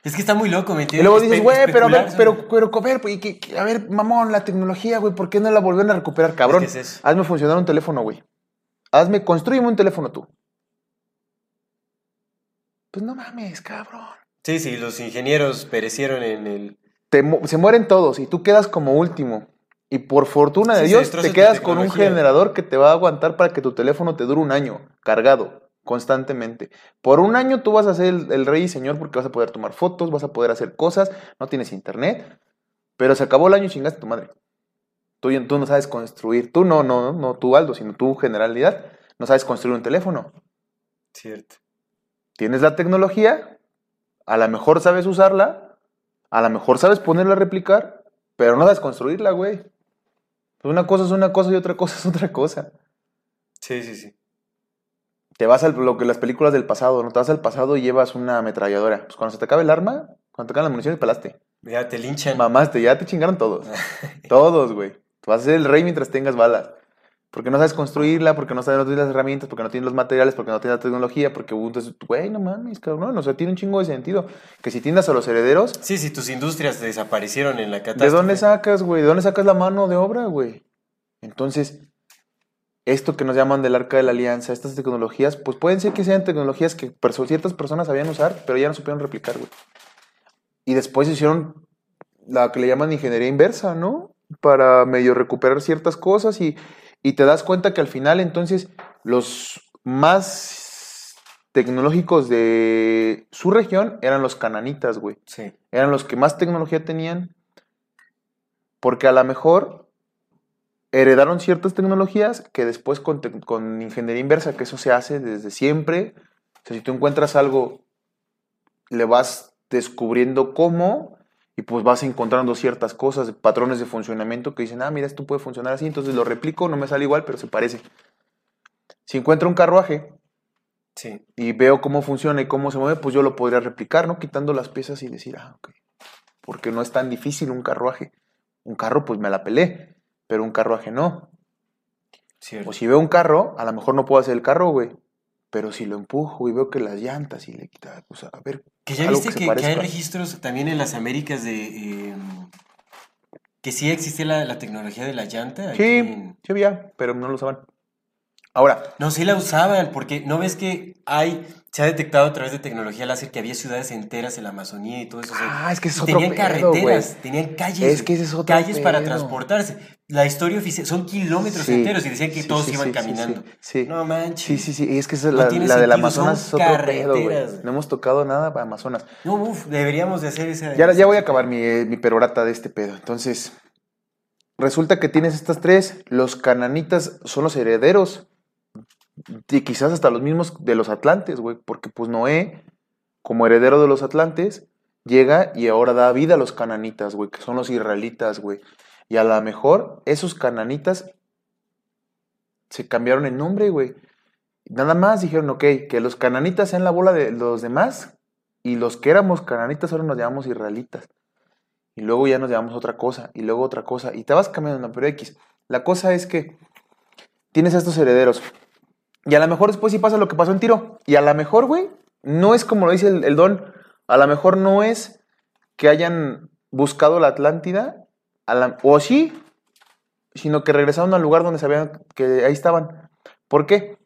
Es que está muy loco, ¿me Y entiendes? luego dices, güey, pero a ver, pero, pero, a ver, pues, y que- que- a ver, mamón, la tecnología, güey, ¿por qué no la volvieron a recuperar? Cabrón, Es que es eso. hazme funcionar un teléfono, güey. Hazme, construyeme un teléfono tú. Pues no mames, cabrón. Sí, sí, los ingenieros perecieron en el... Te se mueren todos y tú quedas como último. Y por fortuna de Sí, Dios, te quedas con un generador que te va a aguantar para que tu teléfono te dure un año, cargado, constantemente. Por un año tú vas a ser el, el rey y señor porque vas a poder tomar fotos, vas a poder hacer cosas, no tienes internet, pero se acabó el año y chingaste a tu madre. Tú, tú no sabes construir, tú no, no, no tú Aldo, sino tú generalidad, no sabes construir un teléfono. Cierto. Tienes la tecnología, a lo mejor sabes usarla, a lo mejor sabes ponerla a replicar, pero no sabes construirla, güey. Una cosa es una cosa y otra cosa es otra cosa. Sí, sí, sí. Te vas a lo que las películas del pasado, ¿no? Te vas al pasado y llevas una ametralladora. Pues cuando se te acabe el arma, cuando te acabe la munición, pelaste. Ya te linchan. Mamaste, ya te chingaron todos. todos, güey. Tú vas a ser el rey mientras tengas balas. Porque no sabes construirla, porque no sabes no tienes las herramientas, porque no tienes los materiales, porque no tienes la tecnología, porque, entonces, güey, no mames, cabrón. O sea, tiene un chingo de sentido. Que si tienes a los herederos, Sí, sí, tus industrias desaparecieron en la catástrofe. ¿De dónde sacas, güey? ¿De dónde sacas la mano de obra, güey? Entonces, esto que nos llaman del arca de la alianza, estas tecnologías, pues pueden ser que sean tecnologías que ciertas personas sabían usar, pero ya no supieron replicar, güey. Y después hicieron la que le llaman ingeniería inversa, ¿no? Para medio recuperar ciertas cosas y, y te das cuenta que al final, entonces, los más tecnológicos de su región eran los cananitas, güey Sí. eran los que más tecnología tenían, porque a lo mejor heredaron ciertas tecnologías que después con, te- con ingeniería inversa, que eso se hace desde siempre, o sea, si tú encuentras algo, le vas descubriendo cómo y pues vas encontrando ciertas cosas, patrones de funcionamiento que dicen, ah, mira, esto puede funcionar así, entonces lo replico, no me sale igual, pero se parece. Si encuentro un carruaje Sí. y veo cómo funciona y cómo se mueve, pues yo lo podría replicar, ¿no? Quitando las piezas y decir, ah, ok. Porque no es tan difícil un carruaje. Un carro, pues me la pelé, pero un carruaje no. Cierto. O si veo un carro, a lo mejor no puedo hacer el carro, güey. Pero si lo empujo y veo que las llantas y le quita, pues a ver. Que ya viste que, que hay registros también en las Américas de... eh, que sí existe la, la tecnología de la llanta. Sí, en- sí había, pero no lo usaban. Ahora, No, sí la usaban, porque no ves que hay, se ha detectado a través de tecnología láser que había ciudades enteras en la Amazonía y todo eso. o sea, Ah, es que es otro tenían pedo, carreteras, tenían calles. Es que ese es otro Calles para transportarse. La historia oficial, son kilómetros Sí, enteros y decían que sí, todos sí, iban caminando. sí, sí. No manches. sí, sí, sí, es que esa es No la, del Amazonas son es otro pedo, güey. No hemos tocado nada para Amazonas. No, uf, deberíamos de hacer esa... Ya, ya voy a acabar mi, eh, mi perorata de este pedo. Entonces, resulta que tienes estas tres. Los cananitas son los herederos. Y quizás hasta los mismos de los atlantes, güey. Porque pues Noé, como heredero de los atlantes, llega y ahora da vida a los cananitas, güey. Que son los israelitas, güey. Y a lo mejor esos cananitas se cambiaron el nombre, güey. Nada más dijeron, ok, que los cananitas sean la bola de los demás y los que éramos cananitas ahora nos llamamos israelitas. Y luego ya nos llamamos otra cosa, y luego otra cosa, y te vas cambiando, pero X. La cosa es que tienes a estos herederos. Y a lo mejor después sí pasa lo que pasó en Tiro. Y a lo mejor, güey, no es como lo dice el, el Don. A lo mejor no es que hayan buscado la Atlántida a la- o sí, sino que regresaron al lugar donde sabían que ahí estaban. ¿Por qué?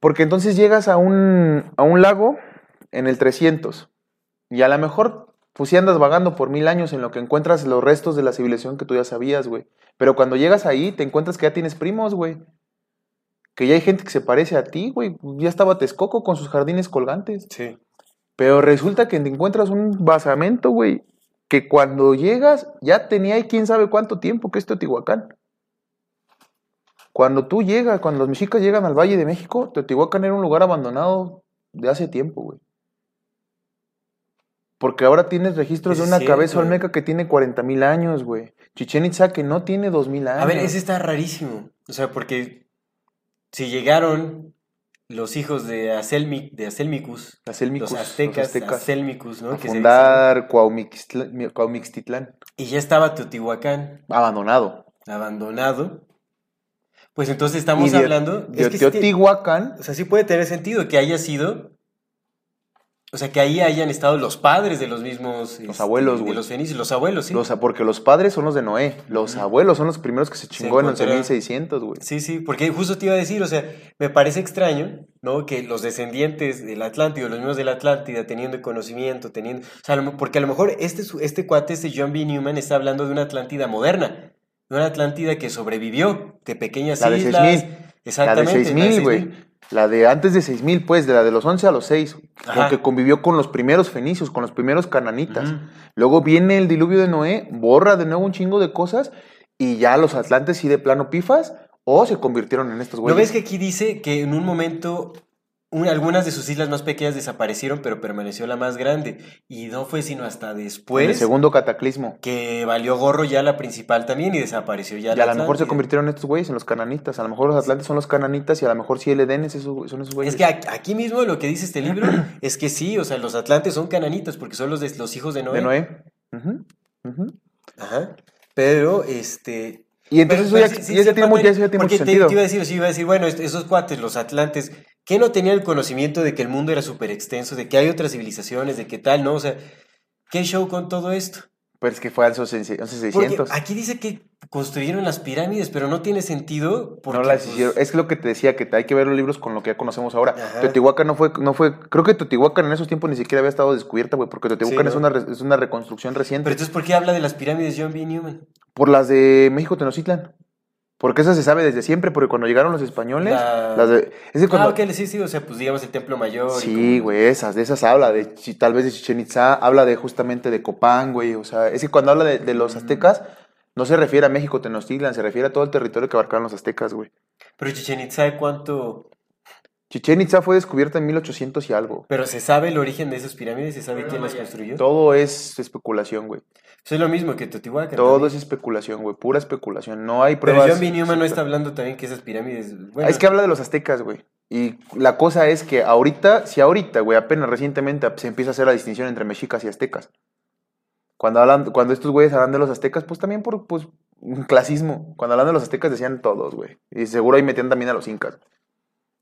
Porque entonces llegas a un, a un lago en el 300 y a lo mejor pues sí andas vagando por mil años en lo que encuentras los restos de la civilización que tú ya sabías, güey. Pero cuando llegas ahí te encuentras que ya tienes primos, güey. Que ya hay gente que se parece a ti, güey. Ya estaba Texcoco con sus jardines colgantes. Sí. Pero resulta que te encuentras un basamento, güey, que cuando llegas ya tenía ahí quién sabe cuánto tiempo que es Teotihuacán. Cuando tú llegas, cuando los mexicas llegan al Valle de México, Teotihuacán era un lugar abandonado de hace tiempo, güey. Porque ahora tienes registros de una cierto, cabeza olmeca que tiene 40 mil años, güey. Chichen Itza que no tiene 2 mil años. A ver, ese está rarísimo. O sea, porque si llegaron los hijos de, Aselmi, de Aselmicus, Aselmicus, los los aztecas, Aselmicus, ¿no? a Que se fundar dicen, y ya estaba Teotihuacán Abandonado. abandonado. Pues entonces estamos de- hablando. de es que sí tiene- Teotihuacán o sea, sí puede tener sentido que haya sido. O sea, que ahí hayan estado los padres de los mismos. este, abuelos, De güey. los fenicios, los abuelos, sí. Los- porque los padres son los de Noé. Los abuelos son los primeros que se chingó en encontraron. 11.600, güey. Sí, sí, porque justo te iba a decir, o sea, me parece extraño, ¿no? Que los descendientes del Atlántida, los mismos de la Atlántida, teniendo conocimiento, teniendo... O sea, porque a lo mejor este, este cuate, este John B. Newman, está hablando de una Atlántida moderna, de una Atlántida que sobrevivió, de pequeñas La de islas... 6000. La de Exactamente. la de 6.000, güey. 6000. La de antes de 6.000, pues, de la de los 11 a los 6. Ajá. Porque convivió con los primeros fenicios, con los primeros cananitas. Luego viene el diluvio de Noé, borra de nuevo un chingo de cosas y ya los atlantes sí de plano pifas o se convirtieron en estos ¿No güeyes. ves que aquí dice que en un momento algunas de sus islas más pequeñas desaparecieron, pero permaneció la más grande? Y no fue sino hasta En el después segundo cataclismo. que valió gorro ya la principal también y desapareció ya Y la a lo mejor se convirtieron estos güeyes en los cananitas. A lo mejor los atlantes son los cananitas y a lo mejor sí el Edén es esos- son esos güeyes. Es que aquí mismo lo que dice este libro es que sí, o sea, los atlantes son cananitas porque son los, de, los hijos de Noé. De Noé. Ajá. Pero, este... Y entonces pero- eso ya, sí- sí, ya sí, tiene, mu- porque- ya- ya tiene porque mucho te, sentido. te iba a decir, sí, iba a decir, bueno, esos cuates, los atlantes, que no tenían el conocimiento de que el mundo era súper extenso, de que hay otras civilizaciones, de que tal, ¿no? O sea, ¿qué show con todo esto? Pero es que fue a esos 11 Porque 600. aquí dice que construyeron las pirámides, pero no tiene sentido porque... no las pues, hicieron. Es lo que te decía, que hay que ver los libros con lo que ya conocemos ahora. Ajá. Teotihuacán no fue, no fue, creo que Teotihuacán en esos tiempos ni siquiera había estado descubierta, güey, porque Teotihuacán Sí, es, ¿no? una, es una reconstrucción reciente. Pero entonces, ¿por qué habla de las pirámides John B. Newman? Por las de México Tenochtitlan. Porque esa se sabe desde siempre, porque cuando llegaron los españoles, La- las de, es que cuando, Ah, ok, sí, sí, o sea, pues digamos el templo mayor. Sí, güey, esas, de esas habla, de tal vez de Chichen Itza, habla de justamente de Copán, güey, o sea, es que cuando habla de, de los aztecas, no se refiere a México Tenochtitlan, se refiere a todo el territorio que abarcaron los aztecas, güey. Pero Chichen Itza, ¿cuánto? Chichen Itza fue descubierta en 1800 y algo. Pero se sabe el origen de esas pirámides, se sabe quién las construyó. Todo es especulación, güey. Eso es lo mismo que Teotihuacán. Todo también. es especulación, güey, pura especulación. No hay Pero pruebas. John B. Newman no está hablando también que esas pirámides. Bueno, Es que habla de los aztecas, güey. Y la cosa es que ahorita, si ahorita, güey, apenas recientemente se empieza a hacer la distinción entre mexicas y aztecas. Cuando hablan, cuando estos güeyes hablan de los aztecas, pues también por pues, un clasismo. Cuando hablan de los aztecas decían todos, güey. Y seguro ahí metían también a los incas.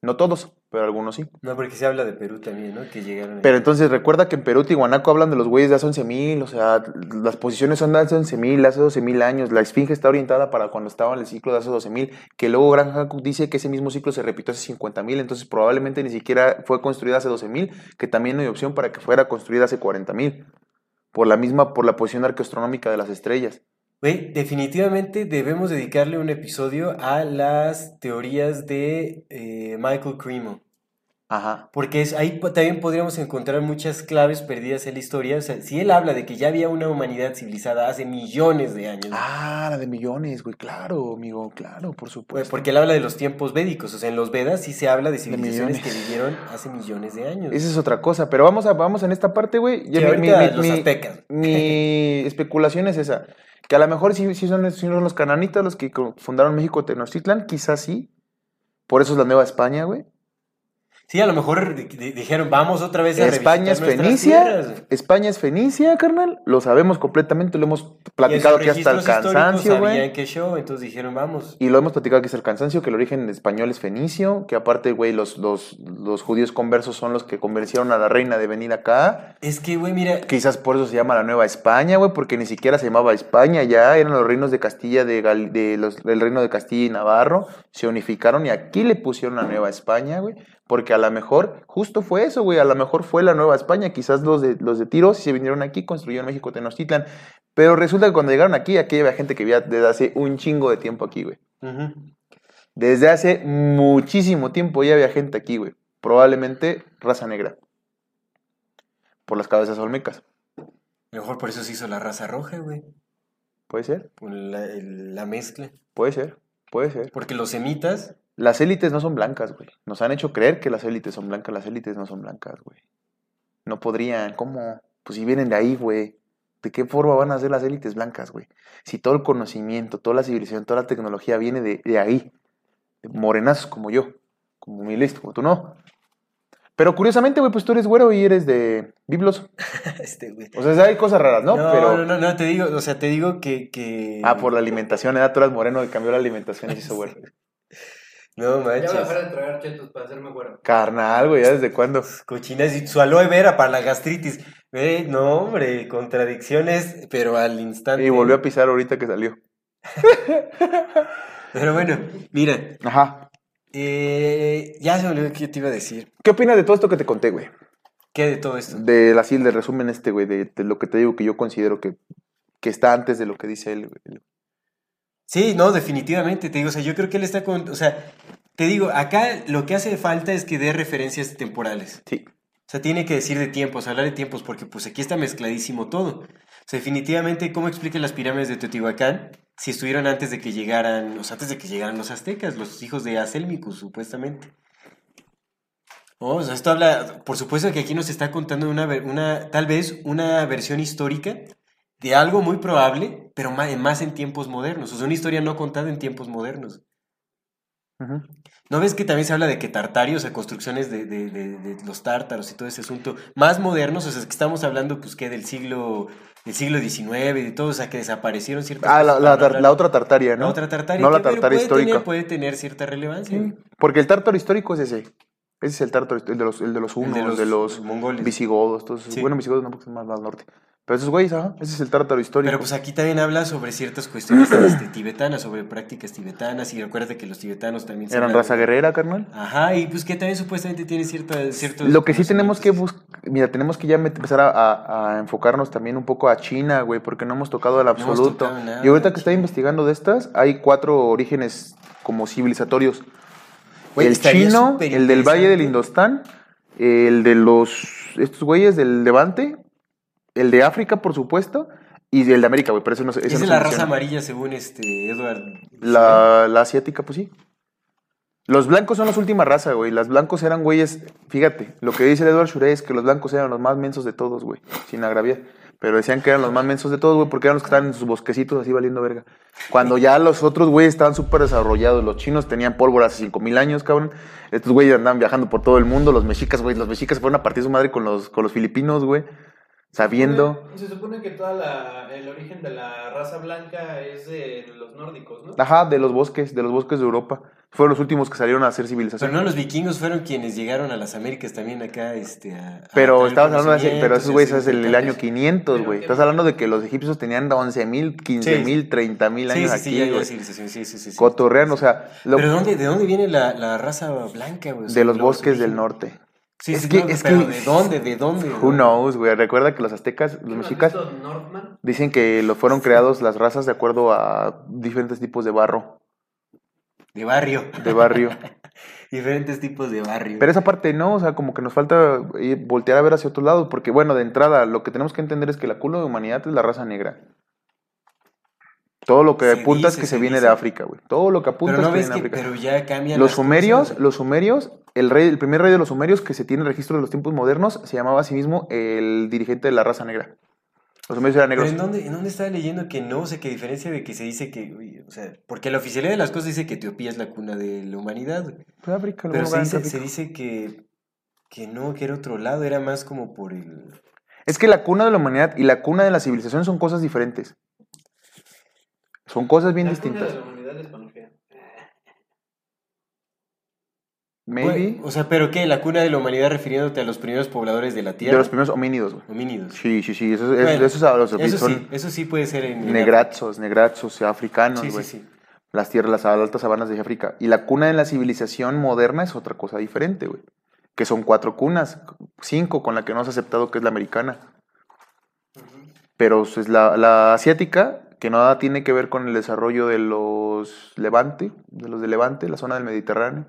No todos, pero algunos sí. No, porque se habla de Perú también, ¿no? Que llegaron. Pero entonces recuerda que en Perú, Tihuanaco hablan de los güeyes de hace 11.000, o sea, las posiciones son de hace 11.000, hace 12.000 años. La esfinge está orientada para cuando estaba en el ciclo de hace 12.000, que luego Graham Hancock dice que ese mismo ciclo se repitió hace 50.000, entonces probablemente ni siquiera fue construida hace 12.000, que también no hay opción para que fuera construida hace 40.000, por la misma, por la posición arqueastronómica de las estrellas. Güey, definitivamente debemos dedicarle un episodio a las teorías de eh, Michael Cremo. Ajá. Porque es, ahí también podríamos encontrar muchas claves perdidas en la historia. O sea, si él habla de que ya había una humanidad civilizada hace millones de años. Ah, la de millones, güey, claro, amigo, claro, por Güey, supuesto. porque él habla de los tiempos védicos. O sea, en los Vedas sí se habla de civilizaciones que vivieron hace millones de años. Esa es otra cosa, pero vamos a vamos en esta parte, güey. Ya Sí, mi- mi- los mi- aztecas. Mi especulación es esa, que a lo mejor sí, sí son, sí son los cananitas los que fundaron México Tenochtitlan, quizás sí. Por eso es la Nueva España, güey. Sí, a lo mejor di- di- dijeron, vamos otra vez a España es Fenicia. España es Fenicia, carnal, lo sabemos completamente, lo hemos platicado aquí hasta el cansancio, güey. Qué show, entonces dijeron, vamos. Y lo hemos platicado aquí hasta el cansancio, que el origen español es fenicio, que aparte, güey, los, los, los judíos conversos son los que convencieron a la reina de venir acá. Es que, güey, mira, Quizás por eso se llama la Nueva España, güey, porque ni siquiera se llamaba España ya, eran los reinos de Castilla, de, Gal- de los, el reino de Castilla y Navarro, se unificaron y aquí le pusieron la Nueva España, güey, porque a lo mejor justo fue eso, güey, a lo mejor fue la Nueva España, quizás los de, los de Tiros se vinieron aquí, construyeron México Tenochtitlan, pero resulta que cuando llegaron aquí, aquí había gente que vivía desde hace un chingo de tiempo aquí, güey. Desde hace muchísimo tiempo ya había gente aquí, güey. Probablemente raza negra. Por las cabezas olmecas. mejor por eso se hizo la raza roja, güey, ¿Puede ser? la, la mezcla. Puede ser. Puede ser. Porque los semitas, Las élites no son blancas, güey. Nos han hecho creer que las élites son blancas. Las élites no son blancas, güey. No podrían. ¿Cómo? Pues si vienen de ahí, güey. ¿De qué forma van a ser las élites blancas, güey? Si todo el conocimiento, toda la civilización, toda la tecnología viene de, de ahí. De morenazos como yo. Como mi listo, como tú no. Pero curiosamente, güey, pues tú eres güero y eres de biblos. este, güey. O sea, hay cosas raras, ¿no? No, Pero. no, no, no, te digo, o sea, te digo que... que... Ah, por la alimentación, era tú eras moreno y cambió la alimentación y se hizo güero. No, Ya voy a manches. dejar de tragar chetos para hacerme güero. Carnal, güey, ¿ya desde cuándo? Cochinas y su aloe vera para la gastritis. Ve, no, hombre, contradicciones, pero al instante. Y volvió a pisar ahorita que salió. Pero bueno, mira, Ajá. eh, ya se me olvidó qué te iba a decir. ¿Qué opinas de todo esto que te conté, güey? ¿Qué de todo esto? De la del resumen este, güey, de, de lo que te digo que yo considero que, que está antes de lo que dice él, güey. Sí, no, definitivamente, te digo, o sea, yo creo que él está con, o sea, te digo, acá lo que hace falta es que dé referencias temporales. Sí. O sea, tiene que decir de tiempos, hablar de tiempos, porque pues aquí está mezcladísimo todo. O sea, definitivamente, ¿cómo explica las pirámides de Teotihuacán si estuvieron antes de que llegaran, o sea, antes de que llegaran los aztecas, los hijos de Aselmicus, supuestamente? Oh, o sea, esto habla, por supuesto que aquí nos está contando una, ver- una tal vez una versión histórica de algo muy probable, pero más en tiempos modernos. O sea, una historia no contada en tiempos modernos. ¿No ves que también se habla de que Tartario, o sea, construcciones de, de- de- de los tártaros y todo ese asunto, más modernos, o sea, es que estamos hablando, pues, que del siglo, del siglo XIX y de todo, o sea, que desaparecieron ciertas Ah, la, otra tartaria, ¿no? la otra Tartaria. No la tartaria puede histórica. Tener, puede tener cierta relevancia. Sí, porque el tártaro histórico es ese. Ese es el tártaro, el de los, el de los El hunos, de de los los, mongoles. visigodos. Todos esos- Sí. Bueno, visigodos no, porque son más, más norte. Pero esos güeyes, ajá, ese es el tártaro histórico. Pero pues aquí también habla sobre ciertas cuestiones este, tibetanas, sobre prácticas tibetanas, y recuerda que los tibetanos también Eran raza de- guerrera, carnal. Ajá, y pues que también supuestamente tiene cierta, ciertos Lo que sí tenemos que buscar, mira, tenemos que ya empezar a, a- a enfocarnos también un poco a China, güey, porque no hemos tocado hemos absoluto. nada y ahorita que estoy investigando de estas, hay cuatro orígenes como civilizatorios. Güey, el chino, el del Valle del. Indostán, el de los, estos güeyes del Levante, el de África, por supuesto, y el de América, güey, pero eso no se Es no de se la raza menciona. amarilla, según este Edward. La, la asiática, pues sí. Los blancos son la última raza, güey. Los blancos eran güeyes. Fíjate, lo que dice el Edward Shure es que los blancos eran los más mensos de todos, güey. Sin agraviar. Pero decían que eran los más mensos de todos, güey, porque eran los que estaban en sus bosquecitos así valiendo verga. Cuando ya los otros güeyes estaban súper desarrollados. Los chinos tenían pólvora hace 5000 años, cabrón. Estos güeyes andaban viajando por todo el mundo. Los mexicas, güey. Los mexicas se fueron a partir su madre con los, con los filipinos, güey. Sabiendo. Se supone que todo el origen de la raza blanca es de los nórdicos, ¿no? Ajá, de los bosques, de los bosques de Europa. Fueron los últimos que salieron a hacer civilización. Pero no, los vikingos fueron quienes llegaron a las Américas también acá, este, a, a Pero traer estabas hablando de ese- pero esos güeyes es el, año 500, Pero güey. Estás hablando de que los egipcios tenían 11 mil, 15 mil, 30 mil Sí, años sí, sí, aquí, civilización, sí, sí, sí, sí. Cotorrean, o sea, lo- Pero ¿dónde, ¿de dónde viene la, la raza blanca, güey? O sea, de los los bosques del norte. Sí, Es sí, que- no, es pero que- ¿de dónde? ¿De dónde? Who knows, güey. Recuerda que los aztecas, los ¿No has mexicas, dicen que lo fueron creados las razas de acuerdo a diferentes tipos de barro, De barrio. de barrio. Diferentes tipos de barrio. Pero esa parte no, o sea, como que nos falta voltear a ver hacia otros lados, porque bueno, de entrada, lo que tenemos que entender es que la culo de humanidad es la raza negra. Todo lo que Se apunta es dice, que se, se viene dice. de África, güey. Todo lo que apunta Pero no que viene de África. pero ya cambian Los sumerios, cosas. los sumerios, el rey, el primer rey de los sumerios que se tiene registro de los tiempos modernos, se llamaba a sí mismo el dirigente de la raza negra. Los sumerios eran Pero negros. ¿en dónde, ¿en dónde estaba leyendo que no? O sea, que diferencia de que se dice que, o sea, porque la oficialidad de las cosas dice que Etiopía es la cuna de la humanidad, güey. Pues África, Pero se dice, se dice que, Que no, que era otro lado, era más como por el... Es que la cuna de la humanidad y la cuna de la civilización son cosas diferentes. Son cosas bien La distintas. cuna de la humanidad es. Maybe. Bueno, o sea, ¿pero qué? ¿La cuna de la humanidad refiriéndote a los primeros pobladores de la Tierra? de los primeros homínidos, güey. Homínidos. Sí, sí, sí. Eso, es- Bueno, eso es a los Eso son sí, eso sí puede ser en... negrazos, negrazos, africanos, Sí, güey. sí, sí. Las tierras, las altas sabanas de África. Y la cuna de la civilización moderna es otra cosa diferente, güey. Que son cuatro cunas, cinco con la que no has aceptado que es la americana. Pero es la, la asiática, que nada tiene que ver con el desarrollo de los Levante, de los de Levante, la zona del Mediterráneo.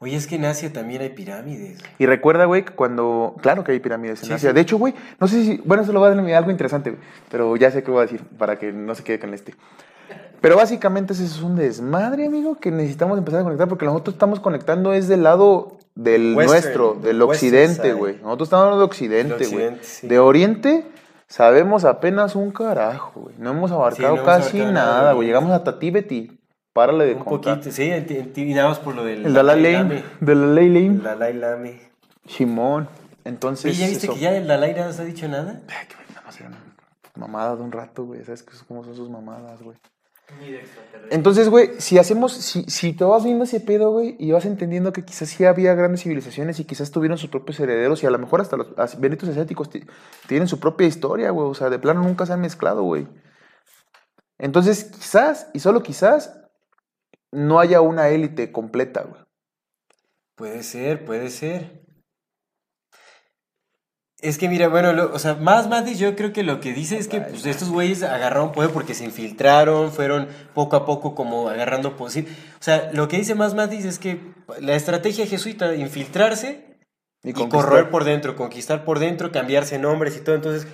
Oye, es que en Asia también hay pirámides. Y recuerda, güey, que cuando. Claro que hay pirámides en Sí, Asia. sí. De hecho, güey, no sé si. Bueno, eso lo va a dar algo interesante, güey. Pero ya sé qué voy a decir para que no se quede con este. Pero básicamente ese es un desmadre, amigo, que necesitamos empezar a conectar porque nosotros estamos conectando es del lado del Western, nuestro, del occidente, güey. Nosotros estamos hablando de occidente, güey. sí. De oriente sabemos apenas un carajo, güey. No hemos abarcado no hemos casi abarcado nada, güey. Llegamos hasta Tíbet y párale de Un contar. poquito, sí, y más por lo del... El Dalai Lame. Dalai Lama, El Dalai Lama. Shimon. Entonces, Oye, ¿ya viste eso. que ya el Dalai no nos ha dicho nada? Ay, que nada más eran mamadas de un rato, güey. ¿Sabes qué- cómo son sus mamadas, güey? Ni de extraterrestre. Entonces, güey, si hacemos, si, si te vas viendo ese pedo, güey, y vas entendiendo que quizás sí había grandes civilizaciones y quizás tuvieron sus propios herederos y a lo mejor hasta los benditos asiáticos ti- tienen su propia historia, güey. O sea, de plano nunca se han mezclado, güey. Entonces, quizás, y solo quizás, no haya una élite completa, güey. Puede ser, puede ser. Es que mira, bueno, lo- o sea, más Matis yo creo que lo que dice es que pues, estos güeyes agarraron poder porque se infiltraron, fueron poco a poco como agarrando poder. O sea, lo que dice más Matis es que la estrategia jesuita, infiltrarse y, correr por dentro, conquistar por dentro, cambiarse nombres y todo. Entonces,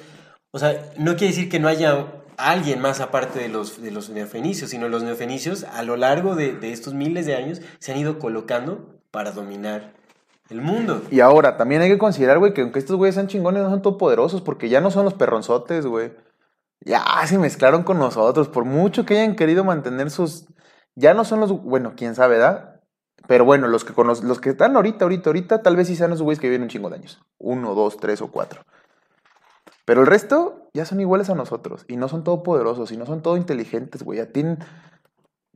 o sea, no quiere decir que no haya alguien más aparte de los, de los neofenicios, sino los neofenicios a lo largo de, de estos miles de años se han ido colocando para dominar el mundo. Y ahora, también hay que considerar, güey, que aunque estos güeyes sean chingones, no son todopoderosos, porque ya no son los perronzotes, güey. Ya se mezclaron con nosotros, por mucho que hayan querido mantener sus... Ya no son los... Bueno, quién sabe, ¿verdad? Pero bueno, los que, cono- los que están ahorita, ahorita, ahorita, tal vez sí sean los güeyes que viven un chingo de años. Uno, dos, tres o cuatro. Pero el resto ya son iguales a nosotros. Y no son todopoderosos, y no son todo inteligentes, güey. Ya tienen...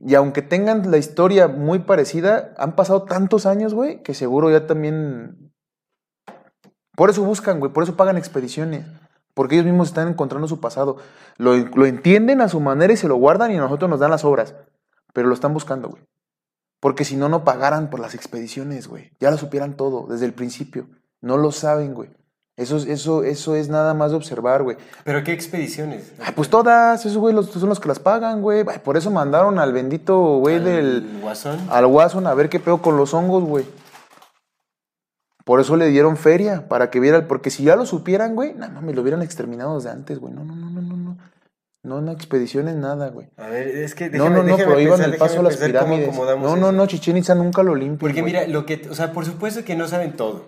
Y aunque tengan la historia muy parecida, han pasado tantos años, güey, que seguro ya también... Por eso buscan, güey, por eso pagan expediciones. Porque ellos mismos están encontrando su pasado. Lo, lo entienden a su manera y se lo guardan y a nosotros nos dan las obras. Pero lo están buscando, güey. Porque si no, no pagaran por las expediciones, güey. Ya lo supieran todo, desde el principio. No lo saben, güey. Eso, es- eso, eso es nada más de observar, güey. ¿Pero qué expediciones? Ay, pues todas, esos güey los, son los que las pagan, güey. Ay, Por eso mandaron al bendito güey ¿Al del... Guasón? Al Watson a ver qué pedo con los hongos, güey. Por eso le dieron feria, para que viera, porque si ya lo supieran, güey, no mames, lo hubieran exterminado desde antes, güey. No, no, no, no, no, no. No, no expediciones, nada, güey. A ver, es que No, déjame- no, no, déjame prohíban el paso a las cómo pirámides. No, no, eso. no, Chichen Itza nunca lo limpian. Porque güey. mira, lo que, o sea, por supuesto que no saben todo,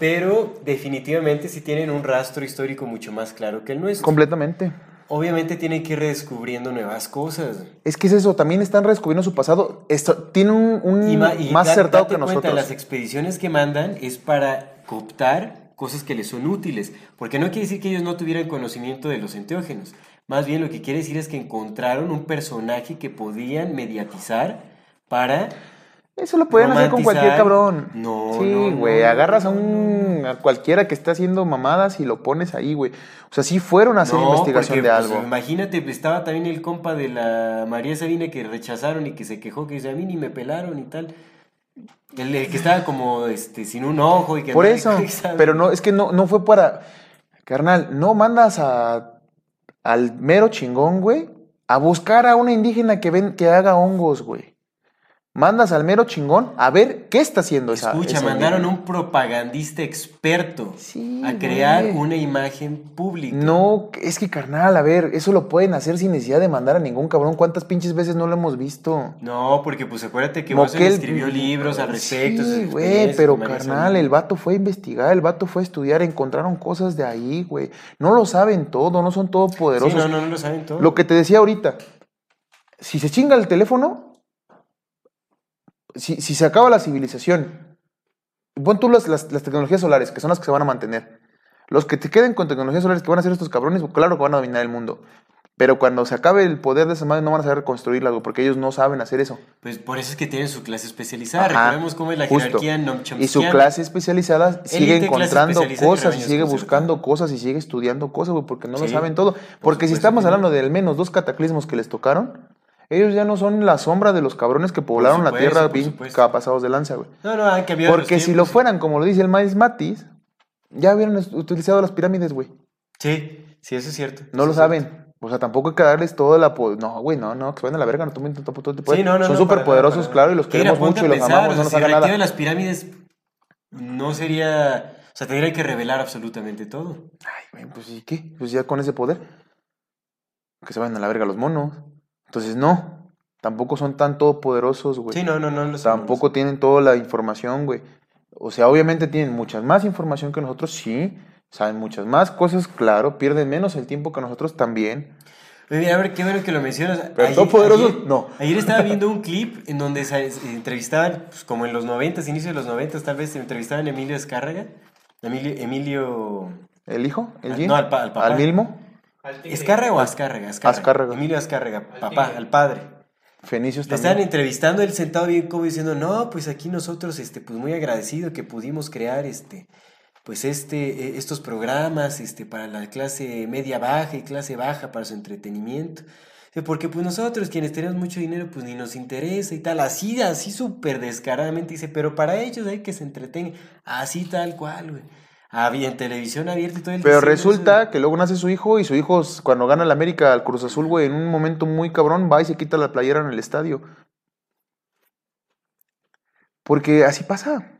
pero definitivamente sí tienen un rastro histórico mucho más claro que el nuestro. Completamente. Obviamente tienen que ir redescubriendo nuevas cosas. Es que es eso, también están redescubriendo su pasado. Esto, tienen un, un ma- y más da- acertado date que cuenta, nosotros. las expediciones que mandan es para cooptar cosas que les son útiles, porque no quiere decir que ellos no tuvieran conocimiento de los enteógenos. Más bien lo que quiere decir es que encontraron un personaje que podían mediatizar para Eso lo pueden hacer con cualquier cabrón. No, Sí, no, güey. no, agarras a un a cualquiera que esté haciendo mamadas y lo pones ahí, güey. O sea, sí fueron a hacer No, investigación porque, de pues, algo. imagínate, pues, estaba también el compa de la María Sabina que rechazaron y que se quejó, que dice, a mí ni me pelaron y tal. El, el que estaba como este, sin un ojo y que Por eso. Pero no, es que no, no fue para. Carnal, no mandas a al mero chingón, güey, a buscar a una indígena que ven, que haga hongos, güey. Mandas al mero chingón a ver qué está haciendo esa. Escucha, esa mandaron un propagandista experto Sí, a crear güey. una imagen pública. No, es que carnal, a ver, eso lo pueden hacer sin necesidad de mandar a ningún cabrón. ¿Cuántas pinches veces no lo hemos visto? No, porque pues acuérdate que Moquel- escribió libros al respecto. Sí, güey, pero carnal, el vato fue a investigar, el vato fue a estudiar, encontraron cosas de ahí, güey. No lo saben todo, no son Sí, todopoderosos. no, no, no lo saben todo. Lo que te decía ahorita, si se chinga el teléfono, si, si se acaba la civilización, Pon tú las, las, las tecnologías solares, que son las que se van a mantener. Los que te queden con tecnologías solares que van a ser estos cabrones, claro que van a dominar el mundo. Pero cuando se acabe el poder de esa madre no van a saber reconstruirla, güey, porque ellos no saben hacer eso. Pues por eso es que tienen su clase especializada. Ajá, Recordemos cómo es la justo. jerarquía Y su clase especializada sigue encontrando especializada, cosas y sigue buscando cosas y sigue estudiando cosas, güey, porque no lo saben todo. Porque si estamos hablando de al menos dos cataclismos que les tocaron, ellos ya no son la sombra de los cabrones que poblaron la tierra bien pasados de lanza, güey. No, no, han cambiado los Porque si tiempos. lo fueran, como lo dice el Miles Matis, ya hubieran utilizado las pirámides, güey. Sí, sí, eso es cierto. No lo saben. O sea, tampoco hay que darles toda la... No, güey, no, no, que se vayan a la verga, no tomen tanto todo tipo de Sí, no, no, Son no, súper poderosos, nada. claro, y los queremos mucho y los pensar, amamos, o no nos sea, si hagan nada. las pirámides, no sería... O sea, tendrían que revelar absolutamente todo. Ay, güey, pues ¿y qué? Pues ya con ese poder. Que se vayan a la verga los monos. Entonces, no. Tampoco son tan todopoderosos, güey. Sí, no, no, no. Tampoco tienen toda la información, güey. O sea, obviamente tienen muchas más información que nosotros, sí. Saben muchas más cosas, claro. Pierden menos el tiempo que nosotros también. Mira, a ver, qué bueno que lo mencionas. Pero todopoderosos, no. Ayer estaba viendo un clip en donde se, entrevistaban, pues, como en los 90, inicio de los 90, tal vez se entrevistaban a Emilio Escárraga. Emilio... Emilio ¿El hijo? ¿El Ah, no, al pa- al papá. ¿Al Milmo? ¿Escárraga o? Azcárraga. Azcárraga. Emilio Azcárraga, Al papá, tigre. al padre. Fenicios Le estaban entrevistando él sentado bien como diciendo, no, pues aquí nosotros, este, pues muy agradecido que pudimos crear, este, pues este, eh, estos programas, este, para la clase media baja y clase baja para su entretenimiento. Dice, Porque pues nosotros quienes tenemos mucho dinero pues ni nos interesa y tal, así, así súper descaradamente dice, pero para ellos hay que se entretengan, así tal cual, güey. Había en televisión abierta y todo el Pero resulta que luego nace su hijo y su hijo, cuando gana el América al Cruz Azul, güey, en un momento muy cabrón, va y se quita la playera en el estadio. Porque así pasa.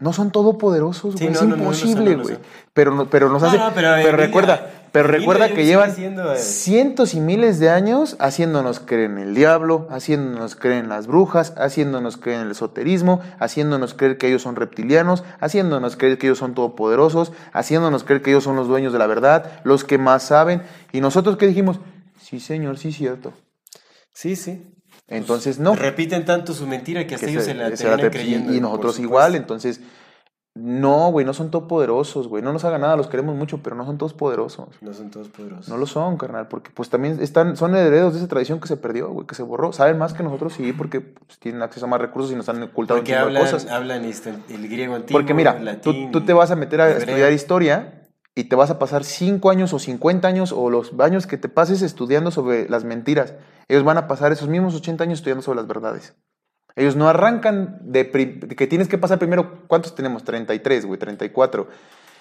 No son todopoderosos, Sí, güey. no, es no, no, no imposible, no güey. son. pero, no- pero nos No, hace. no, pero pero recuerda, pero recuerda que llevan siendo, eh, cientos y miles de años haciéndonos creer en el diablo, haciéndonos creer en las brujas, haciéndonos creer en el esoterismo, haciéndonos creer que ellos son reptilianos, haciéndonos creer que ellos son todopoderosos, haciéndonos creer que ellos son los dueños de la verdad, los que más saben. Y nosotros que dijimos, sí, señor, sí, cierto. Sí, sí. Entonces, no. Repiten tanto su mentira que hasta que ellos se- se la terminan creyendo. y, nosotros igual, entonces, no, güey, no son todopoderosos, güey, no nos hagan nada, los queremos mucho, pero no son todos poderosos. No son todos poderosos. No lo son, carnal, porque pues también están, son herederos de esa tradición que se perdió, güey, que se borró. Saben más que nosotros, sí, porque pues, tienen acceso a más recursos y nos han ocultado Porque hablan, cosas. hablan este, el griego antiguo, Porque mira, tú, tú te vas a meter a estudiar historia y te vas a pasar 5 años o 50 años o los años que te pases estudiando sobre las mentiras. Ellos van a pasar esos mismos 80 años estudiando sobre las verdades. Ellos no arrancan de, que tienes que pasar primero, ¿cuántos tenemos? 33, güey, 34.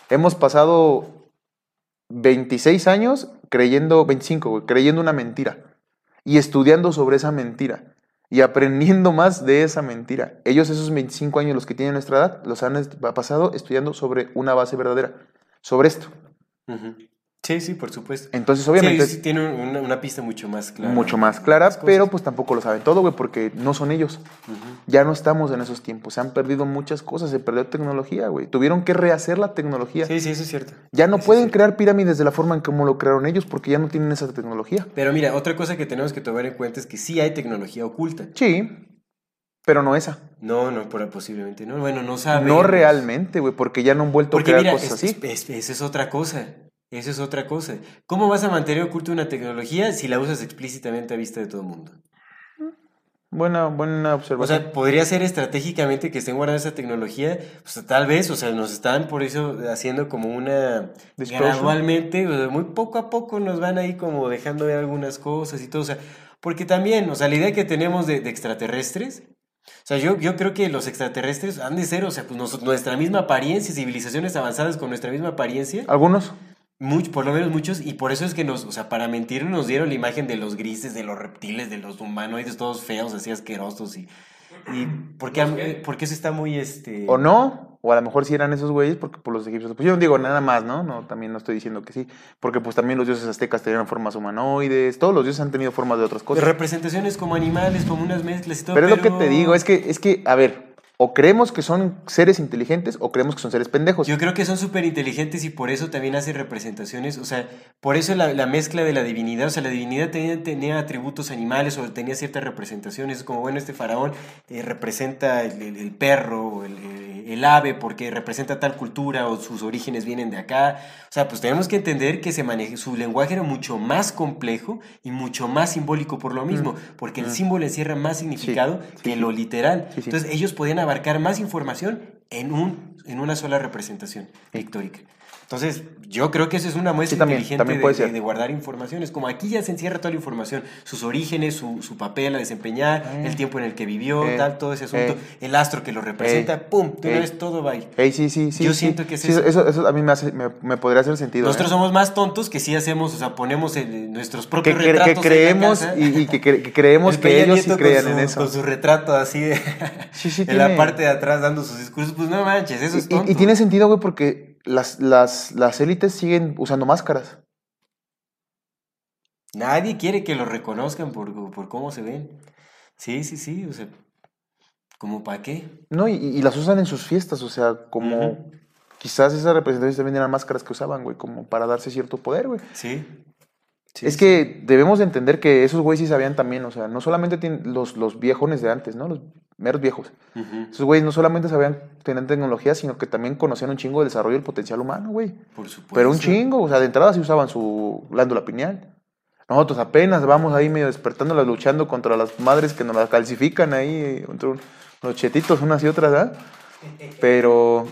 Hemos pasado 26 años creyendo, 25, güey, creyendo una mentira y estudiando sobre esa mentira y aprendiendo más de esa mentira. Ellos esos 25 años, los que tienen nuestra edad, los han pasado estudiando sobre una base verdadera, sobre esto. Sí, sí, por supuesto. Entonces, obviamente, Sí, sí, tiene una, una pista mucho más clara. mucho más clara, pero pues tampoco lo saben todo, güey, porque no son ellos. Ya no estamos en esos tiempos, se han perdido muchas cosas, se perdió tecnología, güey. Tuvieron que rehacer la tecnología. Sí, sí, eso es cierto. Ya no Eso pueden crear pirámides de la forma en como lo crearon ellos porque ya no tienen esa tecnología. Pero mira, otra cosa que tenemos que tomar en cuenta es que sí hay tecnología oculta. Sí, pero no esa. No, no, posiblemente no. Bueno, no sabemos. No realmente, güey, porque ya no han vuelto Porque a crear mira, cosas es- así. es- esa es otra cosa. Esa es otra cosa. ¿Cómo vas a mantener oculta una tecnología si la usas explícitamente a vista de todo el mundo? Buena, buena O observación. sea, podría ser estratégicamente que estén guardando esa tecnología, pues tal vez, o sea, nos están por eso haciendo como una... Disclosure. Gradualmente, o sea, muy poco a poco nos van ahí como dejando ver algunas cosas y todo, o sea, porque también, o sea, la idea que tenemos de, de extraterrestres, o sea, yo, yo creo que los extraterrestres han de ser, o sea, pues nos- nuestra misma apariencia, civilizaciones avanzadas con nuestra misma apariencia, Algunos. Much- por lo menos muchos, y por eso es que nos, o sea, para mentir nos dieron la imagen de los grises, de los reptiles, de los humanoides, todos feos, así asquerosos, y, y eh, porque eso está muy, este... O no, o a lo mejor sí eran esos güeyes porque pues, los egipcios. Pues yo no digo nada más, ¿no? No, también no estoy diciendo que sí. Porque pues también los dioses aztecas tenían formas humanoides. Todos los dioses han tenido formas de otras cosas. representaciones como animales, como unas mezclas y todo. Pero es lo que te digo, es que, es que, a ver, o creemos que son seres inteligentes o creemos que son seres pendejos. Yo creo que son súper inteligentes y por eso también hacen representaciones, o sea, por eso la, la mezcla de la divinidad, o sea, la divinidad tenía, tenía atributos animales o tenía ciertas representaciones, como bueno, este faraón eh, representa el, perro, el, el- el ave porque representa tal cultura o sus orígenes vienen de acá. O sea, pues tenemos que entender que se maneje, su lenguaje era mucho más complejo y mucho más simbólico por lo mismo, porque el símbolo encierra más significado que lo literal. Sí. Entonces ellos podían abarcar más información en, un, en una sola representación pictórica. Entonces, yo creo que eso es una muestra Sí, también, inteligente también de- guardar informaciones. Como aquí ya se encierra toda la información, sus orígenes, su, su papel a desempeñar, Eh. el tiempo en el que vivió, Eh. tal, todo ese asunto, Eh. el astro que lo representa, Eh. ¡pum! Eh. vez todo. Ey, sí, sí, sí. Yo sí. siento que es Sí, eso. eso. Eso a mí me, hace, me, me podría hacer sentido. Nosotros somos más tontos que sí hacemos, o sea, ponemos en nuestros que, propios que retratos. en la creemos casa. y, y que, cre- que creemos El que ellos sí con en eso. Con su retrato así de- en tiene- la parte de atrás dando sus discursos. Pues no manches, eso es y, tonto. y tiene sentido, güey, porque las, las, las élites siguen usando máscaras. Nadie quiere que lo reconozcan por, por cómo se ven. Sí, sí, sí, o sea, ¿como para qué? No, y, y las usan en sus fiestas, o sea, como quizás esas representaciones también eran máscaras que usaban, güey, como para darse cierto poder, güey. Sí. Sí, es sí. que debemos de entender que esos güeyes sí sabían también, o sea, no solamente los, los viejones de antes, ¿no? Los meros viejos. Esos güeyes no solamente sabían tener tecnología, sino que también conocían un chingo del desarrollo del potencial humano, güey. Por supuesto. Pero un chingo, o sea, de entrada sí usaban su glándula pineal. Nosotros apenas vamos ahí medio despertándolas, luchando contra las madres que nos las calcifican ahí, contra los chetitos unas y otras, ¿ah? Pero,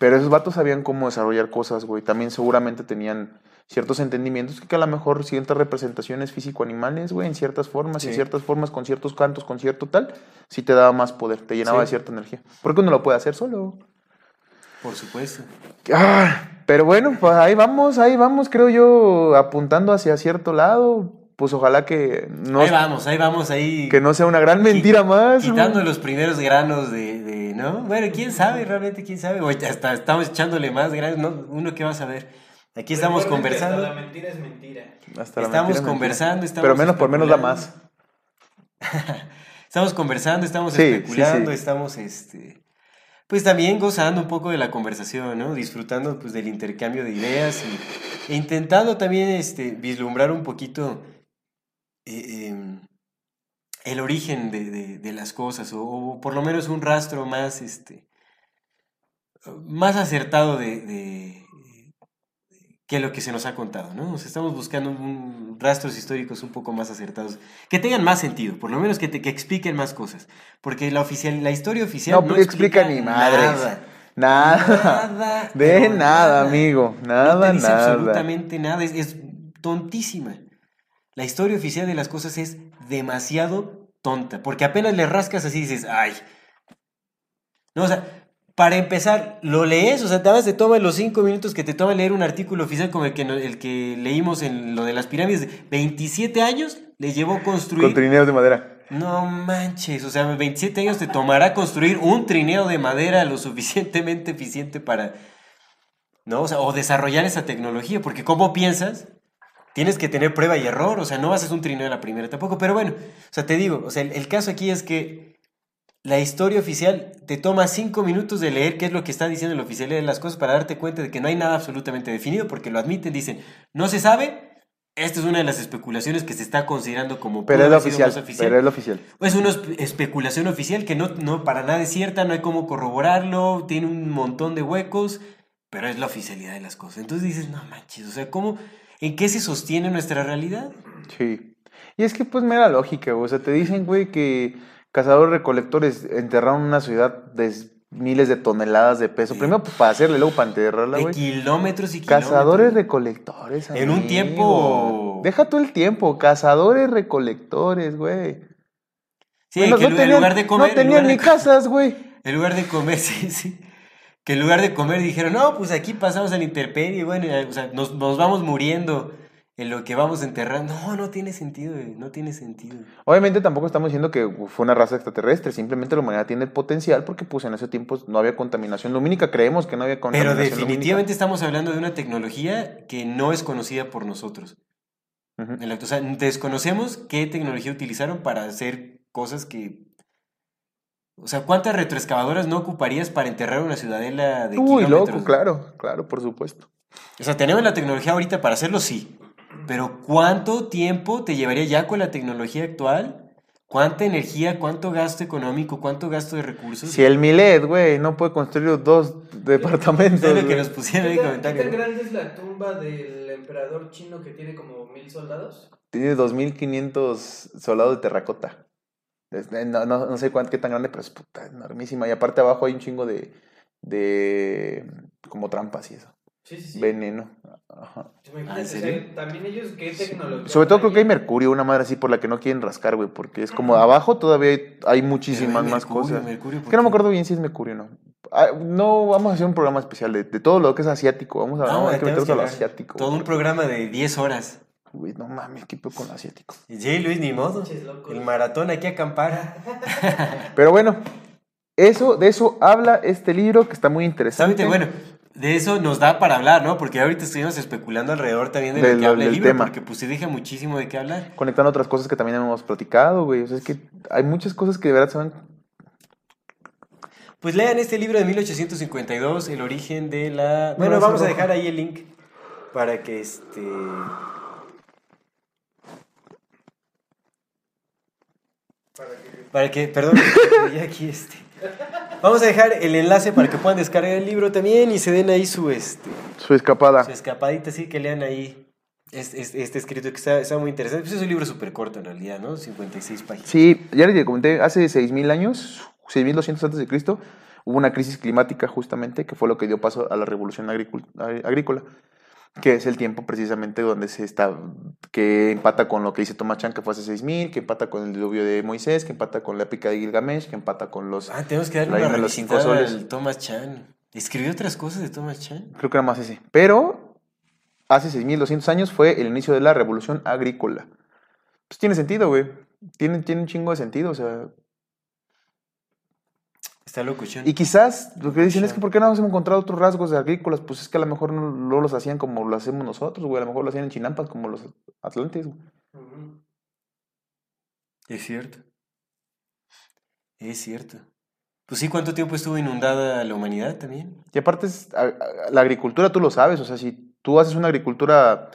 pero esos vatos sabían cómo desarrollar cosas, güey. También seguramente tenían ciertos entendimientos que a lo mejor ciertas representaciones físico-animales, güey, en ciertas formas, en ciertas formas, con ciertos cantos, con cierto tal, sí te daba más poder, te llenaba Sí. de cierta energía. Porque uno lo puede hacer solo. Por supuesto. Ah, pero bueno, pues ahí vamos, ahí vamos, creo yo, apuntando hacia cierto lado. Pues ojalá que no, ahí vamos, ahí vamos, ahí. que no sea una gran mentira más. Quitando los primeros granos de, de, ¿no? Bueno, quién sabe, realmente, quién sabe. O hasta estamos echándole más granos, ¿no? Uno que va a saber. Aquí estamos Recuerden conversando. hasta la mentira es mentira. Hasta la estamos mentira es mentira. conversando, estamos Pero menos por menos da más. Estamos conversando, estamos Sí, especulando, sí. estamos, este, pues también gozando un poco de la conversación, ¿no? Disfrutando, pues, del intercambio de ideas y, e intentando también, este, vislumbrar un poquito eh, em, el origen de, de- de las cosas o, o por lo menos un rastro más, este, más acertado de, de- que lo que se nos ha contado, ¿no? O sea, estamos buscando un- rastros históricos un poco más acertados, que tengan más sentido, por lo menos que, te, que expliquen más cosas, porque la oficial, la historia oficial No, no, explica ni madres. nada. Nada. Nada, De pero nada, amigo. Nada, no te dice nada. absolutamente nada, es, es tontísima. La historia oficial de las cosas es demasiado tonta, porque apenas le rascas así dices, ay. No, o sea, para empezar, lo lees, o sea, te vas te toma los cinco minutos que te toma leer un artículo oficial como el que, el que leímos en lo de las pirámides. 27 años le llevó construir. Con trineos de madera. No manches, o sea, 27 años te tomará construir un trineo de madera lo suficientemente eficiente para, ¿no? O sea, o desarrollar esa tecnología, porque ¿cómo piensas? Tienes que tener prueba y error, o sea, no vas a hacer un trineo a la primera tampoco, pero bueno, o sea, te digo, o sea, el, el caso aquí es que la historia oficial te toma cinco minutos de leer qué es lo que está diciendo el oficial de las cosas para darte cuenta de que no hay nada absolutamente definido, porque lo admiten, dicen, no se sabe, esta es una de las especulaciones que se está considerando como Pero es oficial. más Pero es oficial. es una espe- especulación oficial que no, no para nada es cierta, no hay cómo corroborarlo, tiene un montón de huecos, pero es la oficialidad de las cosas. Entonces dices, no manches, o sea, ¿cómo, ¿en qué se sostiene nuestra realidad? Sí. Y es que, pues, mera lógica. O sea, te dicen, güey, que cazadores recolectores enterraron una ciudad de miles de toneladas de peso. Sí. Primero, pues, para hacerle, luego para enterrarla, De güey. kilómetros y kilómetros. Cazadores recolectores. En un tiempo- Deja tú el tiempo. Cazadores recolectores, güey. Sí, Bueno, que en lugar de comer... no en tenían ni de- casas, güey. En lugar de comer, sí, sí. Que en lugar de comer dijeron, no, pues aquí pasamos a la intemperie, bueno, o sea, nos, nos vamos muriendo en lo que vamos enterrando. No, no tiene sentido, güey, no tiene sentido. Obviamente tampoco estamos diciendo que fue una raza extraterrestre, simplemente la humanidad tiene el potencial porque pues en ese tiempo no había contaminación lumínica, creemos que no había Pero contaminación definitivamente estamos hablando de una tecnología que no es conocida por nosotros. O sea, desconocemos qué tecnología utilizaron para hacer cosas que... O sea, ¿cuántas retroexcavadoras no ocuparías para enterrar una ciudadela de Uy, kilómetros? loco, claro, claro, por supuesto. O sea, tenemos la tecnología ahorita para hacerlo, sí. Pero ¿cuánto tiempo te llevaría ya con la tecnología actual ¿Cuánta energía, cuánto gasto económico, cuánto gasto de recursos? Si el Milet, güey, no puede construir dos departamentos. Es lo que nos pusieron en ¿Qué el tan, qué comentario. tan grande es la tumba del emperador chino que tiene como mil soldados? Tiene 2500 soldados de terracota. Eh, No, no, no sé cuánto, qué tan grande, pero es puta enormísima. Y aparte abajo hay un chingo de, de como trampas y eso. Sí, sí, sí. Veneno. Ajá. Ah, ¿en o sea, serio? también ellos, ¿qué tecnología? Sobre todo creo que hay mercurio, una madre así por la que no quieren rascar, güey, porque es como abajo todavía hay, hay muchísimas hay más mercurio, cosas. mercurio, Es ¿por que no me acuerdo bien si es mercurio o no. Ah, no, vamos a hacer un programa especial de, de todo lo que es asiático. Vamos a, No, meternos a lo asiático. Todo un programa de 10 horas. Güey, no mames, qué pedo con lo asiático. Y sí, Luis, ni modo. El maratón aquí a acampar. Pero bueno, eso, de eso habla este libro que está muy interesante. Bueno, de eso nos da para hablar, ¿no? Porque ahorita estuvimos especulando alrededor también de Del- lo que habla el libro, tema. porque pues se deja muchísimo de qué hablar. Conectando otras cosas que también hemos platicado, güey. O sea, es que hay muchas cosas que de verdad se van. Pues lean este libro de 1852, El origen de la... Bueno, vamos a dejar ahí el link para que este... Para que, perdón, ya aquí este. Vamos a dejar el enlace para que puedan descargar el libro también y se den ahí su, este, Su escapada. su escapadita, así que lean ahí este, este, este escrito que está, está muy interesante. Pues es un libro súper corto en realidad, ¿no? 56 páginas. Sí, ya les comenté, hace 6.000 años, 6.200 antes de Cristo, hubo una crisis climática justamente que fue lo que dio paso a la revolución agrícola, que es el tiempo precisamente donde se está, que empata con lo que dice Thomas Chan, que fue hace 6.000, que empata con el diluvio de Moisés, que empata con la épica de Gilgamesh, que empata con los... Ah, tenemos que darle una los cinco soles. Chan. ¿Escribió otras cosas de Thomas Chan? Creo que era más ese. Pero hace 6.200 años fue el inicio de la revolución agrícola. Pues tiene sentido, güey. Tiene, tiene un chingo de sentido, o sea... Está loco, Chan. Y quizás lo que dicen es que ¿por qué no hemos encontrado otros rasgos agrícolas? Pues es que a lo mejor no, no los hacían como lo hacemos nosotros, güey. A lo mejor lo hacían en Chinampas como los atlantes, güey. Es cierto. Es cierto. Pues sí, ¿cuánto tiempo estuvo inundada la humanidad también? Y aparte, es, a- a- la agricultura tú lo sabes. O sea, si tú haces una agricultura,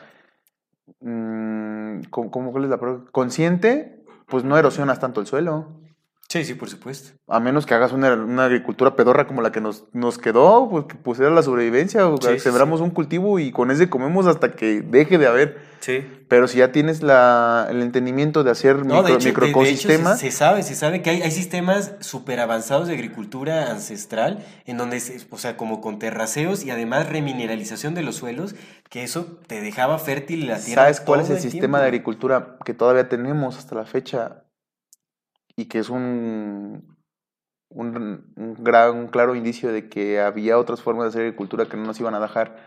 mm, ¿cómo, cómo- cuál es la palabra? Consciente, pues no erosionas tanto el suelo. Sí, sí, por supuesto. A menos que hagas una, una agricultura pedorra como la que nos, nos quedó, pues pues era la sobrevivencia. o Sí, sí, sembramos un cultivo y con ese comemos hasta que deje de haber. Sí. Pero si ya tienes la, el entendimiento de hacer No, de micro, hecho, de- de hecho, microecosistema, se, se sabe, se sabe que hay, hay sistemas súper avanzados de agricultura ancestral, en donde, se- o sea, como con terraceos y además remineralización de los suelos, que eso te dejaba fértil la tierra. ¿sabes cuál es el sistema de agricultura que todavía tenemos hasta la fecha? Y que es un, un, un gran, un claro indicio de que había otras formas de hacer agricultura que no nos iban a dejar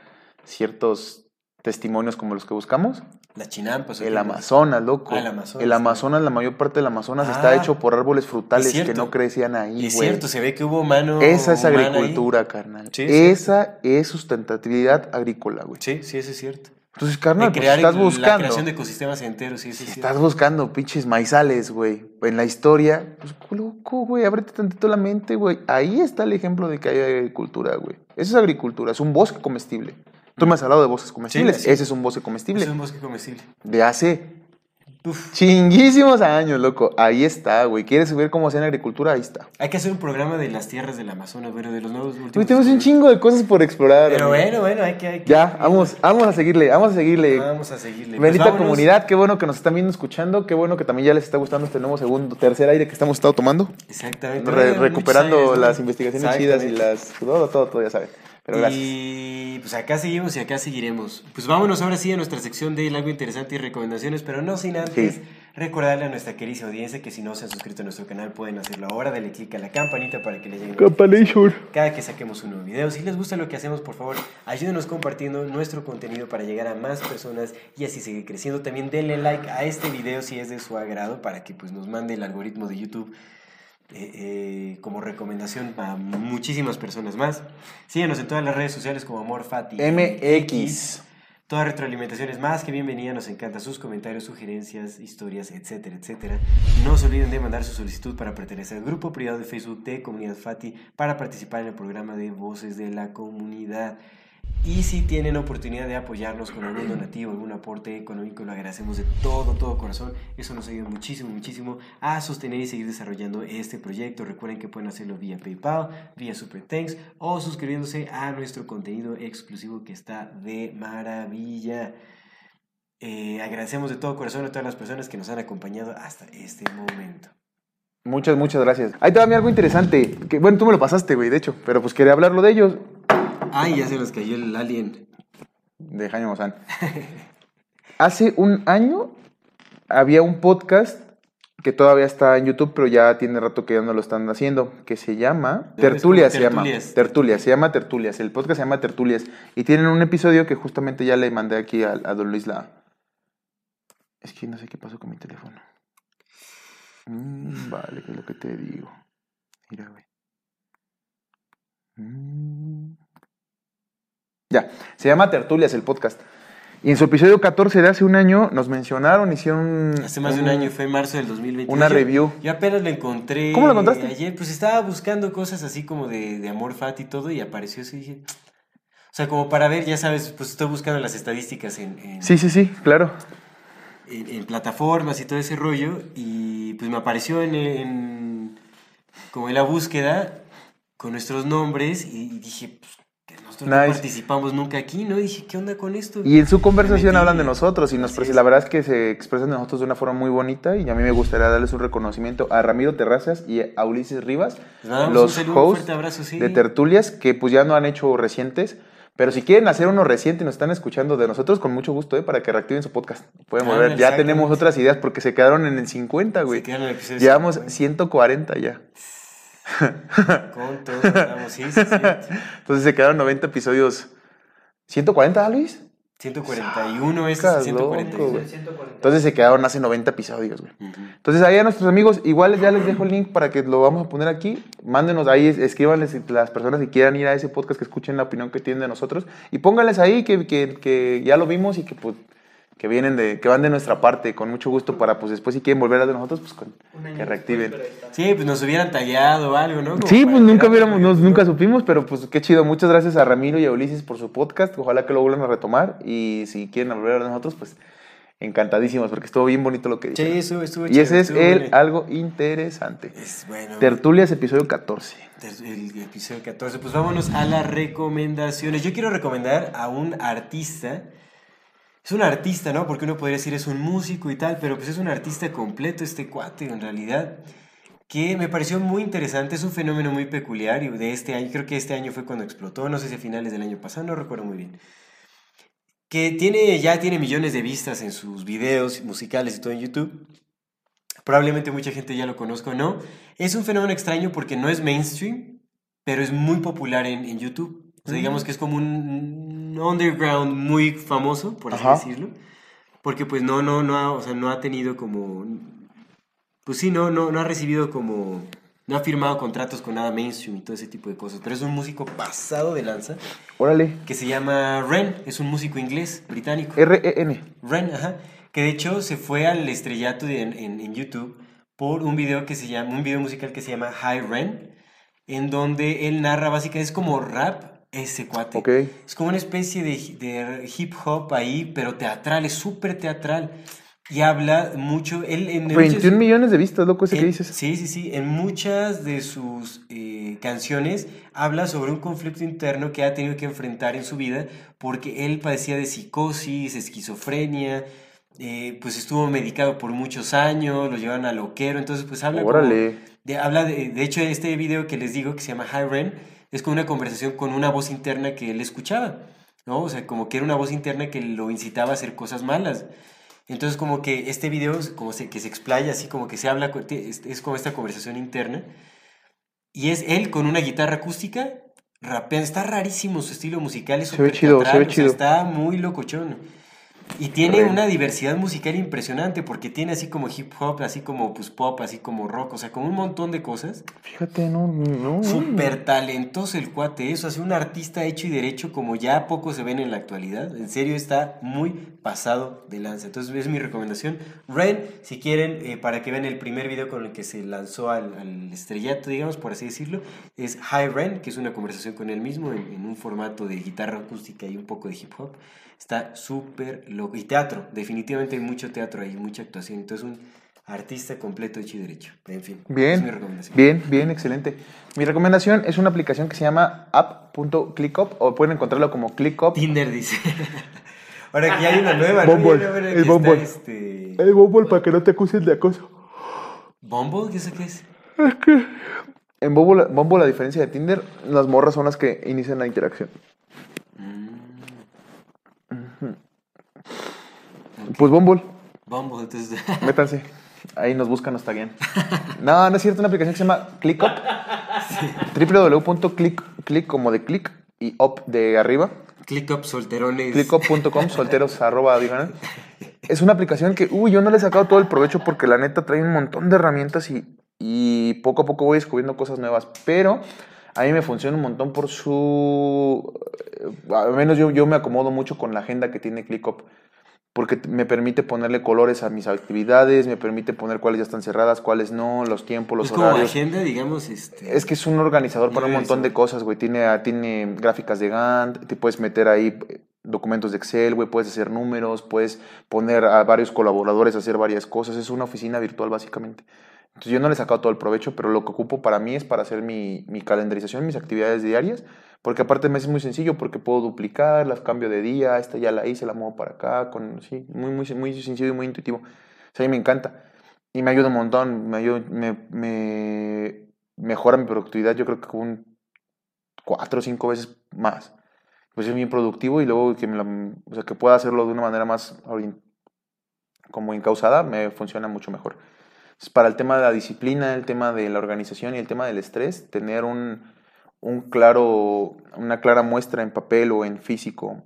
ciertos testimonios como los que buscamos. Las chinampas. ¿o El? Amazonas, loco. Ah, el Amazonas, El sí. Amazonas, la mayor parte del Amazonas está Ah, hecho por árboles frutales es que no crecían ahí, Es cierto, se ve que hubo mano. Esa es ahí. agricultura, carnal. Sí, Esa es sustentabilidad agrícola, güey. Sí, sí, eso es cierto. Entonces, carnal, pues estás la buscando. creación de ecosistemas enteros, sí, sí, Si sí. estás buscando pinches maizales, güey, en la historia, pues loco, güey, ábrete tantito la mente, güey. Ahí está el ejemplo de que hay agricultura, güey. Eso es agricultura, es un bosque comestible. Tú me has hablado de bosques comestibles, sí. ese es un bosque comestible. Es un bosque comestible. De hace Uf. chinguísimos años, loco. Ahí está, güey. ¿Quieres ver cómo hacen agricultura? Ahí está. Hay que hacer un programa de las tierras del Amazonas, bueno, de los nuevos últimos. Güey, tenemos un chingo de cosas por explorar. Pero amigo. bueno, bueno, hay que. hay que- Ya, vamos, vamos a seguirle, vamos a seguirle. Vamos a seguirle. Pues Bendita comunidad, qué bueno que nos están viendo, escuchando, qué bueno que también ya les está gustando este nuevo segundo, tercer aire que estamos estado tomando, Exactamente. Re- recuperando las investigaciones chidas y las todo, todo, todo, ya saben. Pero gracias. Y pues acá seguimos y acá seguiremos. Pues vámonos ahora sí a nuestra sección de algo interesante y recomendaciones, pero no sin antes Sí. recordarle a nuestra querida audiencia que si no se han suscrito a nuestro canal pueden hacerlo ahora, dale click a la campanita para que les llegue Campanation. cada que saquemos un nuevo video. Si les gusta lo que hacemos, por favor, ayúdenos compartiendo nuestro contenido para llegar a más personas y así seguir creciendo. También denle like a este video si es de su agrado para que pues, nos mande el algoritmo de YouTube eh, como recomendación a muchísimas personas más. Síganos en todas las redes sociales como AmorFati. MX. Toda retroalimentación es más que bienvenida, nos encantan sus comentarios, sugerencias, historias, etcétera, etcétera. No se olviden de mandar su solicitud para pertenecer al grupo privado de Facebook de Comunidad Fati para participar en el programa de Voces de la Comunidad. Y si tienen oportunidad de apoyarnos con algún donativo, algún aporte económico, lo agradecemos de todo, todo corazón. Eso nos ayuda muchísimo, muchísimo a sostener y seguir desarrollando este proyecto. Recuerden que pueden hacerlo vía PayPal, vía Super Thanks o suscribiéndose a nuestro contenido exclusivo que está de maravilla. Eh, agradecemos de todo corazón a todas las personas que nos han acompañado hasta este momento. Muchas, muchas gracias. Ahí te va a algo interesante. Bueno, tú me lo pasaste, güey, de hecho. Pero pues quería hablarlo de ellos. Ay, ya se nos cayó el alien. De Jaime Maussan. Hace un año había un podcast que todavía está en YouTube, pero ya tiene rato que ya no lo están haciendo, que se llama Tertulias, se llama. Tertulias. Tertulias, se llama Tertulias. El podcast se llama Tertulias. Y tienen un episodio que justamente ya le mandé aquí a, a Don Luis la... Es que no sé qué pasó con mi teléfono. Mm, vale, que es lo que te digo. Mira, güey. Mm. Ya, se llama Tertulias el podcast. Y en su episodio 14 de hace un año nos mencionaron, hicieron... Hace más de un año, fue en marzo del 2021. una review. Yo apenas lo encontré. ¿Cómo lo encontraste? Ayer, pues estaba buscando cosas así como de, de amor fat y todo, y apareció eso y dije. O sea, como para ver, ya sabes, pues estoy buscando las estadísticas en, en, Sí, sí, sí, claro. en- en plataformas y todo ese rollo, y pues me apareció en, en- como en la búsqueda con nuestros nombres, y dije, pues no participamos nunca aquí, ¿no? Y dije, ¿qué onda con esto? Y en su conversación hablan de nosotros y nos es. la verdad es que se expresan de nosotros de una forma muy bonita y a mí me gustaría darles un reconocimiento a Ramiro Terrazas y a Ulises Rivas, los un saludo, un hosts abrazo, sí. de tertulias que pues ya no han hecho recientes, pero si quieren hacer uno reciente y nos están escuchando de nosotros con mucho gusto, ¿eh? para que reactiven su podcast. Pueden Ah, volver, ya tenemos otras ideas porque se quedaron en el 50, güey. Se quedaron en el Llevamos 50. 140 ya. Con todos estamos, sí, sí, sí. Entonces se quedaron 90 episodios. ¿140, Luis? 141 es Estás 141. loco, güey. 140. Entonces se quedaron hace 90 episodios, güey. Entonces ahí a nuestros amigos, igual ya les dejo el link para que lo vamos a poner aquí. Mándenos ahí, es- escríbanles las personas que quieran ir a ese podcast, que escuchen la opinión que tienen de nosotros. Y pónganles ahí que, que- que ya lo vimos y que pues que vienen de, que van de nuestra parte, con mucho gusto para pues después si quieren volver a de nosotros, pues con- que reactiven. Sí, pues nos hubieran tallado o algo, ¿no? Como Sí, pues nunca hubiéramos, nos- nunca supimos, pero pues qué chido. Muchas gracias a Ramiro y a Ulises por su podcast. Ojalá que lo vuelvan a retomar. Y si quieren volver a de nosotros, pues encantadísimos, porque estuvo bien bonito lo que Sí, dijeron. eso estuvo Y ese es estuvo el algo interesante. Es bueno. Tertulias, episodio 14. Ter- El episodio 14. Pues vámonos a las recomendaciones. Yo quiero recomendar a un artista. Es un artista, ¿no? Porque uno podría decir es un músico y tal, pero pues es un artista completo este cuate en realidad. Que me pareció muy interesante, es un fenómeno muy peculiar y de este año, creo que este año fue cuando explotó, no sé si a finales del año pasado, no recuerdo muy bien. Que tiene, ya tiene millones de vistas en sus videos musicales y todo en YouTube. Probablemente mucha gente ya lo conozca o no. Es un fenómeno extraño porque no es mainstream, pero es muy popular en, en YouTube. O sea, digamos que es como un underground muy famoso, por así Ajá. decirlo. Porque pues no, no, no, ha, o sea, no ha tenido como... Pues sí, no, no, no ha recibido como... No ha firmado contratos con nada mainstream y todo ese tipo de cosas. Pero es un músico pasado de lanza Órale. que se llama Ren. Es un músico inglés, británico. R-E-N. Ren, ajá. Que de hecho se fue al estrellato de- en, en- en YouTube por un video que se llama, un video musical que se llama Hi Ren, en donde él narra básicamente, es como rap ese cuate. Es como una especie de, de hip hop ahí, pero teatral, es súper teatral. Y habla mucho, él en muchos- 21 millones de vistas, loco, ese que dices. Sí, sí, sí. En muchas de sus eh, canciones habla sobre un conflicto interno que ha tenido que enfrentar en su vida porque él padecía de psicosis, esquizofrenia, eh, pues estuvo medicado por muchos años, lo llevan a loquero, entonces pues habla como Órale. de, habla de, de hecho, este video que les digo que se llama High Ren es como una conversación con una voz interna que él escuchaba, ¿no? O sea, como que era una voz interna que lo incitaba a hacer cosas malas. Entonces, como que este video, como se, que se explaya, así como que se habla, es, es como esta conversación interna. Y es él con una guitarra acústica, rapeando. Está rarísimo su estilo musical, es Se ve chido, se ve o sea, chido. está muy locochón. Y tiene una diversidad musical impresionante porque tiene así como hip hop, así como pues pop, así como rock, o sea, como un montón de cosas. Fíjate, no, no. Súper talentoso el cuate, eso, hace un artista hecho y derecho como ya pocos se ven en la actualidad. En serio, está muy pasado de lanza. Entonces, es mi recomendación. Ren, si quieren, eh, para que vean el primer video con el que se lanzó al, al estrellato, digamos, por así decirlo, es Hi Ren, que es una conversación con él mismo en, en un formato de guitarra acústica y un poco de hip hop. Está súper loco. Y teatro, definitivamente hay mucho teatro ahí, mucha actuación. Entonces, un artista completo hecho y derecho. En fin, es mi Bien, recomendación. bien, bien, excelente. Mi recomendación es una aplicación que se llama app.clickup o pueden encontrarlo como ClickUp. Tinder dice. Ahora que ya hay una nueva, ¿no? Bumble, nueva el que Bumble. este... El Bumble para que no te acusen de acoso. ¿Bumble? ¿Qué sé qué es? En Bumble, Bumble, a diferencia de Tinder, las morras son las que inician la interacción. Pues Bumble, Bumble, entonces... métanse. Ahí nos buscan, nos taguean. No, no es cierto, una aplicación que se llama ClickUp. www.click, click como de click y up de arriba. Click up solterones. clickup.com, solteros arroba diagonal. Es una aplicación que, uy, yo no le he sacado todo el provecho porque la neta trae un montón de herramientas y, y poco a poco voy descubriendo cosas nuevas. Pero a mí me funciona un montón por su... eh, Al menos yo, yo me acomodo mucho con la agenda que tiene ClickUp. Porque me permite ponerle colores a mis actividades, me permite poner cuáles ya están cerradas, cuáles no, los tiempos, los Es como horarios. agenda, digamos, este... Es que es un organizador para un montón de cosas, güey. Tiene, ah, tiene gráficas de Gantt, te puedes meter ahí eh, documentos de Excel, güey, puedes hacer números, puedes poner a varios colaboradores a hacer varias cosas. Es una oficina virtual, básicamente. Entonces yo no le he sacado todo el provecho, pero lo que ocupo para mí es para hacer mi, mi calendarización, mis actividades diarias, porque aparte me es muy sencillo, porque puedo duplicar, las cambio de día, esta ya la hice, la muevo para acá, con, sí, muy, muy, muy sencillo y muy intuitivo. O sea, a mí me encanta. Y me ayuda un montón, me, ayuda, me, me mejora mi productividad, yo creo que un cuatro o cinco veces más. Pues es bien productivo y luego que, me la- o sea, que pueda hacerlo de una manera más como encausada, me funciona mucho mejor. Entonces, para el tema de la disciplina, el tema de la organización y el tema del estrés, tener un, un claro, una clara muestra en papel o en físico,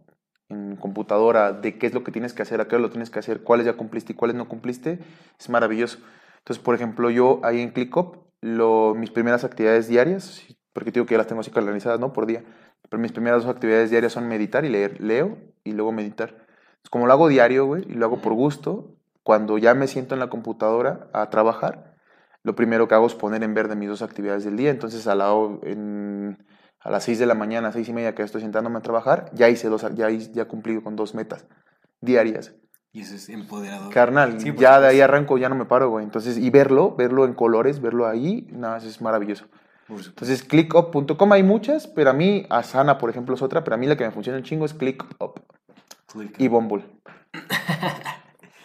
en computadora, de qué es lo que tienes que hacer, a qué lo tienes que hacer, cuáles ya cumpliste y cuáles no cumpliste, es maravilloso. Entonces, por ejemplo, yo ahí en ClickUp, lo, mis primeras actividades diarias, porque digo que ya las tengo así calendarizadas, ¿no? Por día. Pero mis primeras dos actividades diarias son meditar y leer. Leo y luego meditar. Como lo hago diario, güey, y lo hago por gusto, cuando ya me siento en la computadora a trabajar, lo primero que hago es poner en verde mis dos actividades del día. Entonces, a, la, en- a las 6 de la mañana, seis y media que estoy sentándome a trabajar, ya hice dos, ya, ya cumplí con dos metas diarias. Y eso es empoderador. Carnal, Sí, ya de ahí arranco, ya no me paro, güey. Entonces, y verlo, verlo en colores, verlo ahí, nada, eso es maravilloso. Entonces, clickup.com hay muchas, pero a mí, Asana, por ejemplo, es otra, pero a mí la que me funciona un chingo es ClickUp Click. y Bumble.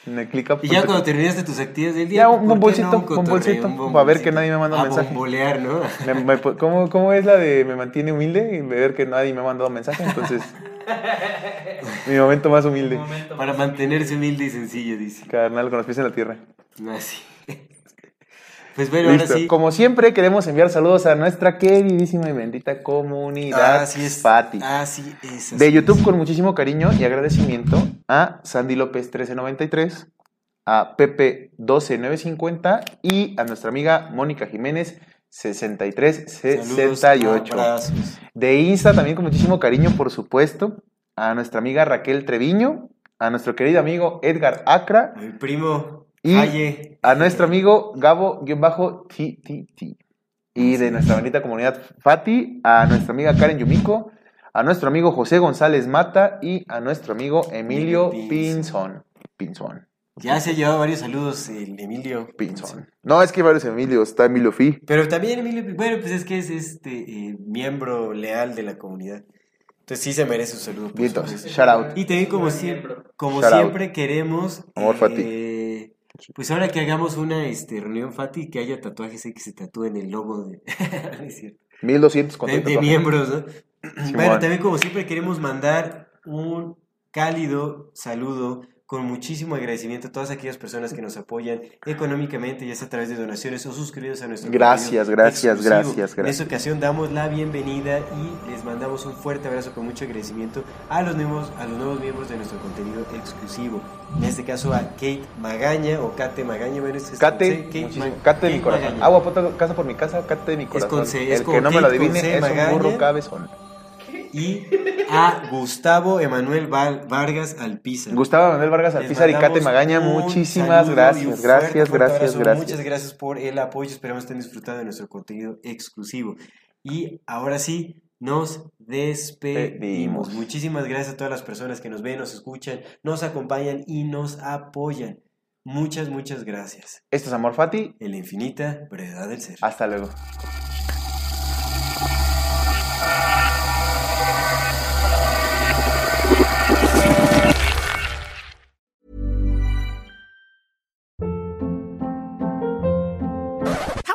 En el ClickUp. Y ya cuando terminaste tus actividades del día, Ya, un ¿por qué bombocito, no un un para ver que nadie me manda A mensaje. bombolear, ¿no? Me- me- ¿cómo, cómo es la de me mantiene humilde? Y ver que nadie me ha mandado mensaje, entonces... mi momento más humilde. Un Para mantenerse humilde y sencillo, dice. Carnal, con los pies en la tierra. Así. Pues bueno, ahora Listo. sí. Como siempre, queremos enviar saludos a nuestra queridísima y bendita comunidad Así es. Fati. Así es. así de YouTube es. con muchísimo cariño y agradecimiento a Sandy López 1393, a Pepe 12950 y a nuestra amiga Mónica Jiménez 6368. Saludos, abrazos. De Insta también con muchísimo cariño, por supuesto, a nuestra amiga Raquel Treviño, a nuestro querido amigo Edgar Acra mi primo. Y- Aye. a nuestro amigo Gabo-TTT. Y de nuestra bonita comunidad Fati, a nuestra amiga Karen Yumiko, a nuestro amigo José González Mata y a nuestro amigo Emilio Pinzón. Pinzón. Ya se ha llevado varios saludos el Emilio. Pinzón. No, es que hay varios Emilios. Está Emilio Fi. Pero también Emilio, bueno, pues es que es este eh, miembro leal de la comunidad. Entonces sí se merece un saludo. Vientos. Shout out. Y también como siempre, como Shout out. siempre queremos Amor, Fati. Pues ahora que hagamos una este, reunión Fati, que haya tatuajes y que se tatúen el logo de, No es cierto. 1200 con de, de miembros, ¿no? Bueno, también como siempre queremos mandar un cálido saludo con muchísimo agradecimiento a todas aquellas personas que nos apoyan económicamente, ya sea a través de donaciones o suscribidos a nuestro Gracias, gracias, exclusivo. gracias, En gracias. esta ocasión damos la bienvenida y les mandamos un fuerte abrazo con mucho agradecimiento a los nuevos, a los nuevos miembros de nuestro contenido exclusivo. En este caso a Kate Magaña o Kate Magaña. bueno, es- es Kate Cate de mi Kate corazón. Magaña. Agua, puta, casa por mi casa, cate de mi corazón. con C, es El que no me lo Kate adivine C, es un burro cabezón. Y a Gustavo Emanuel Vargas Alpizar. Gustavo Manuel Vargas Alpizar y mandamos Magaña, muchísimas gracias, gracias, gracias, gracias. Muchas gracias por el apoyo. Esperamos estén disfrutando de nuestro contenido exclusivo. Y ahora sí, nos despedimos. Pedimos. Muchísimas gracias a todas las personas que nos ven, nos escuchan, nos acompañan y nos apoyan. Muchas, muchas gracias. Esto es Amor Fati. En la infinita brevedad del ser. Hasta luego.